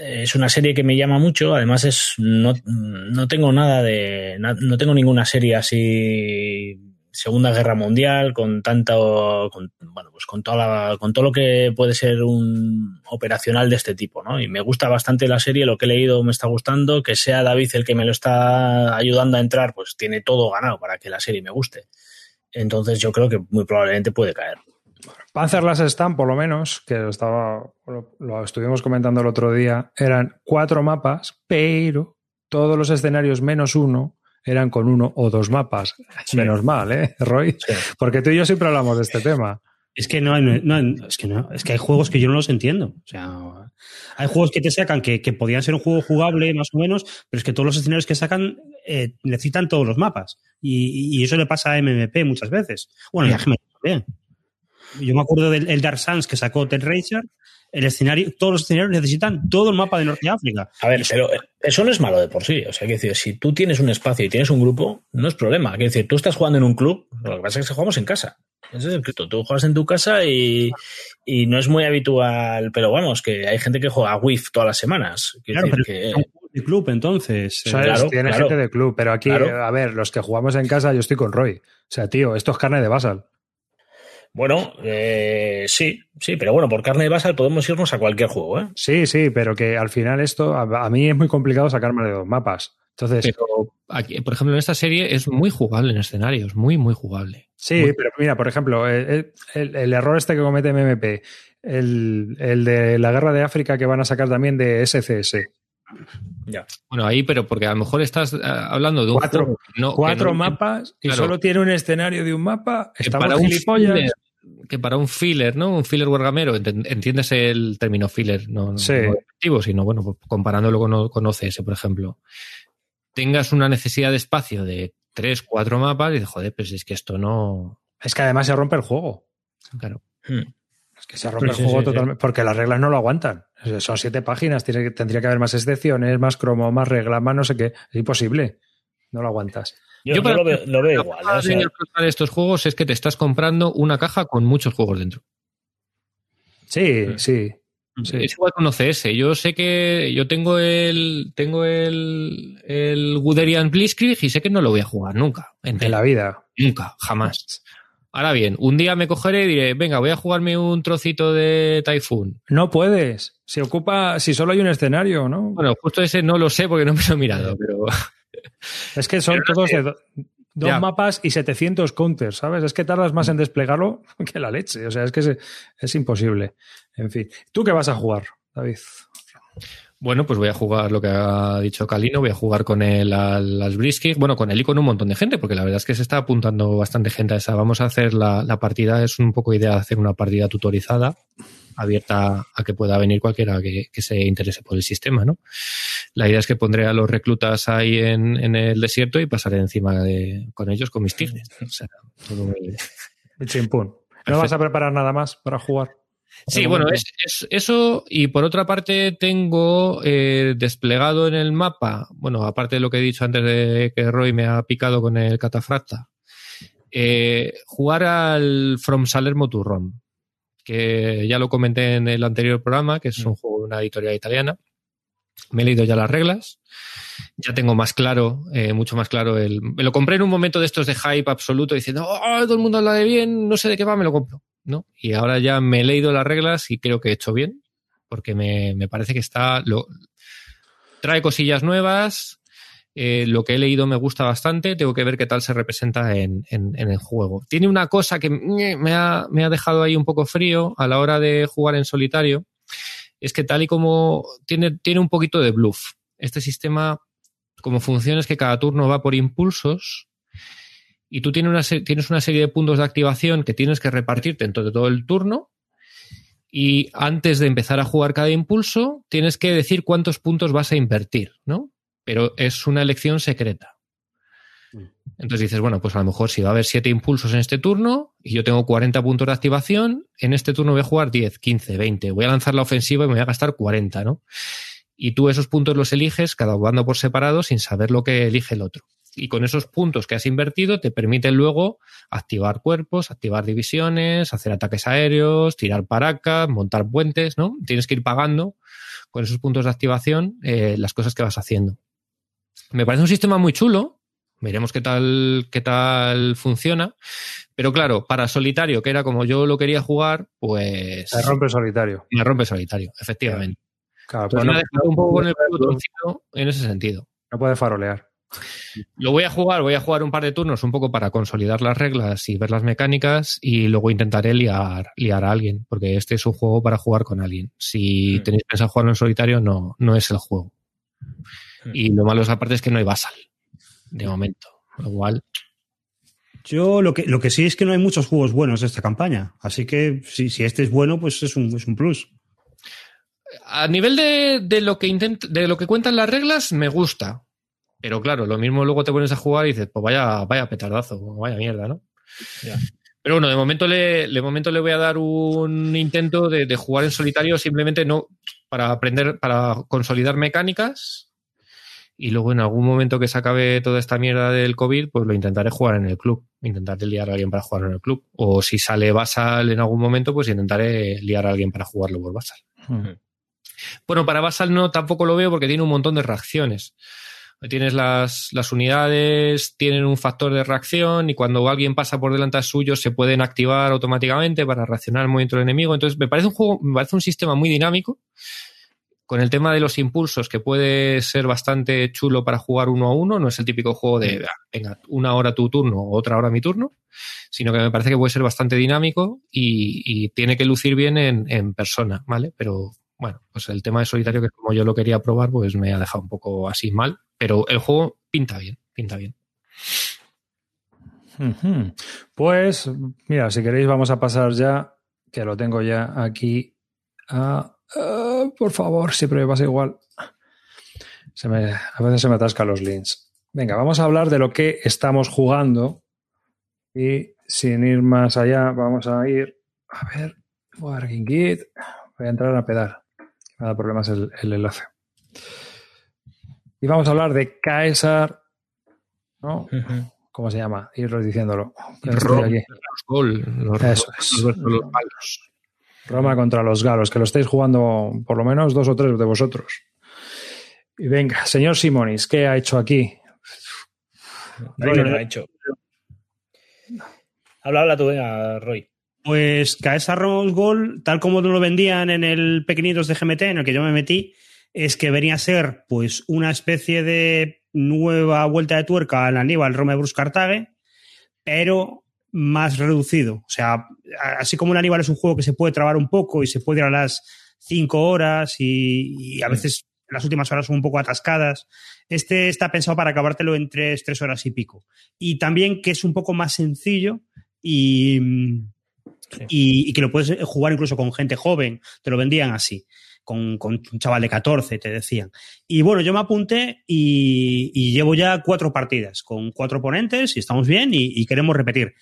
Speaker 2: es una serie que me llama mucho. Además, es no, no tengo nada de. No tengo ninguna serie así. Segunda Guerra Mundial, con tanto. Con, bueno, pues con, toda con todo lo que puede ser un operacional de este tipo, ¿no? Y me gusta bastante la serie, lo que he leído me está gustando. Que sea David el que me lo está ayudando a entrar, pues tiene todo ganado para que la serie me guste. Entonces yo creo que muy probablemente puede caer.
Speaker 1: Panzer las están, por lo menos, que lo, estaba, lo estuvimos comentando el otro día, eran cuatro mapas, pero todos los escenarios menos uno eran con uno o dos mapas.
Speaker 2: Sí.
Speaker 1: Menos mal, ¿eh, Roy?
Speaker 2: Sí.
Speaker 1: Porque tú y yo siempre hablamos de este tema.
Speaker 4: Es que no, es que no, es que hay juegos que yo no los entiendo. O sea, hay juegos que te sacan que, que podían ser un juego jugable más o menos, pero es que todos los escenarios que sacan eh, necesitan todos los mapas. Y, y eso le pasa a MMP muchas veces. Bueno, y a GMT también. Yo me acuerdo del el Dark Sans que sacó Ted Racer. El escenario, todos los escenarios necesitan todo el mapa de Norte de África.
Speaker 2: A ver, pero eso no es malo de por sí. O sea, que decir, si tú tienes un espacio y tienes un grupo, no es problema. Quiero decir, tú estás jugando en un club, lo que pasa es que jugamos en casa. Ese es el. Tú juegas en tu casa y, y no es muy habitual, pero vamos, que hay gente que juega a WIF todas las semanas. Quiero
Speaker 4: Claro,
Speaker 2: decir
Speaker 4: pero
Speaker 2: que-
Speaker 4: son juegos de club, entonces. Eh,
Speaker 2: claro,
Speaker 1: tiene
Speaker 2: claro.
Speaker 1: gente de club, pero aquí,
Speaker 2: Claro.
Speaker 1: a ver, los que jugamos en casa, yo estoy con Roy. O sea, tío, esto es carne de basal.
Speaker 2: Bueno, eh, sí, sí, pero bueno, por carne de basal podemos irnos a cualquier juego, ¿eh?
Speaker 1: Sí, sí, pero que al final esto, a, a mí es muy complicado sacarme de dos mapas. Entonces,
Speaker 3: Pero aquí, por ejemplo, en esta serie es muy jugable en escenarios, muy, muy jugable.
Speaker 1: sí,
Speaker 3: muy-
Speaker 1: pero mira, por ejemplo, el, el- el error este que comete MMP, el, el de la guerra de África que van a sacar también de SCS.
Speaker 2: Ya.
Speaker 3: Bueno, ahí, pero porque a lo mejor estás ah, hablando de un
Speaker 1: Cuatro-
Speaker 3: juego que no- que
Speaker 1: Cuatro
Speaker 3: no-
Speaker 1: mapas y
Speaker 3: claro.
Speaker 1: solo tiene un escenario de un mapa. Estamos
Speaker 3: para un
Speaker 1: gilipollas.
Speaker 3: filler, que para un filler, ¿no? Un filler wargamero, enten- entiendes el término filler, no,
Speaker 1: Sí.
Speaker 3: no despectivo, sino bueno, pues comparándolo con, con OCS, por ejemplo. Tengas una necesidad de espacio de tres, cuatro mapas y dices, joder, pues es que esto no.
Speaker 1: Es que además se rompe el juego.
Speaker 3: Claro.
Speaker 2: Hmm.
Speaker 1: Es que se rompe
Speaker 4: Sí,
Speaker 1: el juego
Speaker 4: sí, sí.
Speaker 1: totalmente. Porque las reglas no lo aguantan. Son siete páginas, tiene que- tendría que haber más excepciones, más cromo, más reglas, más no sé qué. Es imposible. No lo aguantas.
Speaker 2: Yo, yo
Speaker 3: para-
Speaker 2: lo, veo, lo veo igual. ¿eh?
Speaker 3: La
Speaker 2: O sea,
Speaker 3: de estos juegos es que te estás comprando una caja con muchos juegos dentro.
Speaker 1: Sí,
Speaker 2: Mm.
Speaker 1: sí. sí.
Speaker 3: Es igual con OCS. Yo sé que yo tengo el tengo el, el Guderian Blitzkrieg y sé que no lo voy a jugar nunca.
Speaker 1: En la vida.
Speaker 3: Nunca, jamás. Ahora bien, un día me cogeré y diré, venga, voy a jugarme un trocito de Typhoon.
Speaker 1: No puedes. Se ocupa, si solo hay un escenario, ¿no?
Speaker 3: Bueno, justo ese no lo sé porque no me lo he mirado, pero
Speaker 1: es que son todos de do- dos
Speaker 3: Ya.
Speaker 1: mapas y 700 counters, ¿sabes? Es que tardas más en desplegarlo que la leche. O sea, es que es, es imposible. En fin. ¿Tú qué vas a jugar, David?
Speaker 3: bueno, pues voy a jugar lo que ha dicho Calino, voy a jugar con él al, al Blitzkrieg, bueno, con él y con un montón de gente, porque la verdad es que se está apuntando bastante gente a esa. Vamos a hacer la, la partida, es un poco idea de hacer una partida tutorizada, abierta a que pueda venir cualquiera que, que se interese por el sistema, ¿no? La idea es que pondré a los reclutas ahí en, en el desierto y pasaré encima de, con ellos con mis tigres. O sea, todo muy-
Speaker 1: Chimpún. ¿No
Speaker 3: Perfecto.
Speaker 1: vas a preparar nada más para jugar?
Speaker 3: Sí, bueno, es, es eso y por otra parte tengo eh, desplegado en el mapa, bueno, aparte de lo que he dicho antes de que Roy me ha picado con el catafracta, eh, jugar al From Salerno to Rome, que ya lo comenté en el anterior programa, que es un juego de una editorial italiana. Me he leído ya las reglas, ya tengo más claro, eh, mucho más claro el... Me lo compré en un momento de estos de hype absoluto diciendo, oh, todo el mundo habla de bien, no sé de qué va, me lo compro. ¿no? Y ahora ya me he leído las reglas y creo que he hecho bien, porque me, me parece que está... Lo, trae cosillas nuevas, eh, lo que he leído me gusta bastante, tengo que ver qué tal se representa en, el juego. Tiene una cosa que me ha, me ha dejado ahí un poco frío a la hora de jugar en solitario, es que tal y como tiene, un poquito de bluff. Este sistema, como funciona, es que cada turno va por impulsos y tú tienes una, serie de puntos de activación que tienes que repartirte entre todo el turno y antes de empezar a jugar cada impulso tienes que decir cuántos puntos vas a invertir, ¿no? Pero es una elección secreta. Entonces dices, bueno, pues a lo mejor si va a haber siete impulsos en este turno y yo tengo 40 puntos de activación, en este turno voy a jugar 10, 15, 20. Voy a lanzar la ofensiva y me voy a gastar 40, ¿no? Y tú esos puntos los eliges cada bando por separado sin saber lo que elige el otro. Y con esos puntos que has invertido te permiten luego activar cuerpos, activar divisiones, hacer ataques aéreos, tirar paracas, montar puentes, ¿no? Tienes que ir pagando con esos puntos de activación eh, las cosas que vas haciendo. Me parece un sistema muy chulo. Veremos qué tal, qué tal funciona. Pero claro, para solitario, que era como yo lo quería jugar, pues
Speaker 1: Se rompe solitario.
Speaker 3: me rompe solitario, efectivamente.
Speaker 1: Claro,
Speaker 3: Pues me ha dejado un poco con el en ese sentido.
Speaker 1: no puede farolear.
Speaker 3: Lo voy a jugar, voy a jugar un par de turnos un poco para consolidar las reglas y ver las mecánicas y luego intentaré liar, liar a alguien, porque este es un juego para jugar con alguien. Si
Speaker 2: Mm.
Speaker 3: tenéis pensado jugarlo en solitario, no, no es el juego. Y lo malo es aparte es que no hay basal. de momento. Igual.
Speaker 4: Yo lo que, lo que sí es que no hay muchos juegos buenos de esta campaña. Así que si, si este es bueno, pues es un, es un plus.
Speaker 3: A nivel de, de lo que intent, de lo que cuentan las reglas, me gusta. Pero claro, lo mismo luego te pones a jugar y dices, pues vaya, vaya petardazo, vaya mierda, ¿no?
Speaker 2: Ya.
Speaker 3: Pero bueno, de momento le, de momento le voy a dar un intento de, de jugar en solitario, simplemente no para aprender, para consolidar mecánicas. Y luego en algún momento que se acabe toda esta mierda del COVID, pues lo intentaré jugar en el club. Intentaré liar a alguien para jugar en el club. O si sale Basal en algún momento, pues intentaré liar a alguien para jugarlo por Basal. Bueno, para Basal no tampoco lo veo porque tiene un montón de reacciones. Tienes las, las unidades, tienen un factor de reacción y cuando alguien pasa por delante suyo se pueden activar automáticamente para reaccionar al movimiento del enemigo. Entonces, me parece un juego, me parece un sistema muy dinámico con el tema de los impulsos, que puede ser bastante chulo para jugar uno a uno, no es el típico juego de, ah, venga, una hora tu turno, otra hora mi turno, sino que me parece que puede ser bastante dinámico y, y tiene que lucir bien en, en, persona, ¿vale? Pero bueno, pues el tema de solitario, que como yo lo quería probar, pues me ha dejado un poco así mal, pero el juego pinta bien, pinta bien.
Speaker 1: Pues, mira, si queréis vamos a pasar ya, que lo tengo ya aquí a Uh, por favor, siempre me pasa igual. Se me, a veces se me atascan los links. Venga, vamos a hablar de lo que estamos jugando. Y sin ir más allá, vamos a ir. A ver, Working Git. Voy a entrar a pedar. Me da problemas el, el, enlace. Y vamos a hablar de Caesar. ¿No? Uh -huh. ¿Cómo se llama? Irlos diciéndolo.
Speaker 3: Los, gol, los,
Speaker 1: Eso es.
Speaker 3: los, los palos.
Speaker 1: Roma contra los galos, que lo estáis jugando por lo menos dos o tres de vosotros. Y venga, señor Simonis, ¿qué ha hecho aquí?
Speaker 2: Roy lo ha hecho. Habla, habla tú, venga, Roy.
Speaker 4: Pues Caesa Rose Gol, tal como lo vendían en el pequeñitos de GMT, en el que yo me metí, es que venía a ser pues una especie de nueva vuelta de tuerca al Aníbal Roma de Bruce Cartague, pero más reducido. O sea, así como el Aníbal es un juego que se puede trabar un poco y se puede ir a las cinco horas y, y a veces las últimas horas son un poco atascadas. Este está pensado para acabártelo en tres, tres horas y pico. Y también que es un poco más sencillo y, sí. y, y, que lo puedes jugar incluso con gente joven. Te lo vendían así. Con, con, un chaval de 14, te decían. Y bueno, yo me apunté y, y llevo ya cuatro partidas con cuatro oponentes y estamos bien y, y queremos repetir.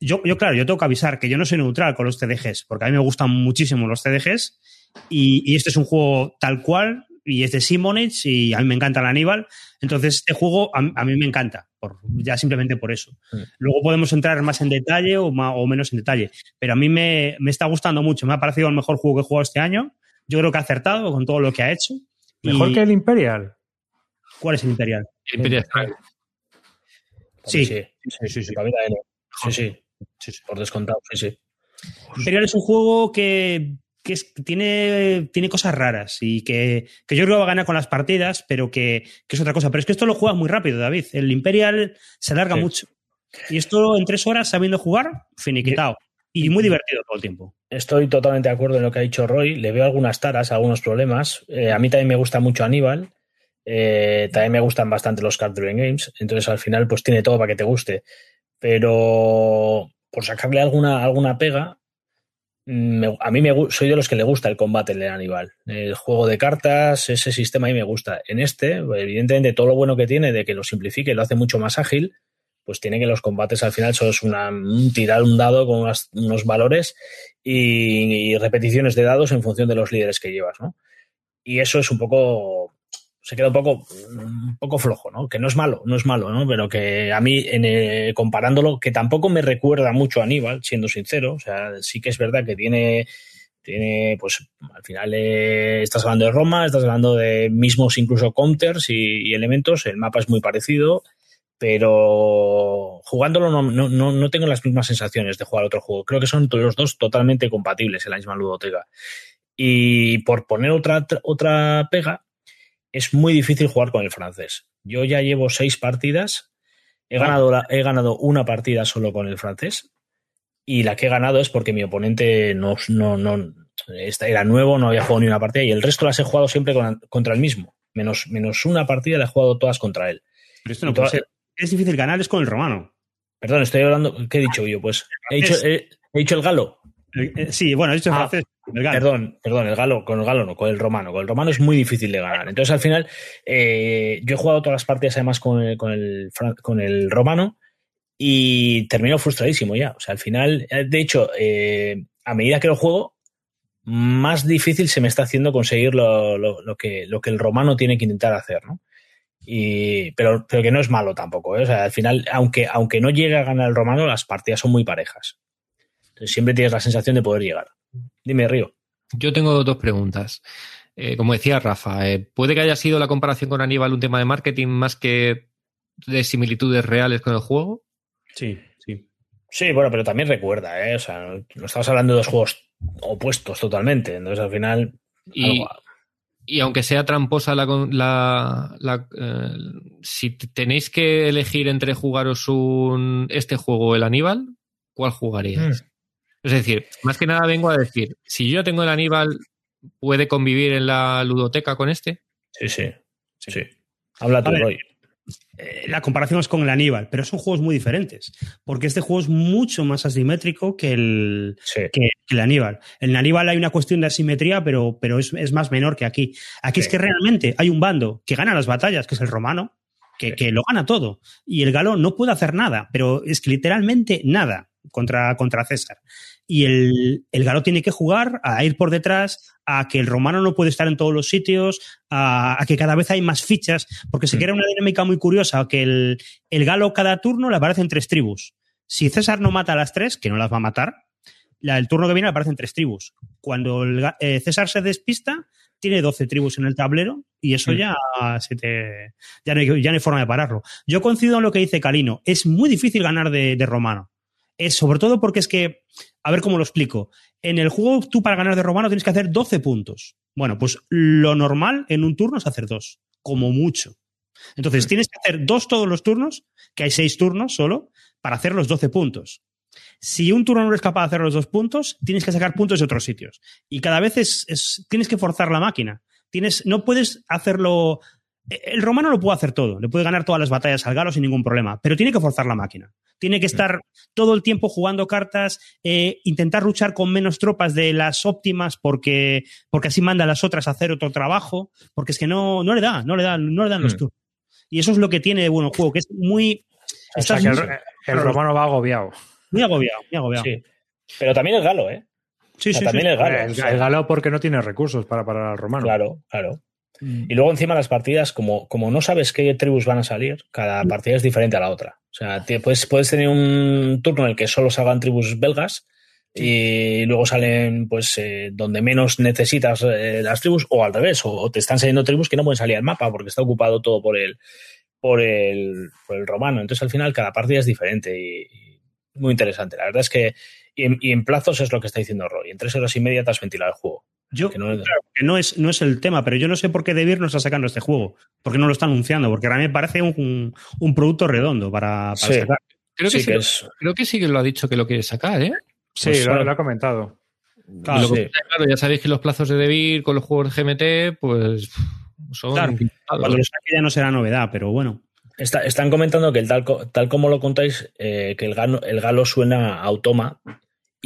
Speaker 4: Yo, yo, claro, yo tengo que avisar que yo no soy neutral con los CDGs, porque a mí me gustan muchísimo los CDGs y, y este es un juego tal cual y es de Simonage y a mí me encanta el Aníbal. Entonces, este juego a, a mí me encanta, por, ya simplemente por eso. Sí. Luego podemos entrar más en detalle o, más, o menos en detalle, pero a mí me, me, está gustando mucho. Me ha parecido el mejor juego que he jugado este año yo creo que ha acertado con todo lo que ha hecho.
Speaker 1: Mejor y... que el Imperial.
Speaker 4: ¿Cuál es el Imperial?
Speaker 3: El Imperial.
Speaker 2: Sí. Sí, sí, sí. Sí, sí. sí, sí. Por descontado, sí, sí.
Speaker 4: Imperial es un juego que, que es, tiene, tiene cosas raras y que, que, yo creo que va a ganar con las partidas, pero que, que, es otra cosa. Pero es que esto lo juega muy rápido, David. El Imperial se alarga sí. mucho. Y esto en tres horas sabiendo jugar, finiquitado. Y muy divertido todo el tiempo.
Speaker 2: Estoy totalmente de acuerdo en lo que ha dicho Roy. Le veo algunas taras, algunos problemas. Eh, a mí también me gusta mucho Aníbal. Eh, también me gustan bastante los card games. Entonces, al final, pues tiene todo para que te guste. Pero por sacarle alguna, alguna pega, me, a mí me, soy de los que le gusta el combate de Aníbal. El juego de cartas, ese sistema a mí me gusta. En este, evidentemente, todo lo bueno que tiene de que lo simplifique, lo hace mucho más ágil pues tiene que los combates al final solo es una, un tirar un dado con unas, unos valores y, repeticiones de dados en función de los líderes que llevas, ¿no? Y eso es un poco, se queda un poco, un poco flojo, ¿no? Que no es malo, no es malo, ¿no? Pero que a mí, en, eh, comparándolo, que tampoco me recuerda mucho a Aníbal, siendo sincero, o sea, sí que es verdad que tiene, tiene, pues, al final eh, estás hablando de Roma, estás hablando de mismos incluso counters y elementos, el mapa es muy parecido, pero jugándolo no, no, no, tengo las mismas sensaciones de jugar otro juego. Creo que son los dos totalmente compatibles en la misma ludoteca. Y por poner otra, otra pega, es muy difícil jugar con el francés. Yo ya llevo seis partidas, he ganado, la, he ganado una partida solo con el francés y la que he ganado es porque mi oponente no, no, no era nuevo, no había jugado ni una partida y el resto las he jugado siempre con, contra el mismo. Menos, menos una partida la he jugado todas contra él.
Speaker 4: Pero esto no puede ser es difícil ganar es con el romano.
Speaker 2: Perdón, estoy hablando. ¿Qué he dicho yo? Pues he dicho, he, he dicho el galo.
Speaker 4: Eh, eh, sí, bueno, he dicho en
Speaker 2: Ah,
Speaker 4: francés. el galo.
Speaker 2: Perdón, perdón, el galo, con el galo no, con el romano. Con el romano es muy difícil de ganar. Entonces, al final, eh, yo he jugado todas las partidas además con el, con el, con el romano y termino frustradísimo ya. O sea, al final, de hecho, eh, a medida que lo juego, más difícil se me está haciendo conseguir lo, lo- lo que, lo que el romano tiene que intentar hacer, ¿no? Y, pero, pero que no es malo tampoco. ¿eh? O sea, al final, aunque, aunque no llegue a ganar el romano, las partidas son muy parejas. Entonces, siempre tienes la sensación de poder llegar. Dime, Río.
Speaker 3: Yo tengo dos preguntas. Eh, como decía Rafa, eh, ¿puede que haya sido la comparación con Aníbal un tema de marketing más que de similitudes reales con el juego?
Speaker 4: Sí, sí.
Speaker 2: Sí, bueno, pero también recuerda, ¿eh? O sea, no estamos hablando de dos juegos opuestos totalmente. Entonces, al final.
Speaker 3: Y,
Speaker 2: algo-
Speaker 3: y aunque sea tramposa la, con- la- la, eh, si tenéis que elegir entre jugaros un este juego o el Aníbal, ¿cuál jugaríais? Es decir, más que nada vengo a decir, si yo tengo el Aníbal, ¿puede convivir en la ludoteca con este?
Speaker 2: Sí, sí. Sí. Habla tú, Roy.
Speaker 4: Eh, la comparación es con el Aníbal, pero son juegos muy diferentes. Porque este juego es mucho más asimétrico que el,
Speaker 2: Sí.
Speaker 4: que, que el Aníbal. En el Aníbal hay una cuestión de asimetría, pero, pero es, es más menor que aquí. Aquí es que realmente hay un bando que gana las batallas, que es el romano, que,
Speaker 2: Sí.
Speaker 4: que lo gana todo. Y el galo no puede hacer nada, pero es que literalmente nada contra, contra César. Y el, el galo tiene que jugar a ir por detrás, a que el romano no puede estar en todos los sitios, a, a que cada vez hay más fichas, porque se
Speaker 2: Mm.
Speaker 4: crea una dinámica muy curiosa, que el, el galo cada turno le aparecen tres tribus. Si César no mata a las tres, que no las va a matar, la, el turno que viene le aparecen tres tribus. Cuando el eh, César se despista, tiene 12 tribus en el tablero y eso
Speaker 2: Mm.
Speaker 4: ya se te ya no, hay, ya no hay forma de pararlo. Yo coincido en lo que dice Calino. Es muy difícil ganar de, de romano. Es sobre todo porque es que, a ver cómo lo explico. En el juego, tú para ganar de romano tienes que hacer 12 puntos. Bueno, pues lo normal en un turno es hacer dos, como mucho. Entonces tienes que hacer dos todos los turnos, que hay seis turnos solo, para hacer los 12 puntos. Si un turno no eres capaz de hacer los dos puntos, tienes que sacar puntos de otros sitios. Y cada vez es, es- tienes que forzar la máquina. Tienes, no puedes hacerlo. El romano lo puede hacer todo, le puede ganar todas las batallas al galo sin ningún problema, pero tiene que forzar la máquina. Tiene que estar todo el tiempo jugando cartas, eh, intentar luchar con menos tropas de las óptimas porque, porque así manda a las otras a hacer otro trabajo, porque es que no, no le da, no le da, no le dan los
Speaker 2: Mm.
Speaker 4: turnos. Y eso es lo que tiene de bueno el juego, que es muy.
Speaker 1: O sea que el,
Speaker 4: muy,
Speaker 1: el romano va agobiado.
Speaker 4: muy agobiado, muy agobiado.
Speaker 2: Sí. Pero también el galo, ¿eh?
Speaker 4: Sí,
Speaker 2: O sea,
Speaker 4: sí,
Speaker 2: también
Speaker 4: sí.
Speaker 2: el galo.
Speaker 1: el,
Speaker 2: o sea,
Speaker 1: el galo porque no tiene recursos para parar al romano.
Speaker 2: Claro, claro. Y luego encima las partidas, como, como no sabes qué tribus van a salir, cada partida es diferente a la otra. O sea, te- puedes, puedes tener un turno en el que solo salgan tribus belgas y luego salen pues eh, donde menos necesitas eh, las tribus o al revés, o, o te están saliendo tribus que no pueden salir al mapa porque está ocupado todo por el, por el, por el romano. Entonces al final cada partida es diferente y, y muy interesante. La verdad es que y en, y en plazos es lo que está diciendo Roy. En tres horas y media te has ventilado el juego.
Speaker 4: Yo,
Speaker 2: Que no-
Speaker 4: claro, que no es, no es el tema, pero yo no sé por qué Debir no está sacando este juego. Porque no lo está anunciando, porque a mí me parece un, un- un producto redondo para, para
Speaker 2: Sí.
Speaker 4: sacar.
Speaker 3: Creo que,
Speaker 2: Sí
Speaker 3: sí,
Speaker 2: que es-
Speaker 3: creo que sí que lo ha dicho que lo quiere sacar, ¿eh?
Speaker 1: Sí,
Speaker 2: Pues,
Speaker 1: lo,
Speaker 2: bueno.
Speaker 1: lo ha comentado.
Speaker 4: Claro,
Speaker 3: lo
Speaker 2: sí.
Speaker 3: ya sabéis que los plazos de Debir con los juegos de GMT, pues son.
Speaker 4: Cuando lo saque ya no será novedad, pero bueno.
Speaker 2: Está- están comentando que el tal, tal como lo contáis, eh, que el galo, el galo suena a automa.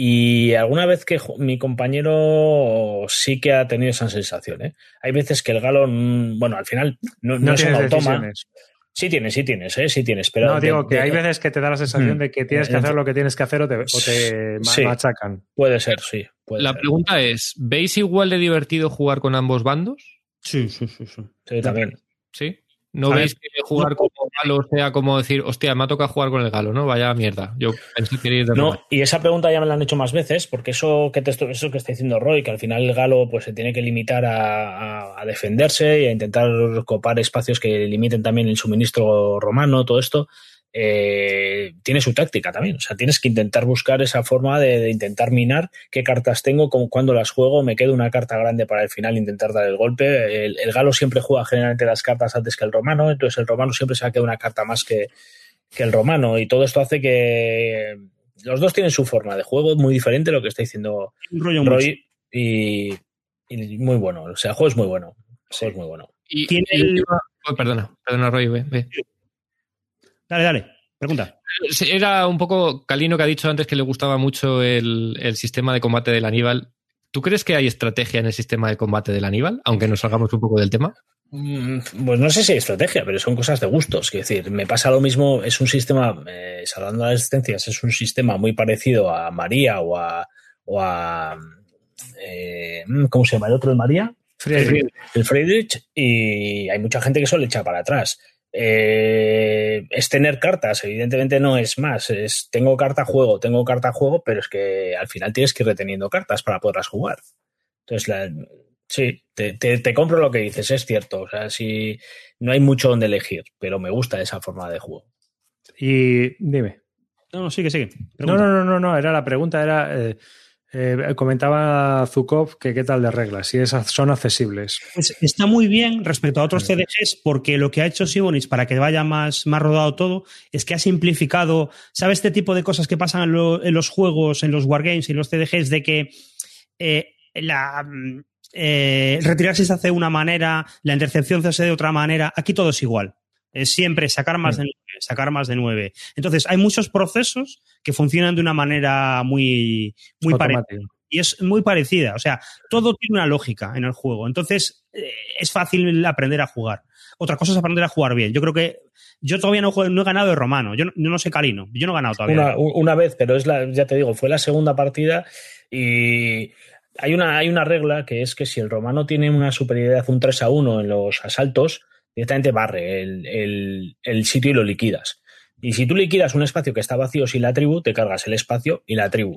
Speaker 2: Y alguna vez que mi compañero sí que ha tenido esa sensación. ¿eh? Hay veces que el galo, mm, bueno, al final no, no
Speaker 1: No,
Speaker 2: es un automa.
Speaker 1: decisiones.
Speaker 2: Sí tienes, sí tienes, ¿eh? sí tienes. Pero
Speaker 1: no,
Speaker 2: de-
Speaker 1: digo que
Speaker 2: de-
Speaker 1: hay veces que te da la sensación
Speaker 2: Mm.
Speaker 1: de que tienes que hacer lo que tienes que hacer o te, o te ma-
Speaker 2: Sí.
Speaker 1: machacan.
Speaker 2: Puede ser, sí. puede
Speaker 3: La
Speaker 2: ser.
Speaker 3: pregunta es, ¿veis igual de divertido jugar con ambos bandos?
Speaker 4: Sí, sí, sí. sí.
Speaker 2: Sí, también.
Speaker 3: ¿Sí? ¿No
Speaker 4: A
Speaker 3: veis
Speaker 4: ver,
Speaker 3: que jugar como galo sea como decir, hostia, me ha tocado jugar con el galo, ¿no? Vaya mierda. Yo pensé que iría de
Speaker 2: No, y esa pregunta ya me la han hecho más veces, porque eso que, te, eso que está diciendo Roy, que al final el galo pues, se tiene que limitar a, a- a defenderse y a intentar copar espacios que limiten también el suministro romano, todo esto, eh, tiene su táctica también. O sea, tienes que intentar buscar esa forma de, de intentar minar qué cartas tengo, con, cuando las juego, me quedo una carta grande para el final intentar dar el golpe. El, el galo siempre juega generalmente las cartas antes que el romano, entonces el romano siempre se va a quedar una carta más que, que el romano y todo esto hace que los dos tienen su forma de juego muy diferente lo que está diciendo
Speaker 4: rollo.
Speaker 2: Roy y, y muy bueno, o sea, el juego es muy bueno, el juego es muy bueno.
Speaker 3: Y,
Speaker 4: Tiene
Speaker 3: y
Speaker 4: el-
Speaker 3: oh, perdona, perdona, Roy, ve, ve.
Speaker 4: Dale, dale, pregunta.
Speaker 3: Era un poco Calino que ha dicho antes que le gustaba mucho el, el sistema de combate del Aníbal. ¿Tú crees que hay estrategia en el sistema de combate del Aníbal, aunque nos salgamos un poco del tema?
Speaker 2: Mm, Pues no sé si hay estrategia, pero son cosas de gustos. Quiero decir, me pasa lo mismo, es un sistema, eh, salvando las existencias, es un sistema muy parecido a María o a. O a eh, ¿Cómo se llama el otro de María?
Speaker 1: Friedrich.
Speaker 2: El Friedrich, y hay mucha gente que solo echa para atrás. Eh, es tener cartas, evidentemente no es más. Es tengo carta juego, tengo carta juego, pero es que al final tienes que ir reteniendo cartas para poderlas jugar. Entonces, la, sí, te, te, te, compro lo que dices, es cierto. O sea, si no hay mucho donde elegir, pero me gusta esa forma de juego.
Speaker 1: Y dime.
Speaker 4: No, no, sigue, sigue.
Speaker 1: No, no, no, no, no, era la pregunta, era. Eh, eh, comentaba Zukov que qué tal de reglas, si esas son accesibles.
Speaker 4: Pues está muy bien respecto a otros CDGs, porque lo que ha hecho Sibonix para que vaya más, más rodado todo es que ha simplificado. ¿Sabes este tipo de cosas que pasan en, lo, en los juegos, en los wargames y en los CDGs? De que eh, la. Eh, retirarse se hace de una manera, la intercepción se hace de otra manera. Aquí todo es igual. Es siempre sacar más de nueve, sacar más de nueve. Entonces, hay muchos procesos que funcionan de una manera muy, muy parecida. Y es muy parecida. O sea, todo tiene una lógica en el juego. Entonces, eh, es fácil aprender a jugar. Otra cosa es aprender a jugar bien. Yo creo que yo todavía no, no he ganado de romano. Yo no, no, sé calino. Yo no he ganado todavía.
Speaker 2: Una, una vez, pero es la, ya te digo, fue la segunda partida y hay una, hay una regla que es que si el romano tiene una superioridad un 3 a 1 en los asaltos, directamente barre el, el, el, sitio y lo liquidas. Y si tú liquidas un espacio que está vacío sin la tribu, te cargas el espacio y la tribu.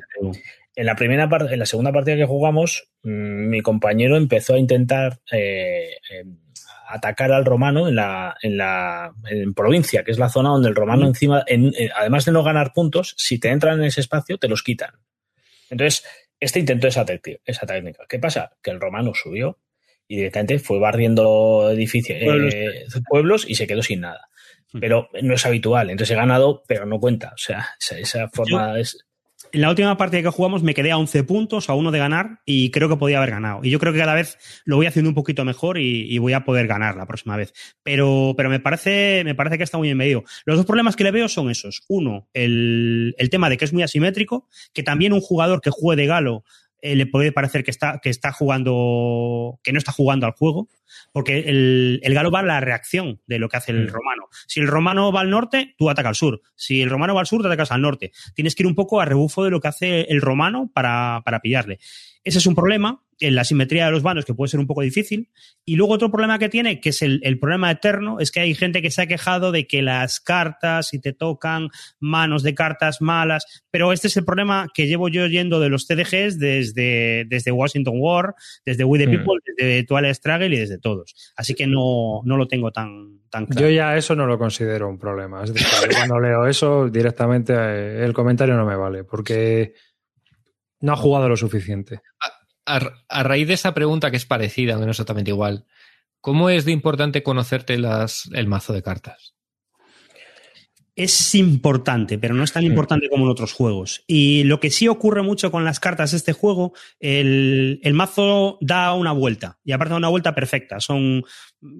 Speaker 2: En la primera parte, en la segunda partida que jugamos, mmm, mi compañero empezó a intentar eh, eh, atacar al romano en la, en la en provincia, que es la zona donde el romano mm. encima, en, eh, además de no ganar puntos, si te entran en ese espacio, te los quitan. Entonces, este intentó esa, esa técnica. ¿Qué pasa? Que el romano subió, y directamente fue barriendo edificios, pueblos. Eh, pueblos y se quedó sin nada. Pero no es habitual, entonces he ganado, pero no cuenta. O sea, esa, esa forma
Speaker 4: Yo,
Speaker 2: es.
Speaker 4: En la última partida que jugamos me quedé a 11 puntos, a uno de ganar, y creo que podía haber ganado. Y yo creo que cada vez lo voy haciendo un poquito mejor y, y voy a poder ganar la próxima vez. Pero, pero me, parece, me parece que está muy en medio. Los dos problemas que le veo son esos. Uno, el, el tema de que es muy asimétrico, que también un jugador que juegue de galo eh, le puede parecer que está, que está jugando, que no está jugando al juego, porque el, el, galo va a la reacción de lo que hace el romano. Si el romano va al norte, tú atacas al sur. Si el romano va al sur, te atacas al norte. Tienes que ir un poco a rebufo de lo que hace el romano para, para pillarle. Ese es un problema en la simetría de los vanos que puede ser un poco difícil. Y luego otro problema que tiene, que es el, el, problema eterno, es que hay gente que se ha quejado de que las cartas, si te tocan manos de cartas malas, pero este es el problema que llevo yo yendo de los TDGs desde, desde Washington War, desde We the People, mm. desde Twilight Struggle y desde todos. Así que no, no lo tengo tan, tan claro.
Speaker 1: Yo ya eso no lo considero un problema. Es decir, cuando leo eso directamente eh, el comentario no me vale, porque no ha jugado lo suficiente.
Speaker 3: A, a, a, raíz de esa pregunta que es parecida, aunque no exactamente igual, ¿cómo es de importante conocerte las, el mazo de cartas?
Speaker 4: Es importante, pero no es tan importante como en otros juegos. Y lo que sí ocurre mucho con las cartas de este juego, el, el mazo da una vuelta, y aparte da una vuelta perfecta. Son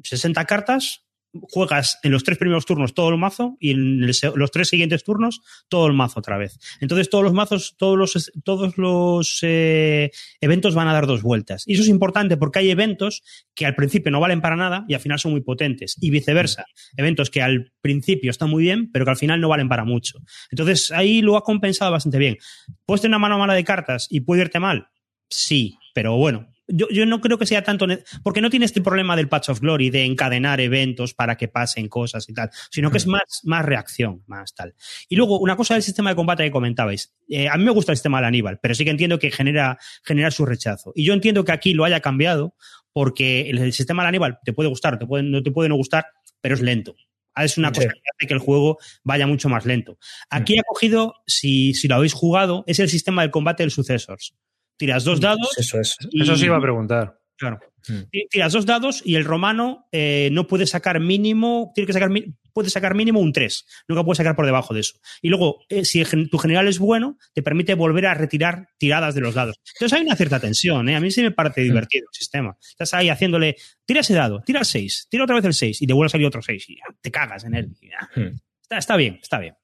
Speaker 4: 60 cartas, juegas en los tres primeros turnos todo el mazo y en el, los tres siguientes turnos todo el mazo otra vez. Entonces todos los mazos, todos los, todos los eh, eventos van a dar dos vueltas. Y eso es importante porque hay eventos que al principio no valen para nada y al final son muy potentes. Y viceversa. Eventos que al principio están muy bien, pero que al final no valen para mucho. Entonces ahí lo ha compensado bastante bien. ¿Puedes tener una mano mala de cartas y puede irte mal? Sí, pero bueno, yo, yo, no creo que sea tanto, porque no tiene este problema del Patch of Glory de encadenar eventos para que pasen cosas y tal, sino que es más, más reacción, más tal. Y luego, una cosa del sistema de combate que comentabais. Eh, a mí me gusta el sistema del Aníbal, pero sí que entiendo que genera, genera su rechazo. Y yo entiendo que aquí lo haya cambiado porque el, el sistema del Aníbal te puede gustar, te puede, no te puede no gustar, pero es lento. Es una cosa que hace que el juego vaya mucho más lento. Aquí ha cogido, si, si lo habéis jugado, es el sistema del combate del Successors tiras dos dados.
Speaker 1: Eso es. Y, Eso sí iba a preguntar.
Speaker 4: Claro. Hmm. Tiras dos dados y el romano eh, no puede sacar mínimo, tiene que sacar, puede sacar mínimo un 3. Nunca puede sacar por debajo de eso. Y luego, eh, si tu general es bueno, te permite volver a retirar tiradas de los dados. Entonces hay una cierta tensión. ¿eh? A mí sí me parece divertido hmm. el sistema. Estás ahí haciéndole, tira ese dado, tira el 6, tira otra vez el 6 y te vuelve a salir otro 6 y ya, te cagas en él.
Speaker 2: Hmm.
Speaker 4: Está, está bien, está bien.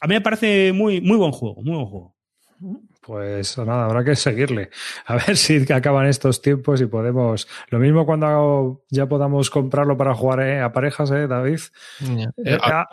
Speaker 4: A mí me parece muy, muy buen juego, muy buen juego.
Speaker 1: Pues nada, habrá que seguirle. A ver si acaban estos tiempos y podemos. Lo mismo cuando ya podamos comprarlo para jugar eh, a parejas, ¿eh, David? Eh, ha,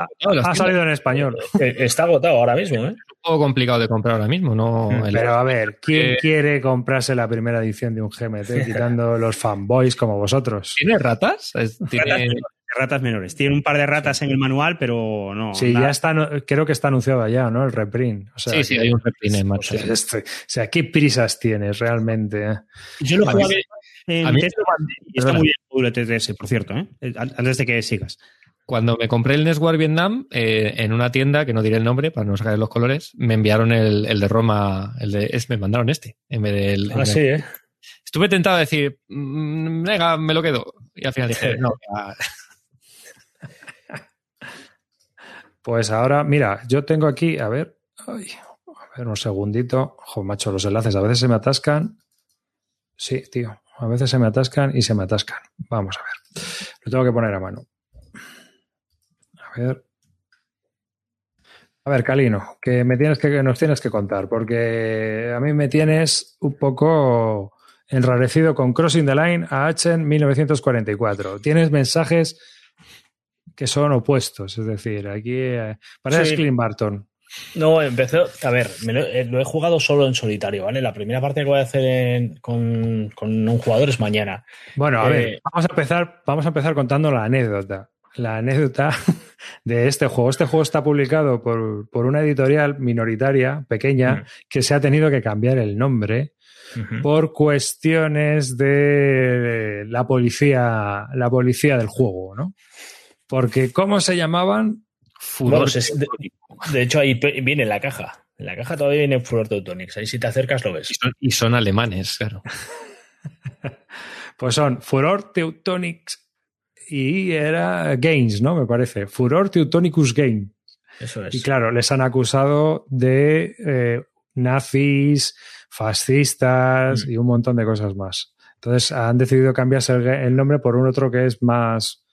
Speaker 1: ha, salido en español.
Speaker 2: Eh, está agotado ahora mismo, ¿eh?
Speaker 3: un poco complicado de comprar ahora mismo, ¿no?
Speaker 1: Mm, pero a ver, ¿quién quiere comprarse la primera edición de un GMT quitando los fanboys como vosotros?
Speaker 3: ¿Tiene ratas? ¿Tiene
Speaker 4: ratas menores. Tiene un par de ratas en el manual, pero no.
Speaker 1: Sí, ya está, creo que está anunciado ya, ¿no? El reprint.
Speaker 3: sí, sí, hay un reprint en
Speaker 1: marcha. O sea, ¿qué prisas tienes realmente? Eh?
Speaker 4: Yo lo jugué en mí, y está muy bien el TTS, por cierto, ¿eh? antes de que sigas.
Speaker 3: Cuando me compré el Neswar Vietnam, eh, en una tienda, que no diré el nombre para no sacar los colores, me enviaron el, el de Roma, el de, es, me mandaron este, en vez del...
Speaker 2: Ah, sí, ¿eh?
Speaker 3: Estuve tentado de decir, mm, venga, me lo quedo. Y al final dije, no,
Speaker 1: Pues ahora, mira, yo tengo aquí, a ver, a ver un segundito. Ojo, macho, los enlaces a veces se me atascan. Sí, tío, a veces se me atascan y se me atascan. Vamos a ver. Lo tengo que poner a mano. A ver. A ver, Calino, que me tienes que, nos tienes que contar, porque a mí me tienes un poco enrarecido con Crossing the Line a H en 1944. Tienes mensajes que son opuestos. Es decir, aquí eh, parece Clint Barton.
Speaker 2: No, empecé. A ver, eh, lo, he jugado solo en solitario, ¿vale? La primera parte que voy a hacer con, un jugador es mañana.
Speaker 1: Bueno, a ver, eh, vamos a empezar, vamos a empezar contando la anécdota. La anécdota de este juego. Este juego está publicado por, por una editorial minoritaria, pequeña, mm. que se ha tenido que cambiar el nombre por cuestiones de la policía, la policía del juego, ¿no? Porque, ¿cómo se llamaban?
Speaker 2: Furor de, hecho, ahí viene en la caja. En la caja todavía viene Furor Teutonics. Ahí si te acercas lo ves.
Speaker 3: Y son, alemanes, claro.
Speaker 1: pues son Furor Teutonics y era Games, ¿no? Me parece. Furor Teutonicus Games.
Speaker 2: Eso es.
Speaker 1: Y claro, les han acusado de eh, nazis, fascistas mm. y un montón de cosas más. Entonces han decidido cambiarse el, nombre por un otro que es más,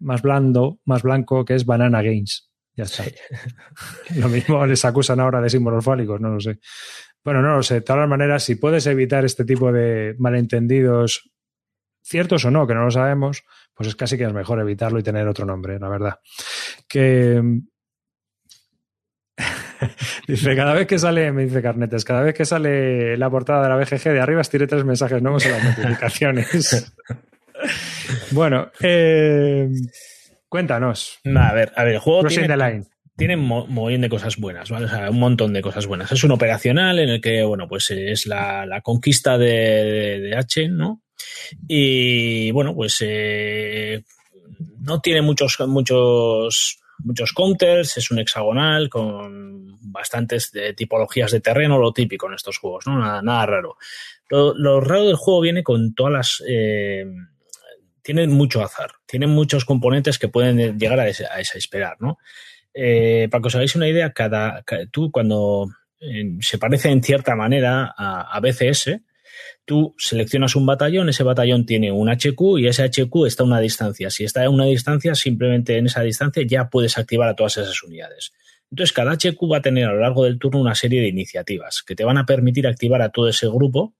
Speaker 1: más blando, más blanco, que es Banana Games. Ya está. lo mismo les acusan ahora de símbolos fálicos, no lo sé. Bueno, no lo sé. De todas maneras, si puedes evitar este tipo de malentendidos, ciertos o no, que no lo sabemos, pues es casi que es mejor evitarlo y tener otro nombre, la verdad. Que dice, cada vez que sale, me dice Carnetes, cada vez que sale la portada de la BGG de arriba, estiré tres mensajes nuevos en las notificaciones. bueno, eh, cuéntanos.
Speaker 2: a ver, a ver, el juego tiene, tiene un de cosas buenas, ¿vale? O sea, un montón de cosas buenas. Es un operacional en el que, bueno, pues es la, conquista de, H, ¿no? Y bueno, pues eh, no tiene muchos, muchos, muchos counters, es un hexagonal con bastantes tipologías de terreno, lo típico en estos juegos, ¿no? Nada, nada raro. Lo, raro del juego viene con todas las... Eh, tiene mucho azar, tiene muchos componentes que pueden llegar a, desesperar, ¿no? Eh, para que os hagáis una idea, cada, tú cuando se parece en cierta manera a, BCS, tú seleccionas un batallón, ese batallón tiene un HQ y ese HQ está a una distancia. Si está a una distancia, simplemente en esa distancia ya puedes activar a todas esas unidades. Entonces, cada HQ va a tener a lo largo del turno una serie de iniciativas que te van a permitir activar a todo ese grupo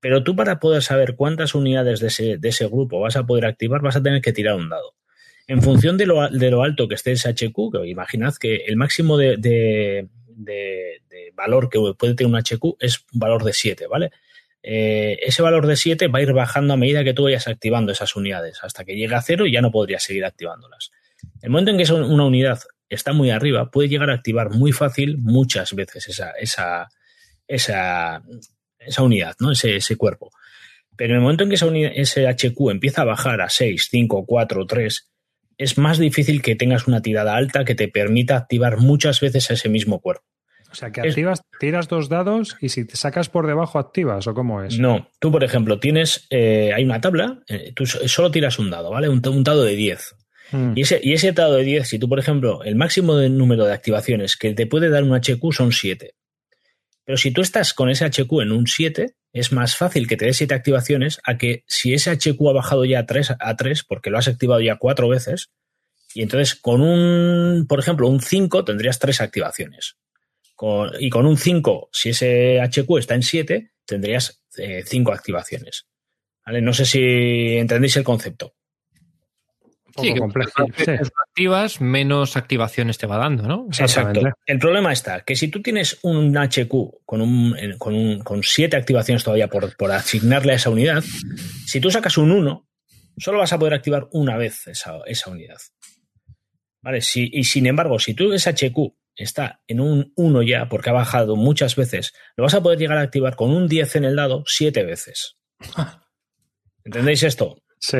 Speaker 2: pero tú para poder saber cuántas unidades de ese, grupo vas a poder activar, vas a tener que tirar un dado. En función de lo, alto que esté ese HQ, que imaginad que el máximo de, valor que puede tener un HQ es un valor de 7, ¿vale? Eh, ese valor de 7 va a ir bajando a medida que tú vayas activando esas unidades. Hasta que llegue a cero y ya no podrías seguir activándolas. El momento en que una unidad está muy arriba, puede llegar a activar muy fácil muchas veces esa, esa, esa, esa unidad, ¿no? Ese, ese cuerpo. Pero en el momento en que esa ese HQ empieza a bajar a 6, 5, 4, 3, es más difícil que tengas una tirada alta que te permita activar muchas veces a ese mismo cuerpo.
Speaker 1: O sea, que activas, tiras dos dados y si te sacas por debajo activas, ¿o cómo es?
Speaker 2: No, tú, por ejemplo, tienes, eh, hay una tabla, eh, tú solo tiras un dado, ¿vale? Un, dado de 10. Hmm. Y, ese, y ese dado de 10, si tú, por ejemplo, el máximo de número de activaciones que te puede dar un HQ son 7. Pero si tú estás con ese HQ en un 7, es más fácil que te dé 7 activaciones a que si ese HQ ha bajado ya a 3, a 3 porque lo has activado ya 4 veces, Y entonces con un, por ejemplo, un 5 tendrías tres activaciones. Con- y con un 5, si ese HQ está en 7, tendrías 5 activaciones. ¿Vale? No sé si entendéis el concepto.
Speaker 1: Poco
Speaker 3: que
Speaker 1: complejo. Sí.
Speaker 3: activas, menos activaciones te va dando, ¿no?
Speaker 2: Exacto. El problema está que si tú tienes un HQ con, un, con, un- con siete activaciones todavía por, por asignarle a esa unidad, si tú sacas un 1, solo vas a poder activar una vez esa, esa unidad. ¿Vale? Si, y sin embargo, si tú ese HQ está en un 1 ya, porque ha bajado muchas veces, lo vas a poder llegar a activar con un 10 en el dado siete veces. ¿Entendéis esto?
Speaker 1: Sí.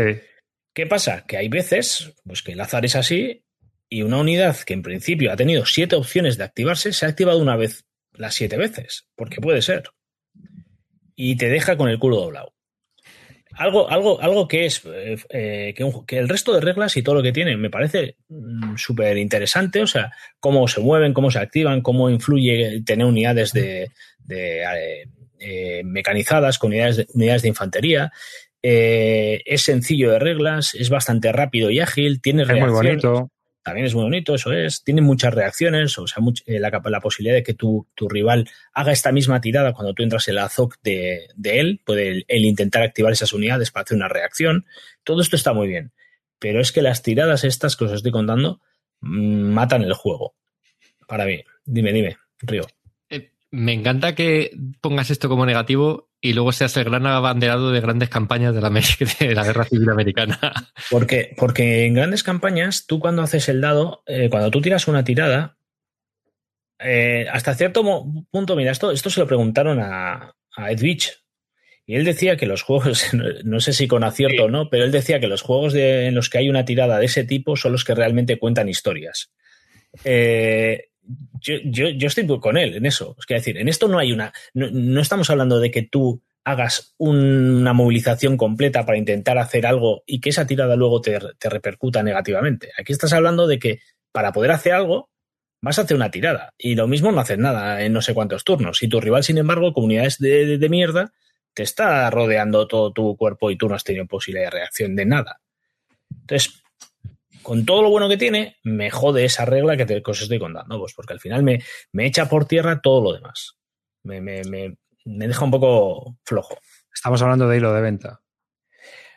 Speaker 2: ¿Qué pasa? Que hay veces pues, que el azar es así y una unidad que en principio ha tenido siete opciones de activarse se ha activado una vez las siete veces, porque puede ser. Y te deja con el culo doblado. Algo, algo, algo que es eh, eh, que, el resto de reglas y todo lo que tienen me parece mm, súper interesante, o sea, cómo se mueven, cómo se activan, cómo influye tener unidades de, de, eh, mecanizadas con unidades de, unidades de infantería. Eh, es sencillo de reglas, es bastante rápido y ágil, tiene
Speaker 1: Es muy
Speaker 2: reacciones.
Speaker 1: bonito.
Speaker 2: También es muy bonito, eso es. Tiene muchas reacciones, o sea, much- eh, la, posibilidad de que tu, tu rival haga esta misma tirada cuando tú entras en la ZOC de, de él, puede el, el intentar activar esas unidades para hacer una reacción. Todo esto está muy bien. Pero es que las tiradas estas que os estoy contando mm, matan el juego. Para mí. Dime, dime, Río.
Speaker 3: Eh, Me encanta que pongas esto como negativo y luego seas el gran abanderado de grandes campañas de la, de la Guerra Civil Americana.
Speaker 2: Porque, porque en grandes campañas, tú cuando haces el dado, eh, cuando tú tiras una tirada, eh, hasta cierto punto, mira, esto, esto se lo preguntaron a, a Ed Beach. Y él decía que los juegos, no, sé si con acierto o no, pero él decía que los juegos de- en los que hay una tirada de ese tipo son los que realmente cuentan historias. Eh, yo, yo, yo estoy con él en eso. Es que decir, en esto no hay una. No, no estamos hablando de que tú hagas un- una movilización completa para intentar hacer algo y que esa tirada luego te, te repercuta negativamente. Aquí estás hablando de que para poder hacer algo vas a hacer una tirada y lo mismo no haces nada en no sé cuántos turnos. Y tu rival, sin embargo, con unidades de, de- de mierda, te está rodeando todo tu cuerpo y tú no has tenido posibilidad de reacción de nada. Entonces, con todo lo bueno que tiene, me jode esa regla que, te, que os estoy contando, pues porque al final me, me echa por tierra todo lo demás. Me, me, me, me deja un poco flojo.
Speaker 1: Estamos hablando de hilo de venta.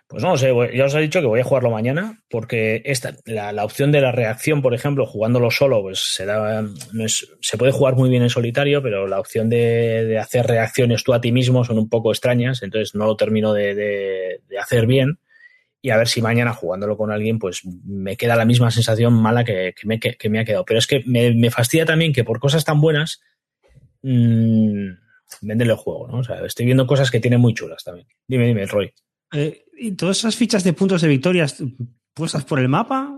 Speaker 2: Pues no lo sé, ya os he dicho que voy a jugarlo mañana, porque esta, la, la opción de la reacción, por ejemplo, jugándolo solo, pues se, da, no es, se puede jugar muy bien en solitario, pero la opción de, de hacer reacciones tú a ti mismo son un poco extrañas, entonces no lo termino de, de- de hacer bien. Y a ver si mañana jugándolo con alguien, pues me queda la misma sensación mala que, que me, que, que me ha quedado. Pero es que me, me fastidia también que por cosas tan buenas mmm, venden el juego, ¿no? O sea, estoy viendo cosas que tienen muy chulas también. Dime, dime, Roy.
Speaker 4: Eh, ¿Y todas esas fichas de puntos de victorias puestas por el mapa?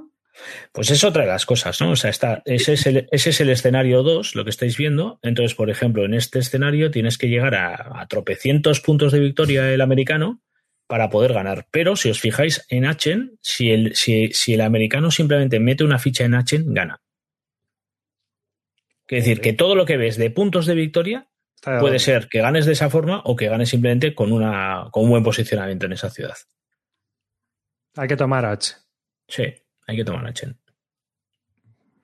Speaker 2: Pues es otra de las cosas, ¿no? O sea, está, ese, es el, ese es el escenario 2, lo que estáis viendo. Entonces, por ejemplo, en este escenario tienes que llegar a, a tropecientos puntos de victoria el americano para poder ganar. Pero si os fijáis en Achen, si el, si, si el americano simplemente mete una ficha en Achen, gana. Es decir, que todo lo que ves de puntos de victoria
Speaker 1: Está
Speaker 2: puede ser que ganes de esa forma o que ganes simplemente con, una, con un buen posicionamiento en esa ciudad.
Speaker 1: Hay que tomar H.
Speaker 2: Sí, hay que tomar Achen.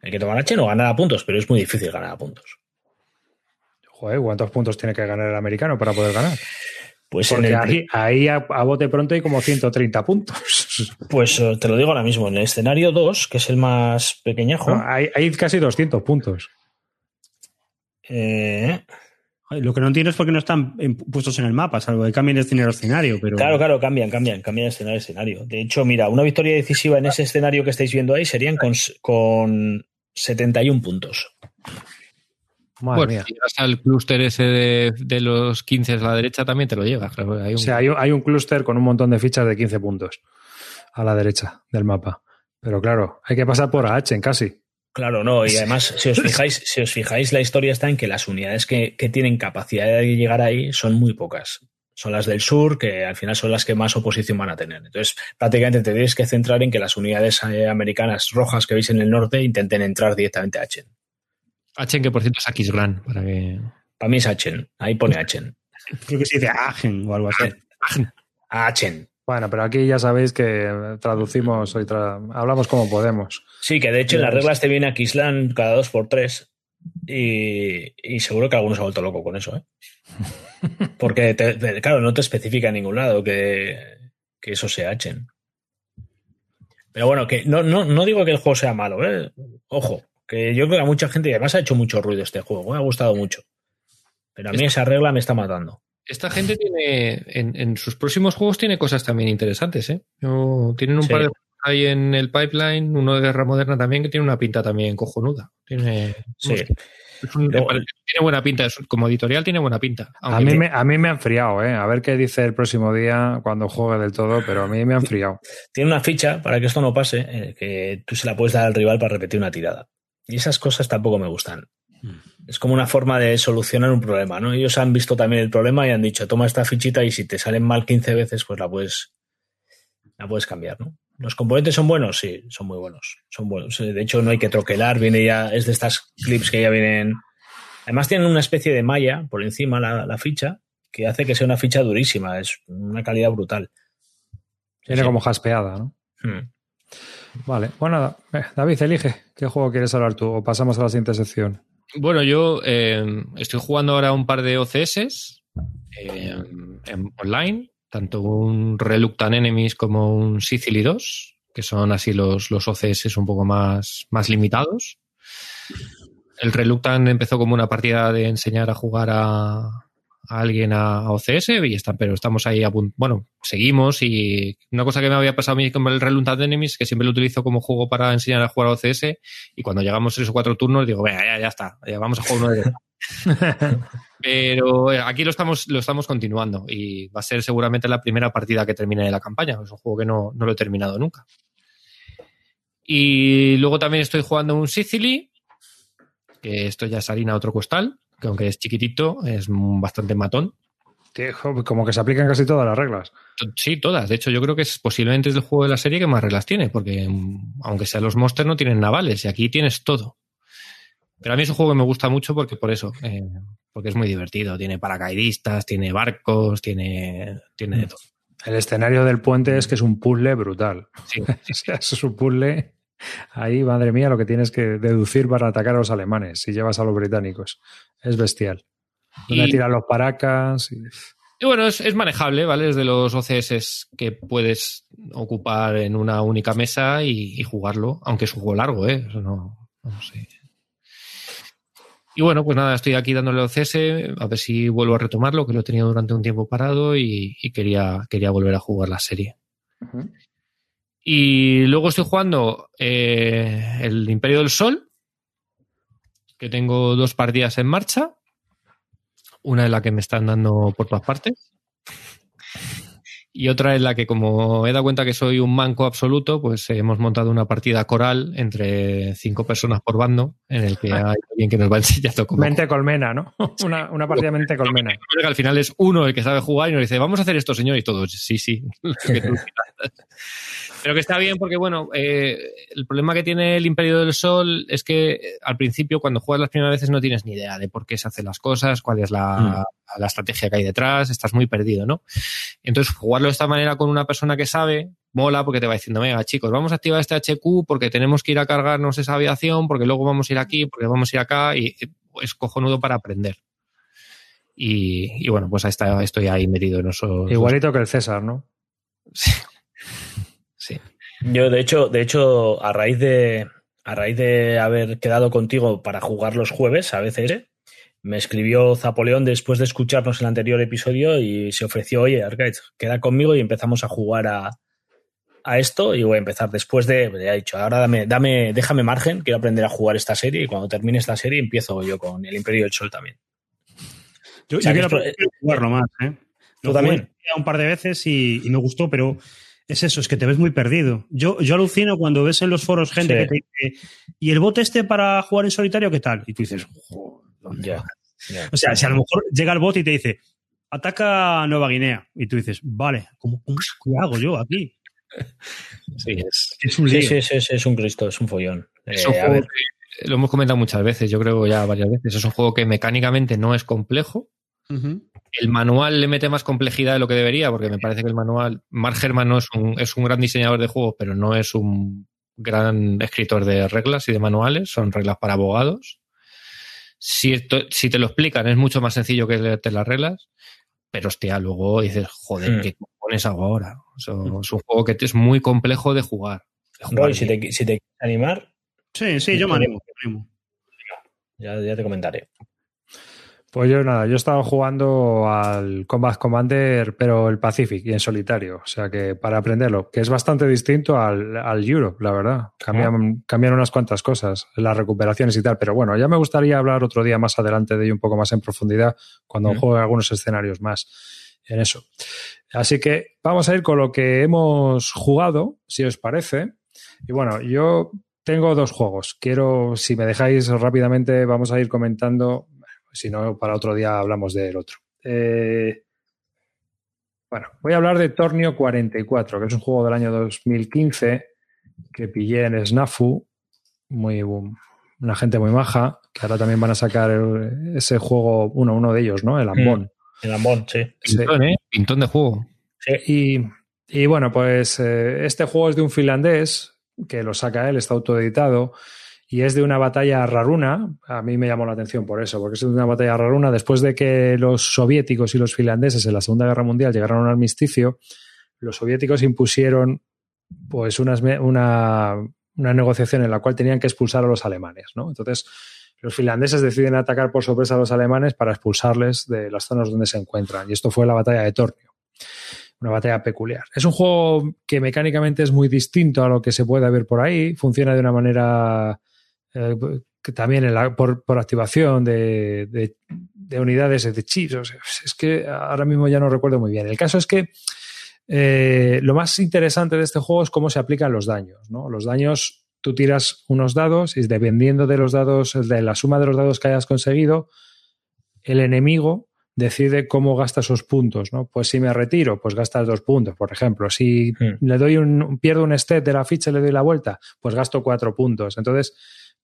Speaker 2: Hay que tomar Achen o ganar a puntos, pero es muy difícil ganar a puntos.
Speaker 1: Joder, ¿cuántos puntos tiene que ganar el americano para poder ganar?
Speaker 2: Pues, en el,
Speaker 1: ahí, ahí a, a bote pronto hay como 130 puntos.
Speaker 2: pues eh, te lo digo ahora mismo, en el escenario 2, que es el más pequeñajo,
Speaker 1: No, hay, hay casi 200 puntos.
Speaker 2: eh,
Speaker 4: Lo que no entiendo es por qué no están puestos en el mapa, salvo que cambien de escenario a escenario. Pero...
Speaker 2: claro, claro, cambian, cambian, cambian de escenario a escenario. De hecho, mira, una victoria decisiva en ese escenario que estáis viendo ahí serían con, con 71 puntos.
Speaker 1: Madre
Speaker 3: bueno,
Speaker 1: mía.
Speaker 3: si llegas al clúster ese de, de los 15 a la derecha, también te lo llevas. Claro, hay un-
Speaker 1: O sea, hay, un- hay un clúster con un montón de fichas de 15 puntos a la derecha del mapa. Pero claro, hay que pasar por H en casi.
Speaker 2: Claro, no, y además, si os fijáis, si os fijáis, la historia está en que las unidades que, que tienen capacidad de llegar ahí son muy pocas. Son las del sur, que al final son las que más oposición van a tener. Entonces, prácticamente te tienes que centrar en que las unidades eh, americanas rojas que veis en el norte intenten entrar directamente a Achen.
Speaker 3: H, que por cierto es Aquisgrán, para que.
Speaker 2: Para mí es Achen, ahí pone Achen.
Speaker 4: Creo que se dice Agen o algo así.
Speaker 2: Achen.
Speaker 1: Bueno, pero aquí ya sabéis que traducimos y tra- hablamos como podemos.
Speaker 2: Sí, que de hecho en las reglas te viene a Kislan cada dos por tres y, y seguro que alguno se ha vuelto loco con eso, ¿eh? Porque, te- te- claro, no te especifica en ningún lado que, que eso sea Achen. Pero bueno, que no, no, no digo que el juego sea malo, ¿eh? Ojo, que yo creo que a mucha gente, y además ha hecho mucho ruido este juego, me ha gustado mucho. Pero a mí esa regla me está matando.
Speaker 3: Esta gente tiene, en, en sus próximos juegos tiene cosas también interesantes, ¿eh? Yo- tienen un
Speaker 2: Sí.
Speaker 3: par de juegos ahí en el pipeline, uno de Guerra Moderna también, que tiene una pinta también cojonuda. Tiene,
Speaker 2: Sí.
Speaker 3: es un-
Speaker 2: Luego-
Speaker 3: tiene buena pinta, es- como editorial tiene buena pinta.
Speaker 1: A mí, me, a mí me ha enfriado, ¿eh? A ver qué dice el próximo día cuando juegue del todo, pero a mí me ha enfriado.
Speaker 2: Tiene una ficha para que esto no pase, eh, que tú se la puedes dar al rival para repetir una tirada. Y esas cosas tampoco me gustan. Es como una forma de solucionar un problema, ¿no? Ellos han visto también el problema y han dicho, toma esta fichita y si te salen mal 15 veces, pues la puedes, la puedes cambiar, ¿no? ¿Los componentes son buenos? Sí, son muy buenos. Son buenos. De hecho, no hay que troquelar, viene ya, es de estas clips que ya vienen. Además, tienen una especie de malla por encima la, la ficha, que hace que sea una ficha durísima, es una calidad brutal.
Speaker 1: Viene
Speaker 2: Sí.
Speaker 1: como jaspeada, ¿no?
Speaker 2: Hmm.
Speaker 1: Vale, bueno, nada. Eh, David, elige. ¿Qué juego quieres hablar tú? O pasamos a la siguiente sección.
Speaker 3: Bueno, yo eh, estoy jugando ahora un par de OCS eh, en online, tanto un Reluctant Enemies como un Sicily 2, que son así los, los OCS un poco más, más limitados. El Reluctant empezó como una partida de enseñar a jugar a, a alguien a, a OCS, y está, pero estamos ahí a punto. Bueno, seguimos y una cosa que me había pasado a mí con el Reluctant Enemies, que siempre lo utilizo como juego para enseñar a jugar a OCS, y cuando llegamos tres o cuatro turnos digo, venga, ya, ya está, ya vamos a jugar uno de Pero eh, aquí lo estamos, lo estamos continuando y va a ser seguramente la primera partida que termine de la campaña. Es un juego que no, no lo he terminado nunca. Y luego también estoy jugando un Sicily, que esto ya es harina a otro costal, que aunque es chiquitito, es bastante matón.
Speaker 1: Como que se aplican casi todas las reglas.
Speaker 3: Sí, todas. De hecho, yo creo que es posiblemente es el juego de la serie que más reglas tiene, porque mm, aunque sean los monsters no tienen navales y aquí tienes todo. Pero a mí es un juego que me gusta mucho porque por eso, eh, porque es muy divertido. Tiene paracaidistas, tiene barcos, tiene, tiene de todo.
Speaker 1: El escenario del puente es que es un puzzle brutal.
Speaker 3: Sí,
Speaker 1: es un puzzle. Ahí, madre mía, lo que tienes que deducir para atacar a los alemanes si llevas a los británicos. Es bestial. Donde
Speaker 3: Y-
Speaker 1: tiran los paracas. y-
Speaker 3: Y bueno, es, es manejable, ¿vale? Es de los OCS que puedes ocupar en una única mesa y, y jugarlo, aunque es un juego largo, ¿eh? Eso no, no sé. Y bueno, pues nada, estoy aquí dándole OCS, a ver si vuelvo a retomarlo, que lo he tenido durante un tiempo parado y, y quería, quería volver a jugar la serie. Y luego estoy jugando eh, el Imperio del Sol, que tengo dos partidas en marcha. Una en la que me están dando por todas partes. Y otra en la que, como he dado cuenta que soy un manco absoluto, pues hemos montado una partida coral entre cinco personas por bando, en el que hay alguien que nos va enseñando cómo.
Speaker 1: Mente colmena, ¿no? Una, una partida de mente colmena.
Speaker 3: Al final es uno el que sabe jugar y nos dice, vamos a hacer esto, señor, y todos, sí, sí. que tú. Pero que está bien porque, bueno, eh, el problema que tiene el Imperio del Sol es que eh, al principio, cuando juegas las primeras veces, no tienes ni idea de por qué se hacen las cosas, cuál es la, la estrategia que hay detrás, estás muy perdido, ¿no? Entonces, jugarlo de esta manera con una persona que sabe, mola porque te va diciendo, venga, chicos, vamos a activar este HQ porque tenemos que ir a cargarnos esa aviación, porque luego vamos a ir aquí, porque vamos a ir acá, y eh, es cojonudo para aprender. Y, y bueno, pues ahí está, estoy ahí metido en esos.
Speaker 1: Igualito que el César, ¿no?
Speaker 3: Sí. sí.
Speaker 2: Yo, de hecho, de hecho, a raíz de a raíz de haber quedado contigo para jugar los jueves a BCR, me escribió Zapoleón después de escucharnos el anterior episodio y se ofreció, oye, Arcade, queda conmigo y empezamos a jugar a, a esto y voy a empezar después de, ya he dicho, ahora dame, dame, déjame margen, quiero aprender a jugar esta serie y cuando termine esta serie empiezo yo con el Imperio del Sol también.
Speaker 4: Yo,
Speaker 2: O sea,
Speaker 4: yo
Speaker 2: que
Speaker 4: quiero
Speaker 2: esto-
Speaker 4: quiero jugarlo más, ¿eh?
Speaker 2: ¿Tú
Speaker 4: Lo
Speaker 2: también?
Speaker 4: un par de veces y, y me gustó, pero es eso, es que te ves muy perdido. Yo, yo alucino cuando ves en los foros gente
Speaker 2: Sí.
Speaker 4: que te dice, ¿y el bot este para jugar en solitario qué tal? Y tú dices, "Joder, ¿dónde
Speaker 2: Ya,
Speaker 4: vas?".
Speaker 2: ya.
Speaker 4: O sea, si a lo mejor llega el bot y te dice, ataca a Nueva Guinea, y tú dices, vale, ¿cómo, cómo- qué hago yo aquí?
Speaker 3: Sí, es,
Speaker 4: Es un
Speaker 2: Sí,
Speaker 4: lío.
Speaker 2: sí, sí, sí, es un Cristo, es un follón.
Speaker 3: es
Speaker 2: Eh,
Speaker 3: un
Speaker 2: a
Speaker 3: juego
Speaker 2: ver,
Speaker 3: que lo hemos comentado muchas veces, yo creo ya varias veces. Es un juego que mecánicamente no es complejo. El manual le mete más complejidad de lo que debería, porque me parece que el manual. Mark Herman no es un, es un gran diseñador de juegos, pero no es un gran escritor de reglas y de manuales, son reglas para abogados. Si, esto, si te lo explican, es mucho más sencillo que leerte las reglas, pero hostia, luego dices, joder,
Speaker 2: Hmm.
Speaker 3: ¿qué pones hago ahora? O sea, es un juego que es muy complejo de jugar. de jugar
Speaker 2: Roy, si
Speaker 3: bien.
Speaker 2: te, si te quieres animar,
Speaker 4: Sí, sí, yo me animo. me animo.
Speaker 2: ya, ya te comentaré.
Speaker 1: Pues yo nada, yo he estado jugando al Combat Commander, pero el Pacific y en solitario. O sea que para aprenderlo, que es bastante distinto al, al Europe, la verdad. Cambian, cambian unas cuantas cosas, las recuperaciones y tal. Pero bueno, ya me gustaría hablar otro día más adelante de ello un poco más en profundidad cuando juegue algunos escenarios más en eso. Así que vamos a ir con lo que hemos jugado, si os parece. Y bueno, yo tengo dos juegos. Quiero, si me dejáis rápidamente, vamos a ir comentando. Si no, para otro día hablamos del otro. Eh, bueno, voy a hablar de Tornio 44, que es un juego del año 2015 que pillé en Snafu. Muy, una gente muy maja, que ahora también van a sacar el- ese juego, uno, uno de ellos, ¿no? El Ambón.
Speaker 2: El Ambón, sí.
Speaker 1: Sí.
Speaker 3: Pintón, ¿eh? Pintón de juego.
Speaker 1: Y, y bueno, pues eh, este juego es de un finlandés que lo saca él, está autoeditado y es de una batalla raruna. A mí me llamó la atención por eso, porque es de una batalla raruna después de que los soviéticos y los finlandeses en la Segunda Guerra Mundial llegaron a un armisticio. Los soviéticos impusieron pues una negociación en la cual tenían que expulsar a los alemanes, ¿no? Entonces, los finlandeses deciden atacar por sorpresa a los alemanes para expulsarles de las zonas donde se encuentran. Y esto fue la batalla de Tornio una batalla peculiar. Es un juego que mecánicamente es muy distinto a lo que se puede ver por ahí. Funciona de una manera eh, que también en la- por, por activación de, de- de unidades de chips. O sea, es que ahora mismo ya no recuerdo muy bien. El caso es que eh, lo más interesante de este juego es cómo se aplican los daños. ¿no? Los daños, tú tiras unos dados y dependiendo de los dados, de la suma de los dados que hayas conseguido, el enemigo decide cómo gasta esos puntos, ¿no? Pues si me retiro, pues gastas dos puntos, por ejemplo. Si
Speaker 2: Hmm.
Speaker 1: le doy un, pierdo un step de la ficha y le doy la vuelta, pues gasto cuatro puntos. Entonces,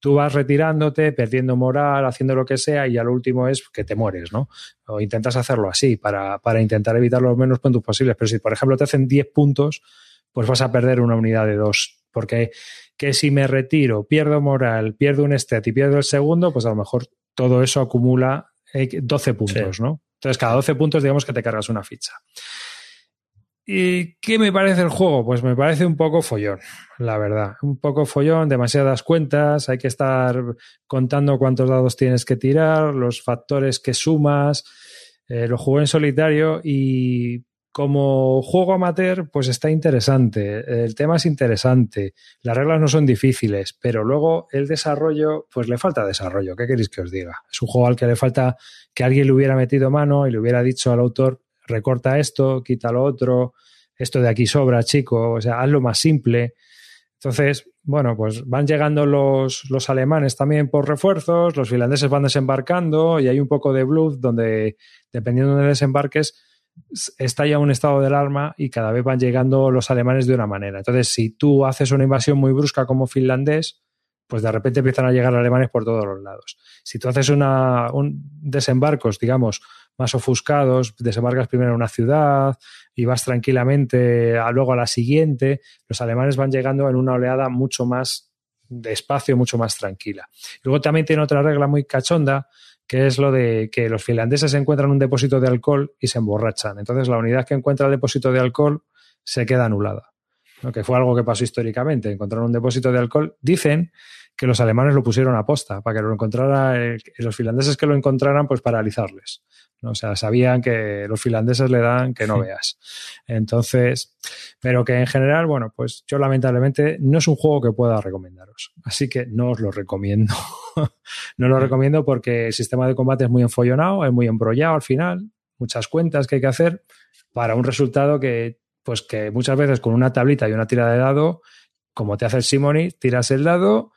Speaker 1: tú vas retirándote, perdiendo moral, haciendo lo que sea, y ya lo último es que te mueres, ¿no? O intentas hacerlo así para, para intentar evitar los menos puntos posibles. Pero si, por ejemplo, te hacen 10 puntos, pues vas a perder una unidad de dos. Porque que si me retiro, pierdo moral, pierdo un step y pierdo el segundo, pues a lo mejor todo eso acumula eh, 12 puntos, ¿no? Entonces, cada 12 puntos, digamos que te cargas una ficha. ¿Y qué me parece el juego? Pues me parece un poco follón, la verdad. Un poco follón, demasiadas cuentas, hay que estar contando cuántos dados tienes que tirar, los factores que sumas. Eh, lo jugué en solitario y como juego amateur, pues está interesante. El tema es interesante. Las reglas no son difíciles, pero luego el desarrollo, pues le falta desarrollo. ¿Qué queréis que os diga? Es un juego al que le falta que alguien le hubiera metido mano y le hubiera dicho al autor, recorta esto, quita lo otro, esto de aquí sobra, chico, o sea, hazlo más simple. Entonces, bueno, pues van llegando los, los alemanes también por refuerzos, los finlandeses van desembarcando y hay un poco de bluff donde, dependiendo de desembarques, está ya un estado del alarma y cada vez van llegando los alemanes de una manera. Entonces, si tú haces una invasión muy brusca como finlandés, pues de repente empiezan a llegar alemanes por todos los lados. Si tú haces una, un desembarcos, digamos, más ofuscados, desembarcas primero en una ciudad y vas tranquilamente a, luego a la siguiente, los alemanes van llegando en una oleada mucho más despacio, mucho más tranquila. Luego también tiene otra regla muy cachonda, que es lo de que los finlandeses encuentran un depósito de alcohol y se emborrachan. Entonces la unidad que encuentra el depósito de alcohol se queda anulada. ¿no? Que fue algo que pasó históricamente. Encontraron un depósito de alcohol. Dicen que los alemanes lo pusieron a posta para que lo encontrara, eh, los finlandeses que lo encontraran, pues paralizarles. ¿no? O sea, sabían que los finlandeses le dan que no veas. Entonces, pero que en general, bueno, pues yo lamentablemente no es un juego que pueda recomendaros. Así que no os lo recomiendo. no lo recomiendo porque el sistema de combate es muy enfollonado, es muy embrollado al final, muchas cuentas que hay que hacer para un resultado que, pues que muchas veces con una tablita y una tira de dado, como te hace el Simoni, tiras el dado,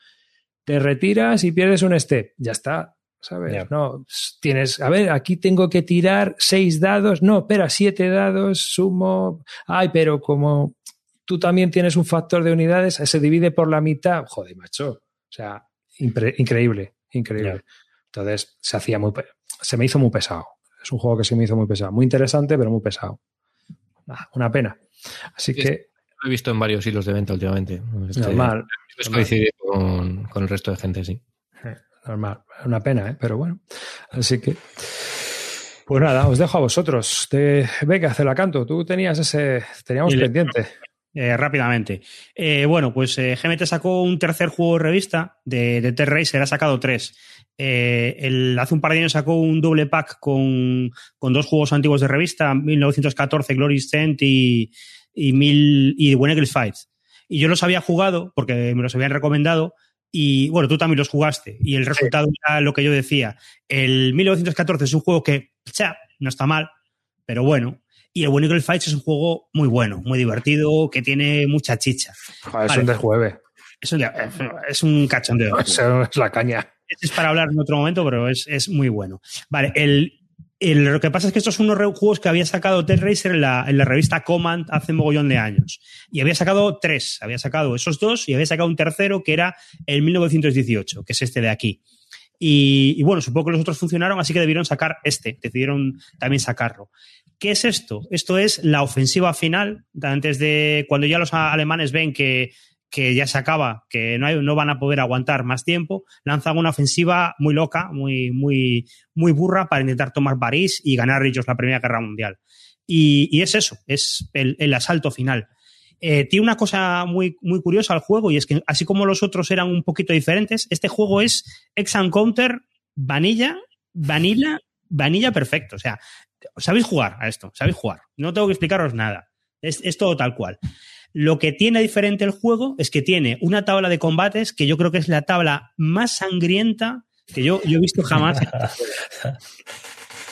Speaker 1: te retiras y pierdes un step. Ya está, ¿sabes? No, tienes, a ver, aquí tengo que tirar seis dados, no, espera, siete dados, sumo, ay, pero como tú también tienes un factor de unidades, se divide por la mitad, joder, macho, o sea, increíble, increíble. Entonces, se hacía muy, se me hizo muy pesado. Es un juego que se me hizo muy pesado. Muy interesante, pero muy pesado. Ah, una pena. Así que.
Speaker 3: Lo he visto en varios hilos de venta últimamente.
Speaker 1: Este, normal.
Speaker 3: Es coincidir con, con, el resto de gente, sí.
Speaker 1: Normal. Una pena, ¿eh? pero bueno. Así que. Pues nada, os dejo a vosotros. De... Venga, canto. Tú tenías ese. Teníamos pendiente.
Speaker 4: Eh, rápidamente. Eh, bueno, pues eh, GMT sacó un tercer juego de revista de, de Racer, ha sacado tres. El, hace un par de años sacó un doble pack con, con, dos juegos antiguos de revista, 1914 Glory Cent y, y, mil, y Eagles Fight. Y yo los había jugado porque me los habían recomendado. Y bueno, tú también los jugaste. Y el resultado era lo que yo decía. El 1914 es un juego que, cha, no está mal, pero bueno, y el Winning Fights es un juego muy bueno, muy divertido, que tiene mucha chicha.
Speaker 1: Joder, es un desjueve.
Speaker 4: Es un, es un cachondeo.
Speaker 1: es la caña.
Speaker 4: Este es para hablar en otro momento, pero es, es muy bueno. Vale, el, lo que pasa es que estos son unos juegos que había sacado Ted Racer en la, en la revista Command hace mogollón de años. Y había sacado tres. Había sacado esos dos y había sacado un tercero que era el 1918, que es este de aquí. Y, y, bueno, supongo que los otros funcionaron, así que debieron sacar este, decidieron también sacarlo. ¿Qué es esto? Esto es la ofensiva final, antes de cuando ya los alemanes ven que, que ya se acaba, que no, no van a poder aguantar más tiempo, lanzan una ofensiva muy loca, muy, muy, muy burra para intentar tomar París y ganar ellos la Primera Guerra Mundial. Y, y es eso, es el, asalto final. Eh, tiene una cosa muy, muy curiosa al juego y es que así como los otros eran un poquito diferentes, este juego es ex Counter vanilla, vanilla, vanilla perfecto. O sea, sabéis jugar a esto, sabéis jugar. No tengo que explicaros nada. Es, es, todo tal cual. Lo que tiene diferente el juego es que tiene una tabla de combates que yo creo que es la tabla más sangrienta que yo, yo he visto jamás.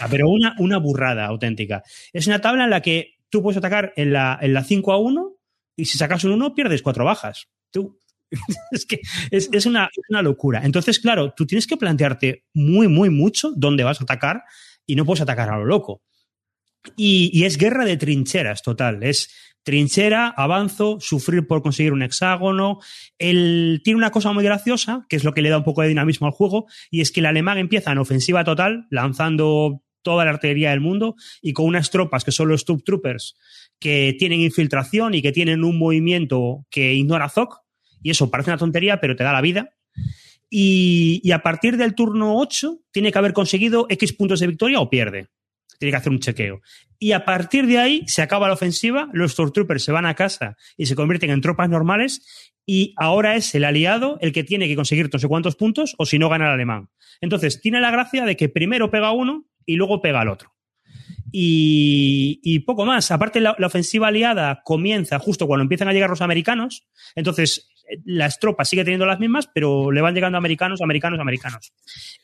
Speaker 4: Ah, pero una, una burrada auténtica. Es una tabla en la que tú puedes atacar en la, en la 5 a 1 y si sacas un 1 pierdes cuatro bajas. Tú. es que es, es, una, una locura. Entonces, claro, tú tienes que plantearte muy, muy mucho dónde vas a atacar y no puedes atacar a lo loco. Y, y, es guerra de trincheras total. Es trinchera, avanzo, sufrir por conseguir un hexágono. Él tiene una cosa muy graciosa, que es lo que le da un poco de dinamismo al juego, y es que el alemán empieza en ofensiva total, lanzando toda la artillería del mundo y con unas tropas que son los Troopers que tienen infiltración y que tienen un movimiento que ignora Zoc, y eso parece una tontería, pero te da la vida. Y, y, a partir del turno 8 tiene que haber conseguido X puntos de victoria o pierde. Tiene que hacer un chequeo. Y a partir de ahí se acaba la ofensiva, los Stormtroopers se van a casa y se convierten en tropas normales y ahora es el aliado el que tiene que conseguir no sé cuántos puntos o si no gana el alemán. Entonces, tiene la gracia de que primero pega uno y luego pega al otro. Y, poco más. Aparte, la, ofensiva aliada comienza justo cuando empiezan a llegar los americanos. Entonces, las tropas sigue teniendo las mismas, pero le van llegando americanos, americanos, americanos.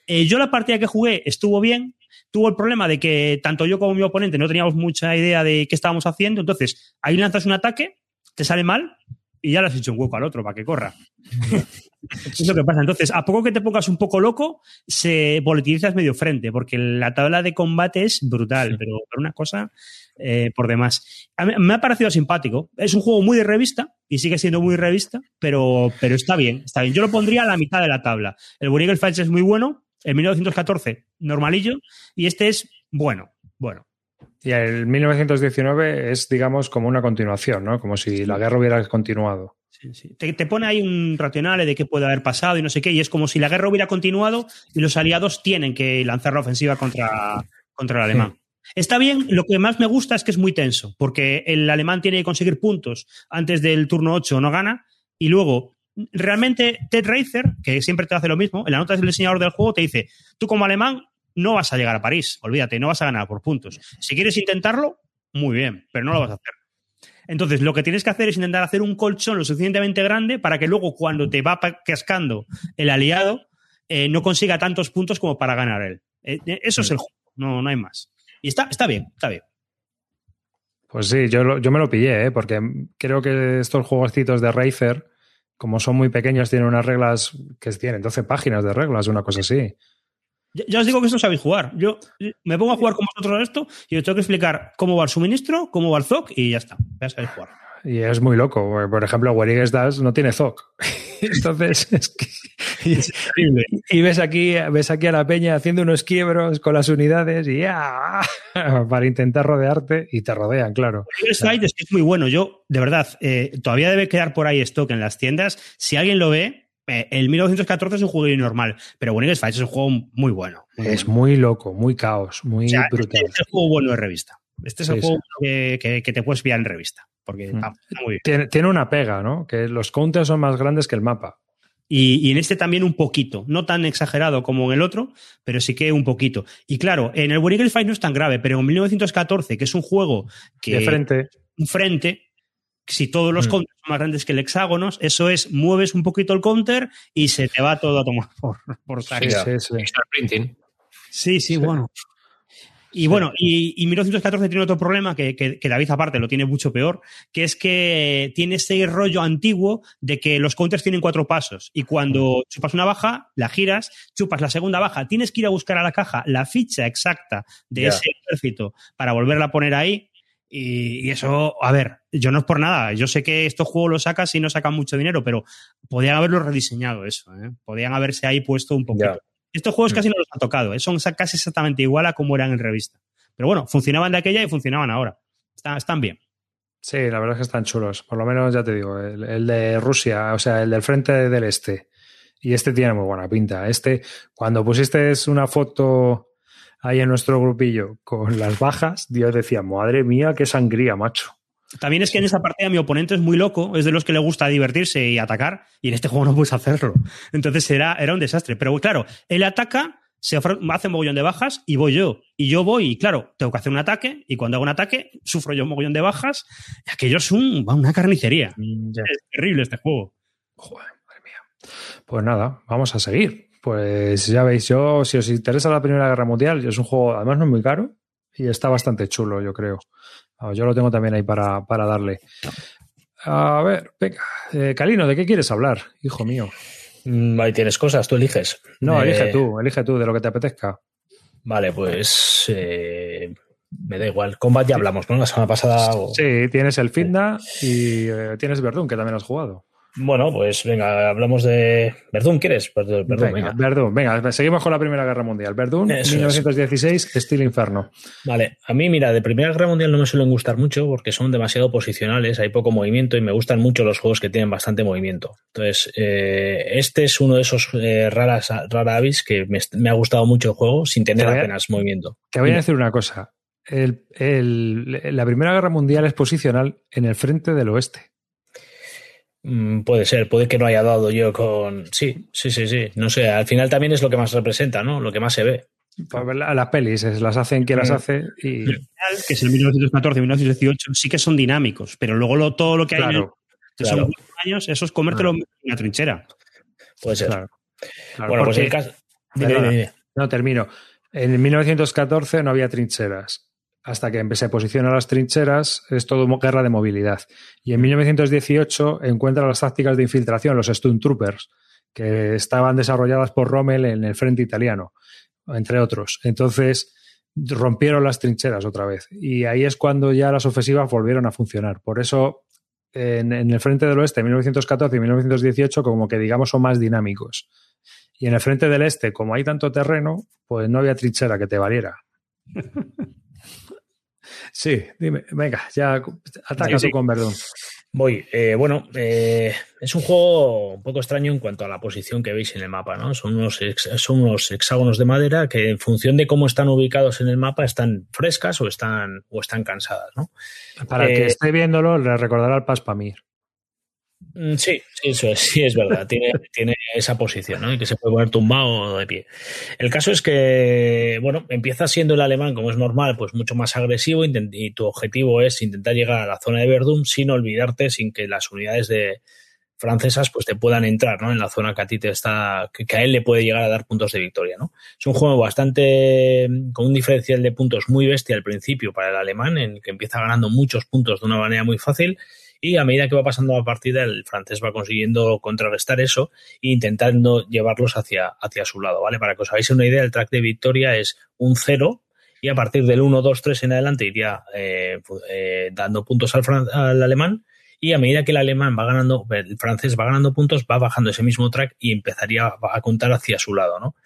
Speaker 4: Eh, yo la partida que jugué estuvo bien. Tuvo el problema de que tanto yo como mi oponente no teníamos mucha idea de qué estábamos haciendo. Entonces, ahí lanzas un ataque, te sale mal y ya le has hecho un hueco al otro para que corra. es lo que pasa. Entonces, a poco que te pongas un poco loco, se politizas medio frente, porque la tabla de combate es brutal, sí. pero, una cosa eh, por demás. Mí, me ha parecido simpático. Es un juego muy de revista y sigue siendo muy revista, pero, pero está bien, está bien. Yo lo pondría a la mitad de la tabla. El Bunigel Fights es muy bueno, el 1914 normalillo y este es bueno, bueno.
Speaker 1: Y el 1919 es, digamos, como una continuación, ¿no? Como si la guerra hubiera continuado.
Speaker 4: Sí, sí. Te, te, pone ahí un racional de qué puede haber pasado y no sé qué, y es como si la guerra hubiera continuado y los aliados tienen que lanzar la ofensiva contra, contra el alemán. Sí. Está bien, lo que más me gusta es que es muy tenso, porque el alemán tiene que conseguir puntos antes del turno 8, no gana, y luego, realmente, Ted Racer, que siempre te hace lo mismo, en la nota del diseñador del juego te dice, tú como alemán no vas a llegar a París, olvídate, no vas a ganar por puntos. Si quieres intentarlo, muy bien, pero no lo vas a hacer. Entonces, lo que tienes que hacer es intentar hacer un colchón lo suficientemente grande para que luego, cuando te va cascando el aliado, eh, no consiga tantos puntos como para ganar él. Eh, eso es el juego, no, no hay más. Y está, está bien, está bien.
Speaker 1: Pues sí, yo, yo me lo pillé, ¿eh? porque creo que estos juegocitos de Racer, como son muy pequeños, tienen unas reglas que tienen 12 páginas de reglas, una cosa así.
Speaker 4: Ya, os digo que esto sabéis jugar. Yo me pongo a jugar con vosotros esto y os tengo que explicar cómo va el suministro, cómo va el ZOC y ya está. Ya sabéis jugar.
Speaker 1: Y es muy loco. Por ejemplo, Warriors Das no tiene ZOC. Entonces, es que. Y, ves aquí, ves aquí a la peña haciendo unos quiebros con las unidades y ya para intentar rodearte y te rodean, claro.
Speaker 4: es que es muy bueno. Yo, de verdad, eh, todavía debe quedar por ahí stock en las tiendas. Si alguien lo ve, eh, el 1914 es un juego normal, pero Winning Fight es un juego muy bueno.
Speaker 1: es muy loco, muy caos, muy brutal.
Speaker 4: Es el juego bueno de revista. Este es el juego Que, te puedes pillar en revista. Porque mm.
Speaker 1: Tiene, una pega, ¿no? Que los counters son más grandes que el mapa.
Speaker 4: Y, en este también un poquito, no tan exagerado como en el otro, pero sí que un poquito. Y claro, en el Winning Fight no es tan grave, pero en 1914, que es un juego que.
Speaker 1: De frente.
Speaker 4: Un frente, si todos los mm. counters son más grandes que el hexágono, eso es, mueves un poquito el counter y se te va todo a tomar por, por
Speaker 1: sí, sí,
Speaker 4: sí, sí, bueno. Y bueno, y, 1914 tiene otro problema que, que, David aparte lo tiene mucho peor, que es que tiene ese rollo antiguo de que los counters tienen cuatro pasos y cuando chupas una baja, la giras, chupas la segunda baja, tienes que ir a buscar a la caja la ficha exacta de ese ejército para volverla a poner ahí y, eso, a ver, yo no es por nada. Yo sé que estos juegos los sacas y no sacan mucho dinero, pero podían haberlo rediseñado eso. ¿eh? Podían haberse ahí puesto un poquito. Estos juegos casi no los han tocado. ¿eh? Son casi exactamente igual a como eran en revista. Pero bueno, funcionaban de aquella y funcionaban ahora. Están, bien.
Speaker 1: Sí, la verdad es que están chulos. Por lo menos, ya te digo, el, el de Rusia, o sea, el del frente del este. Y este tiene muy buena pinta. Este, cuando pusiste una foto ahí en nuestro grupillo con las bajas, Dios decía, madre mía, qué sangría, macho.
Speaker 4: También es que en esa partida mi oponente es muy loco, es de los que le gusta divertirse y atacar, y en este juego no puedes hacerlo. Entonces era, era un desastre. Pero claro, él ataca, se hace un mogollón de bajas y voy yo. Y yo voy, y claro, tengo que hacer un ataque, y cuando hago un ataque, sufro yo un mogollón de bajas. Y aquello es un, una carnicería. Es terrible este juego.
Speaker 1: Joder, madre mía. Pues nada, vamos a seguir. Pues ya veis, yo, si os interesa la Primera Guerra Mundial, es un juego, además no es muy caro y está bastante chulo, yo creo. Ah, yo lo tengo también ahí para, darle. A ver, venga, eh, Calino, ¿de qué quieres hablar, hijo mío?
Speaker 2: Mm, ahí tienes cosas, tú eliges.
Speaker 1: No, elige eh, tú, elige tú de lo que te apetezca.
Speaker 2: Vale, pues eh, me da igual. Combat ya hablamos, ¿no? La semana pasada.
Speaker 1: Sí, tienes el Fitna y tienes Verdun, que también has jugado.
Speaker 2: Bueno, pues venga, hablamos de. ¿Verdún quieres? Verdún,
Speaker 1: venga, Verdún, venga, seguimos con la Primera Guerra Mundial. Verdún, 1916, estilo inferno.
Speaker 2: Vale, a mí, mira, de Primera Guerra Mundial no me suelen gustar mucho porque son demasiado posicionales, hay poco movimiento y me gustan mucho los juegos que tienen bastante movimiento. Entonces, eh, este es uno de esos eh, raras, rara avis que me, ha gustado mucho el juego sin tener apenas movimiento.
Speaker 1: Te voy a decir una cosa. la Primera Guerra Mundial es posicional en el frente del oeste.
Speaker 2: Mm, puede ser, puede que no haya dado yo con. Sí, sí, sí, sí. No sé, al final también es lo que más representa, ¿no? Lo que más se ve.
Speaker 1: Pues las pelis, las hacen quien las mm. hace y.
Speaker 4: Que es el 1914, 1918, sí que son dinámicos, pero luego todo lo que hay en que son años, eso es comértelo en una trinchera.
Speaker 2: Puede ser.
Speaker 1: bueno, pues el caso. No, termino. En 1914 no había trincheras hasta que se posiciona las trincheras, es todo guerra de movilidad. Y en 1918 encuentra las tácticas de infiltración, los Stun Troopers, que estaban desarrolladas por Rommel en el frente italiano, entre otros. Entonces rompieron las trincheras otra vez. Y ahí es cuando ya las ofensivas volvieron a funcionar. Por eso en, el frente del oeste, 1914 y 1918, como que digamos son más dinámicos. Y en el frente del este, como hay tanto terreno, pues no había trinchera que te valiera. Sí, dime, venga, ya ataca con Verdún.
Speaker 2: Voy. Eh, bueno, eh, es un juego un poco extraño en cuanto a la posición que veis en el mapa, ¿no? Son unos, son unos hexágonos de madera que en función de cómo están ubicados en el mapa están frescas o están, o están cansadas, ¿no?
Speaker 1: Para el que eh, esté viéndolo, le recordará el Paspamir.
Speaker 2: Mm, sí, eso es, sí, es verdad. Tiene, tiene esa posición, ¿no? Que se puede poner tumbado de pie. El caso es que, bueno, empieza siendo el alemán, como es normal, pues mucho más agresivo y tu objetivo es intentar llegar a la zona de Verdun sin olvidarte, sin que las unidades de francesas pues te puedan entrar, ¿no? En la zona que a ti te está, que, a él le puede llegar a dar puntos de victoria, ¿no? Es un juego bastante, con un diferencial de puntos muy bestia al principio para el alemán, en que empieza ganando muchos puntos de una manera muy fácil y a medida que va pasando la partida, el francés va consiguiendo contrarrestar eso e intentando llevarlos hacia, hacia su lado, ¿vale? Para que os hagáis una idea, el track de victoria es un 0 y a partir del 1, 2, 3 en adelante iría eh, eh, dando puntos al, al alemán y a medida que el alemán va ganando, el francés va ganando puntos, va bajando ese mismo track y empezaría a contar hacia su lado, ¿no?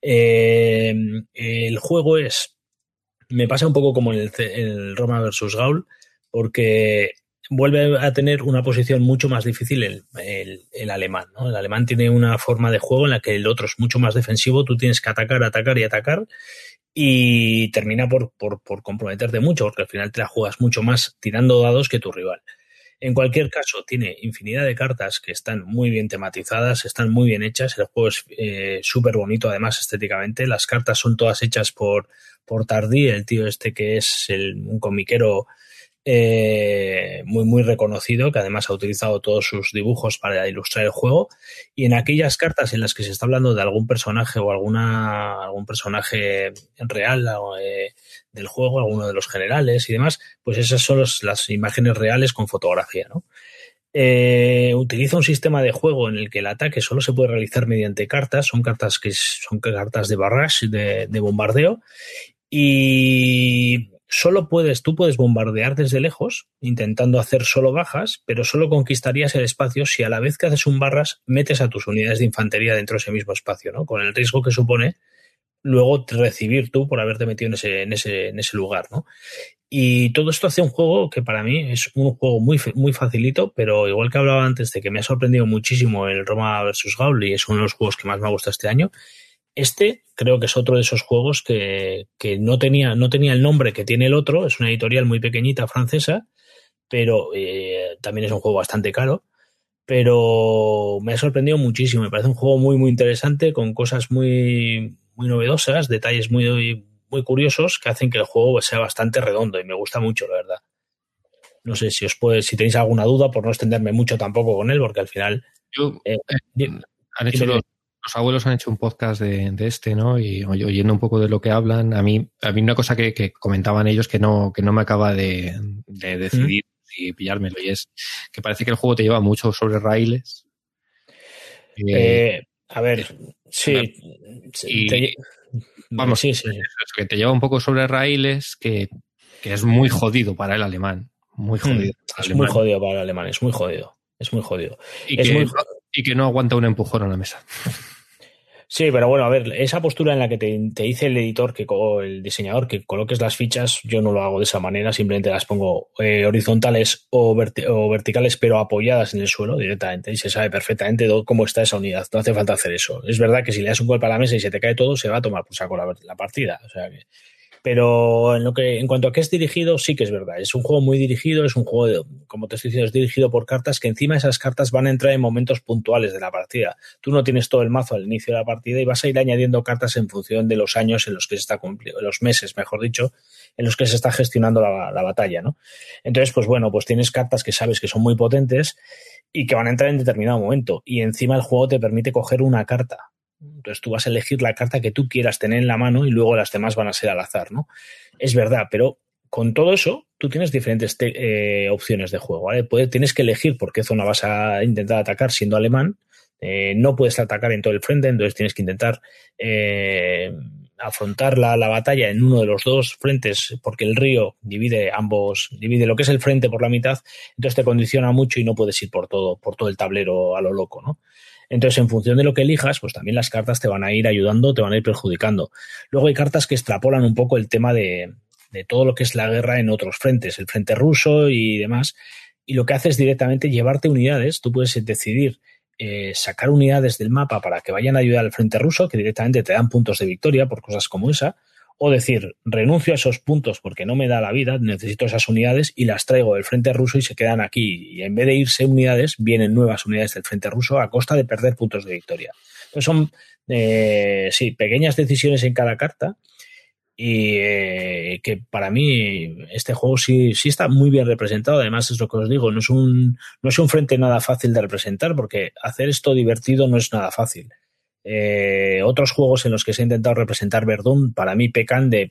Speaker 2: Eh, el juego es, me pasa un poco como en el, Roma versus Gaul, porque vuelve a tener una posición mucho más difícil el, el, alemán. ¿no? El alemán tiene una forma de juego en la que el otro es mucho más defensivo, tú tienes que atacar, atacar y atacar y termina por, por, por comprometerte mucho, porque al final te la juegas mucho más tirando dados que tu rival. En cualquier caso, tiene infinidad de cartas que están muy bien tematizadas, están muy bien hechas. El juego es eh, súper bonito, además, estéticamente. Las cartas son todas hechas por, por Tardy, el tío este que es un comiquero eh, muy, muy reconocido, que además ha utilizado todos sus dibujos para ilustrar el juego. Y en aquellas cartas en las que se está hablando de algún personaje o alguna, algún personaje real eh, del juego, alguno de los generales y demás, pues esas son las imágenes reales con fotografía, ¿no? Eh, utiliza un sistema de juego en el que el ataque solo se puede realizar mediante cartas, son cartas que son cartas de barrage, de, de bombardeo, y solo puedes, tú puedes bombardear desde lejos, intentando hacer solo bajas, pero solo conquistarías el espacio si a la vez que haces un barras metes a tus unidades de infantería dentro de ese mismo espacio, ¿no? Con el riesgo que supone luego recibir tú por haberte metido en ese, lugar, ¿no? Y todo esto hace un juego que para mí es un juego muy, muy facilito, pero igual que hablaba antes de que me ha sorprendido muchísimo el Roma vs. Gaul y es uno de los juegos que más me ha gustado este año, este creo que es otro de esos juegos que, no, tenía, no tenía el nombre que tiene el otro, es una editorial muy pequeñita francesa, pero eh, también es un juego bastante caro, pero me ha sorprendido muchísimo, me parece un juego muy muy interesante, con cosas muy, muy novedosas, detalles muy, muy curiosos que hacen que el juego sea bastante redondo y me gusta mucho, la verdad. No sé si os puede, si tenéis alguna duda, por no extenderme mucho tampoco con él, porque al final...
Speaker 3: Eh, eh, han hecho los abuelos han hecho un podcast de, este, ¿no? Y oyendo un poco de lo que hablan, a mí, a mí una cosa que, comentaban ellos que no, que no me acaba de, decidir si pillármelo, y es que parece que el juego te lleva mucho sobre raíles.
Speaker 2: Eh, a ver, sí.
Speaker 3: vamos, sí, sí. que te lleva un poco sobre raíles que, es muy jodido para el alemán. Muy hmm, jodido.
Speaker 2: es muy jodido para el alemán, es muy jodido. Es muy jodido.
Speaker 3: Y,
Speaker 2: es
Speaker 3: que, y que no aguanta un empujón a la mesa.
Speaker 2: Sí, pero bueno, a ver, esa postura en la que te, dice el editor, que el diseñador, que coloques las fichas, yo no lo hago de esa manera, simplemente las pongo eh, horizontales o, verticales, pero apoyadas en el suelo directamente, y se sabe perfectamente cómo está esa unidad. No hace falta hacer eso. Es verdad que si le das un golpe a la mesa y se te cae todo, se va a tomar por saco la, la partida. O sea que pero en, lo que, en cuanto a qué es dirigido, sí que es verdad. Es un juego muy dirigido, es un juego, como te estoy diciendo, es dirigido por cartas que encima esas cartas van a entrar en momentos puntuales de la partida. Tú no tienes todo el mazo al inicio de la partida y vas a ir añadiendo cartas en función de los años en los que se está cumpliendo, los meses, mejor dicho, en los que se está gestionando la, la batalla, ¿no? Entonces, pues bueno, pues tienes cartas que sabes que son muy potentes y que van a entrar en determinado momento. Y encima el juego te permite coger una carta entonces tú vas a elegir la carta que tú quieras tener en la mano y luego las demás van a ser al azar, ¿no? Es verdad, pero con todo eso tú tienes diferentes eh, opciones de juego, tienes que elegir por qué zona vas a intentar atacar siendo alemán. Eh, no puedes atacar en todo el frente, entonces tienes que intentar eh, afrontar la, la, batalla en uno de los dos frentes, porque el río divide ambos, divide lo que es el frente por la mitad, entonces te condiciona mucho y no puedes ir por todo, por todo el tablero a lo loco, ¿no? Entonces, en función de lo que elijas, pues también las cartas te van a ir ayudando, te van a ir perjudicando. Luego hay cartas que extrapolan un poco el tema de, todo lo que es la guerra en otros frentes, el frente ruso y demás. Y lo que hace es directamente llevarte unidades. Tú puedes decidir eh, sacar unidades del mapa para que vayan a ayudar al frente ruso, que directamente te dan puntos de victoria por cosas como esa o decir, renuncio a esos puntos porque no me da la vida, necesito esas unidades y las traigo del frente ruso y se quedan aquí. Y en vez de irse unidades, vienen nuevas unidades del frente ruso a costa de perder puntos de victoria. Entonces son, eh, sí, pequeñas decisiones en cada carta y eh, que para mí este juego sí, sí está muy bien representado. Además, es lo que os digo, no es, un, no es un frente nada fácil de representar porque hacer esto divertido no es nada fácil. Eh, otros juegos en los que se ha intentado representar Verdun, para mí pecan de,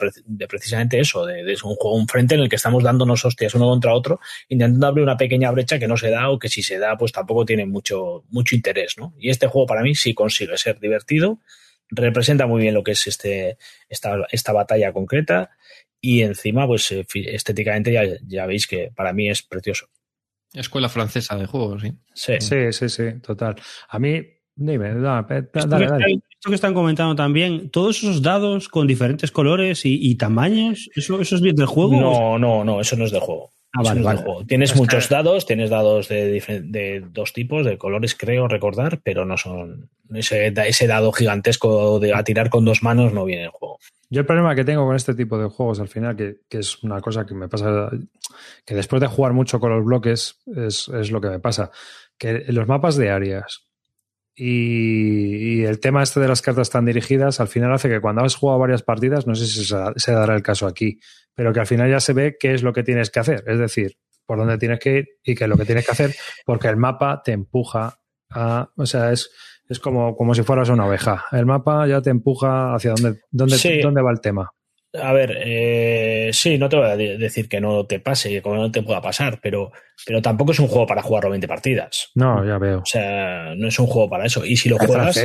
Speaker 2: precisamente eso, de, un juego, un frente en el que estamos dándonos hostias uno contra otro, intentando abrir una pequeña brecha que no se da o que si se da, pues tampoco tiene mucho, mucho interés, ¿no? Y este juego para mí sí consigue ser divertido, representa muy bien lo que es este, esta, esta batalla concreta y encima, pues eh, estéticamente ya, ya veis que para mí es precioso.
Speaker 3: Escuela francesa de juegos, sí.
Speaker 2: Sí.
Speaker 1: Sí, sí, sí, total. A mí, dime,
Speaker 4: Esto,
Speaker 1: dale,
Speaker 4: que
Speaker 1: dale.
Speaker 4: están, esto que están comentando también, todos esos dados con diferentes colores y, y tamaños, ¿eso, ¿eso es bien del juego?
Speaker 2: No, no, no, eso no es del juego.
Speaker 4: Ah, vale,
Speaker 2: no
Speaker 4: vale.
Speaker 2: juego. Tienes muchos dados, tienes dados de, dos tipos, de colores, creo recordar, pero no son. Ese, ese dado gigantesco de a tirar con dos manos no viene en el juego.
Speaker 1: Yo el problema que tengo con este tipo de juegos al final, que, que es una cosa que me pasa, que después de jugar mucho con los bloques, es, es lo que me pasa, que los mapas de áreas y, y el tema este de las cartas tan dirigidas, al final hace que cuando has jugado varias partidas, no sé si se, se dará el caso aquí, pero que al final ya se ve qué es lo que tienes que hacer, es decir, por dónde tienes que ir y qué es lo que tienes que hacer, porque el mapa te empuja a, o sea, es, es como, como si fueras una oveja. El mapa ya te empuja hacia dónde, dónde,
Speaker 2: Sí.
Speaker 1: dónde va el tema.
Speaker 2: A ver, eh, sí, no te voy a de- decir que no te pase, que no te pueda pasar, pero, pero tampoco es un juego para jugarlo 20 partidas.
Speaker 1: No, ya veo.
Speaker 2: O sea, no es un juego para eso. Y si lo
Speaker 1: Es
Speaker 2: juegas,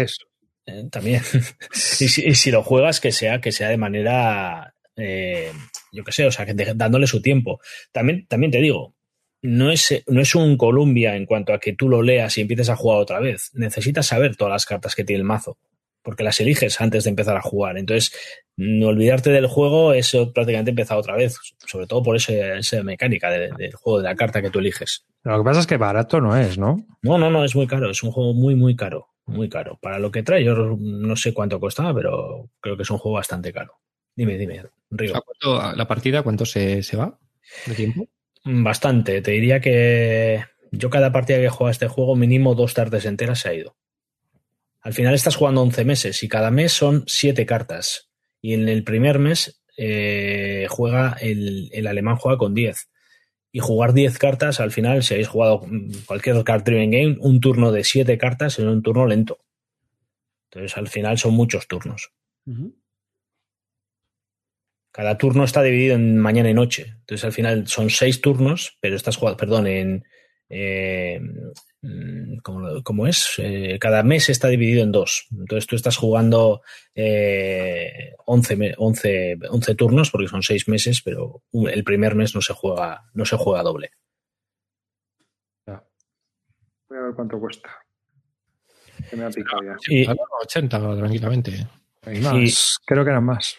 Speaker 2: eh, también. y, si, y si lo juegas, que sea, que sea de manera, eh, yo qué sé, o sea, que de- dándole su tiempo. También, también te digo, no es, no es un Columbia en cuanto a que tú lo leas y empieces a jugar otra vez. Necesitas saber todas las cartas que tiene el mazo, porque las eliges antes de empezar a jugar. Entonces, no olvidarte del juego es prácticamente empezar otra vez, sobre todo por ese- esa mecánica de- del juego, de la carta que tú eliges.
Speaker 1: Lo que pasa es que barato no es, ¿no?
Speaker 2: No, no, no, es muy caro, es un juego muy, muy caro, muy caro. Para lo que trae, yo no sé cuánto costaba, pero creo que es un juego bastante caro. Dime, dime, Rigo.
Speaker 3: ¿A cuánto- la partida cuánto se, se va de tiempo?
Speaker 2: Bastante, te diría que yo cada partida que he jugado a este juego, mínimo dos tardes enteras se ha ido. Al final estás jugando 11 meses y cada mes son 7 cartas. Y en el primer mes eh, juega el, el alemán juega con 10. Y jugar 10 cartas, al final, si habéis jugado mm, cualquier card driven game, un turno de 7 cartas es un turno lento. Entonces al final son muchos turnos. Cada turno está dividido en mañana y noche. Entonces al final son seis turnos, pero estás jugando, perdón, en. eh, mm, ¿cómo, cómo es? Eh, cada mes está dividido en dos. Entonces tú estás jugando eh, 11, me- 11 11 turnos, porque son seis meses, pero el primer mes no se juega, no se juega doble.
Speaker 1: Voy a ver cuánto cuesta. Que me ha picado ya.
Speaker 2: Y,
Speaker 3: Ah, no, 80 tranquilamente.
Speaker 1: Más, creo que eran más.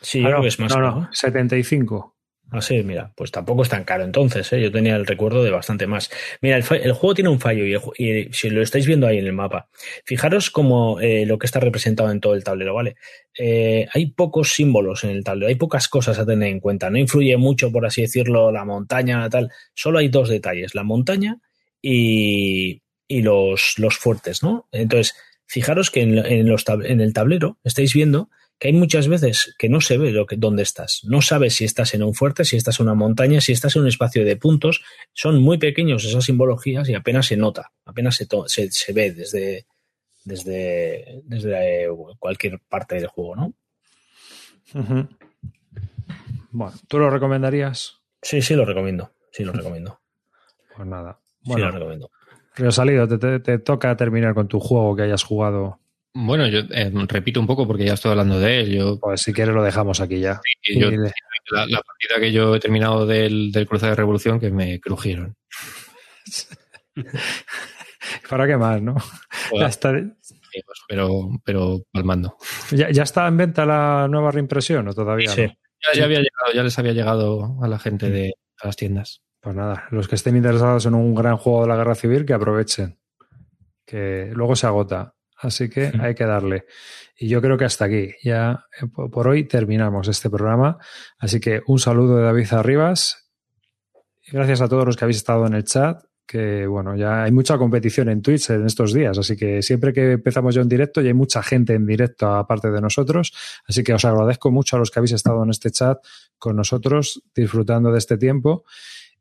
Speaker 2: sí,
Speaker 1: Ah, no,
Speaker 2: creo que es más
Speaker 1: no, ¿no? 75.
Speaker 2: Ah, sí, mira, pues tampoco es tan caro entonces, ¿eh? yo tenía el recuerdo de bastante más. Mira, el, juego tiene un fallo y, si lo estáis viendo ahí en el mapa, fijaros como eh, lo que está representado en todo el tablero, ¿vale? Eh, hay pocos símbolos en el tablero, hay pocas cosas a tener en cuenta, no influye mucho, por así decirlo, la montaña, tal, solo hay dos detalles, la montaña y, los, fuertes, ¿no? Entonces, fijaros que en el tablero estáis viendo que hay muchas veces que no se ve lo que, dónde estás. No sabes si estás en un fuerte, si estás en una montaña, si estás en un espacio de puntos. Son muy pequeños esas simbologías y apenas se nota, apenas se, se, se ve desde, desde, desde eh, cualquier parte del juego, ¿no?
Speaker 1: Bueno, ¿tú lo recomendarías?
Speaker 2: Sí, sí, lo recomiendo. Sí, lo recomiendo.
Speaker 1: Pues nada.
Speaker 2: Sí, lo
Speaker 1: Bueno,
Speaker 2: recomiendo.
Speaker 1: Río Salido, te, te- te toca terminar con tu juego que hayas jugado.
Speaker 3: Bueno, yo eh, repito un poco porque ya estoy hablando de él. Yo,
Speaker 1: Pues si quieres lo dejamos aquí ya.
Speaker 3: yo- la, la partida que yo he terminado del, del cruce de revolución que me crujieron.
Speaker 1: ¿Para qué más, no? Está,
Speaker 3: Pero, pero palmando.
Speaker 1: ya, ya está en venta la nueva reimpresión o todavía
Speaker 2: Sí.
Speaker 1: no?
Speaker 3: Ya, ya había llegado, ya les había llegado a la gente de a las tiendas.
Speaker 1: Pues nada, los que estén interesados en un gran juego de la guerra civil, que aprovechen. Que luego se agota. Así que hay que darle. Y yo creo que hasta aquí. Ya eh, po- por hoy terminamos este programa. Así que un saludo de David Arribas. Y gracias a todos los que habéis estado en el chat. Que bueno, ya hay mucha competición en Twitch en estos días. Así que siempre que empezamos yo en directo, ya hay mucha gente en directo aparte de nosotros. Así que os agradezco mucho a los que habéis estado en este chat con nosotros, disfrutando de este tiempo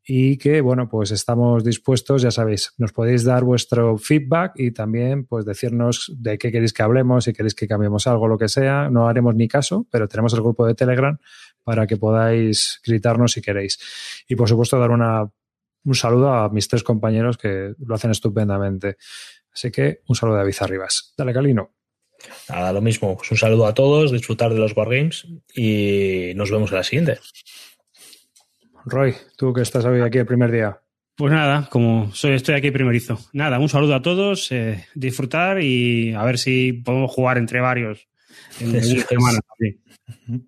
Speaker 1: y que, bueno, pues estamos dispuestos, ya sabéis, nos podéis dar vuestro feedback y también, pues, decirnos de qué queréis que hablemos, si queréis que cambiemos algo, lo que sea. No haremos ni caso, pero tenemos el grupo de Telegram para que podáis gritarnos si queréis. Y, por supuesto, dar una, un saludo a mis tres compañeros que lo hacen estupendamente. Así que, un saludo a David Arribas. Dale, Calino.
Speaker 2: Nada, lo mismo. Pues un saludo a todos, disfrutar de los Wargames y nos vemos en la siguiente.
Speaker 1: Roy, tú que estás hoy aquí el primer día.
Speaker 4: Pues nada, como soy, estoy aquí primerizo. Nada, un saludo a todos, eh, disfrutar y a ver si podemos jugar entre varios en
Speaker 2: es.
Speaker 4: semana también.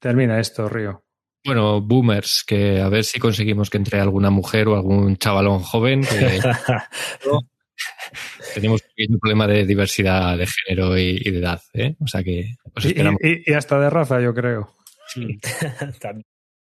Speaker 1: Termina esto, Río.
Speaker 3: Bueno, boomers, que a ver si conseguimos que entre alguna mujer o algún chavalón joven, que tenemos un pequeño problema de diversidad de género y, y de edad, ¿eh? O sea que os
Speaker 1: Y,
Speaker 3: esperamos.
Speaker 1: y- y hasta de raza, yo creo.
Speaker 2: También.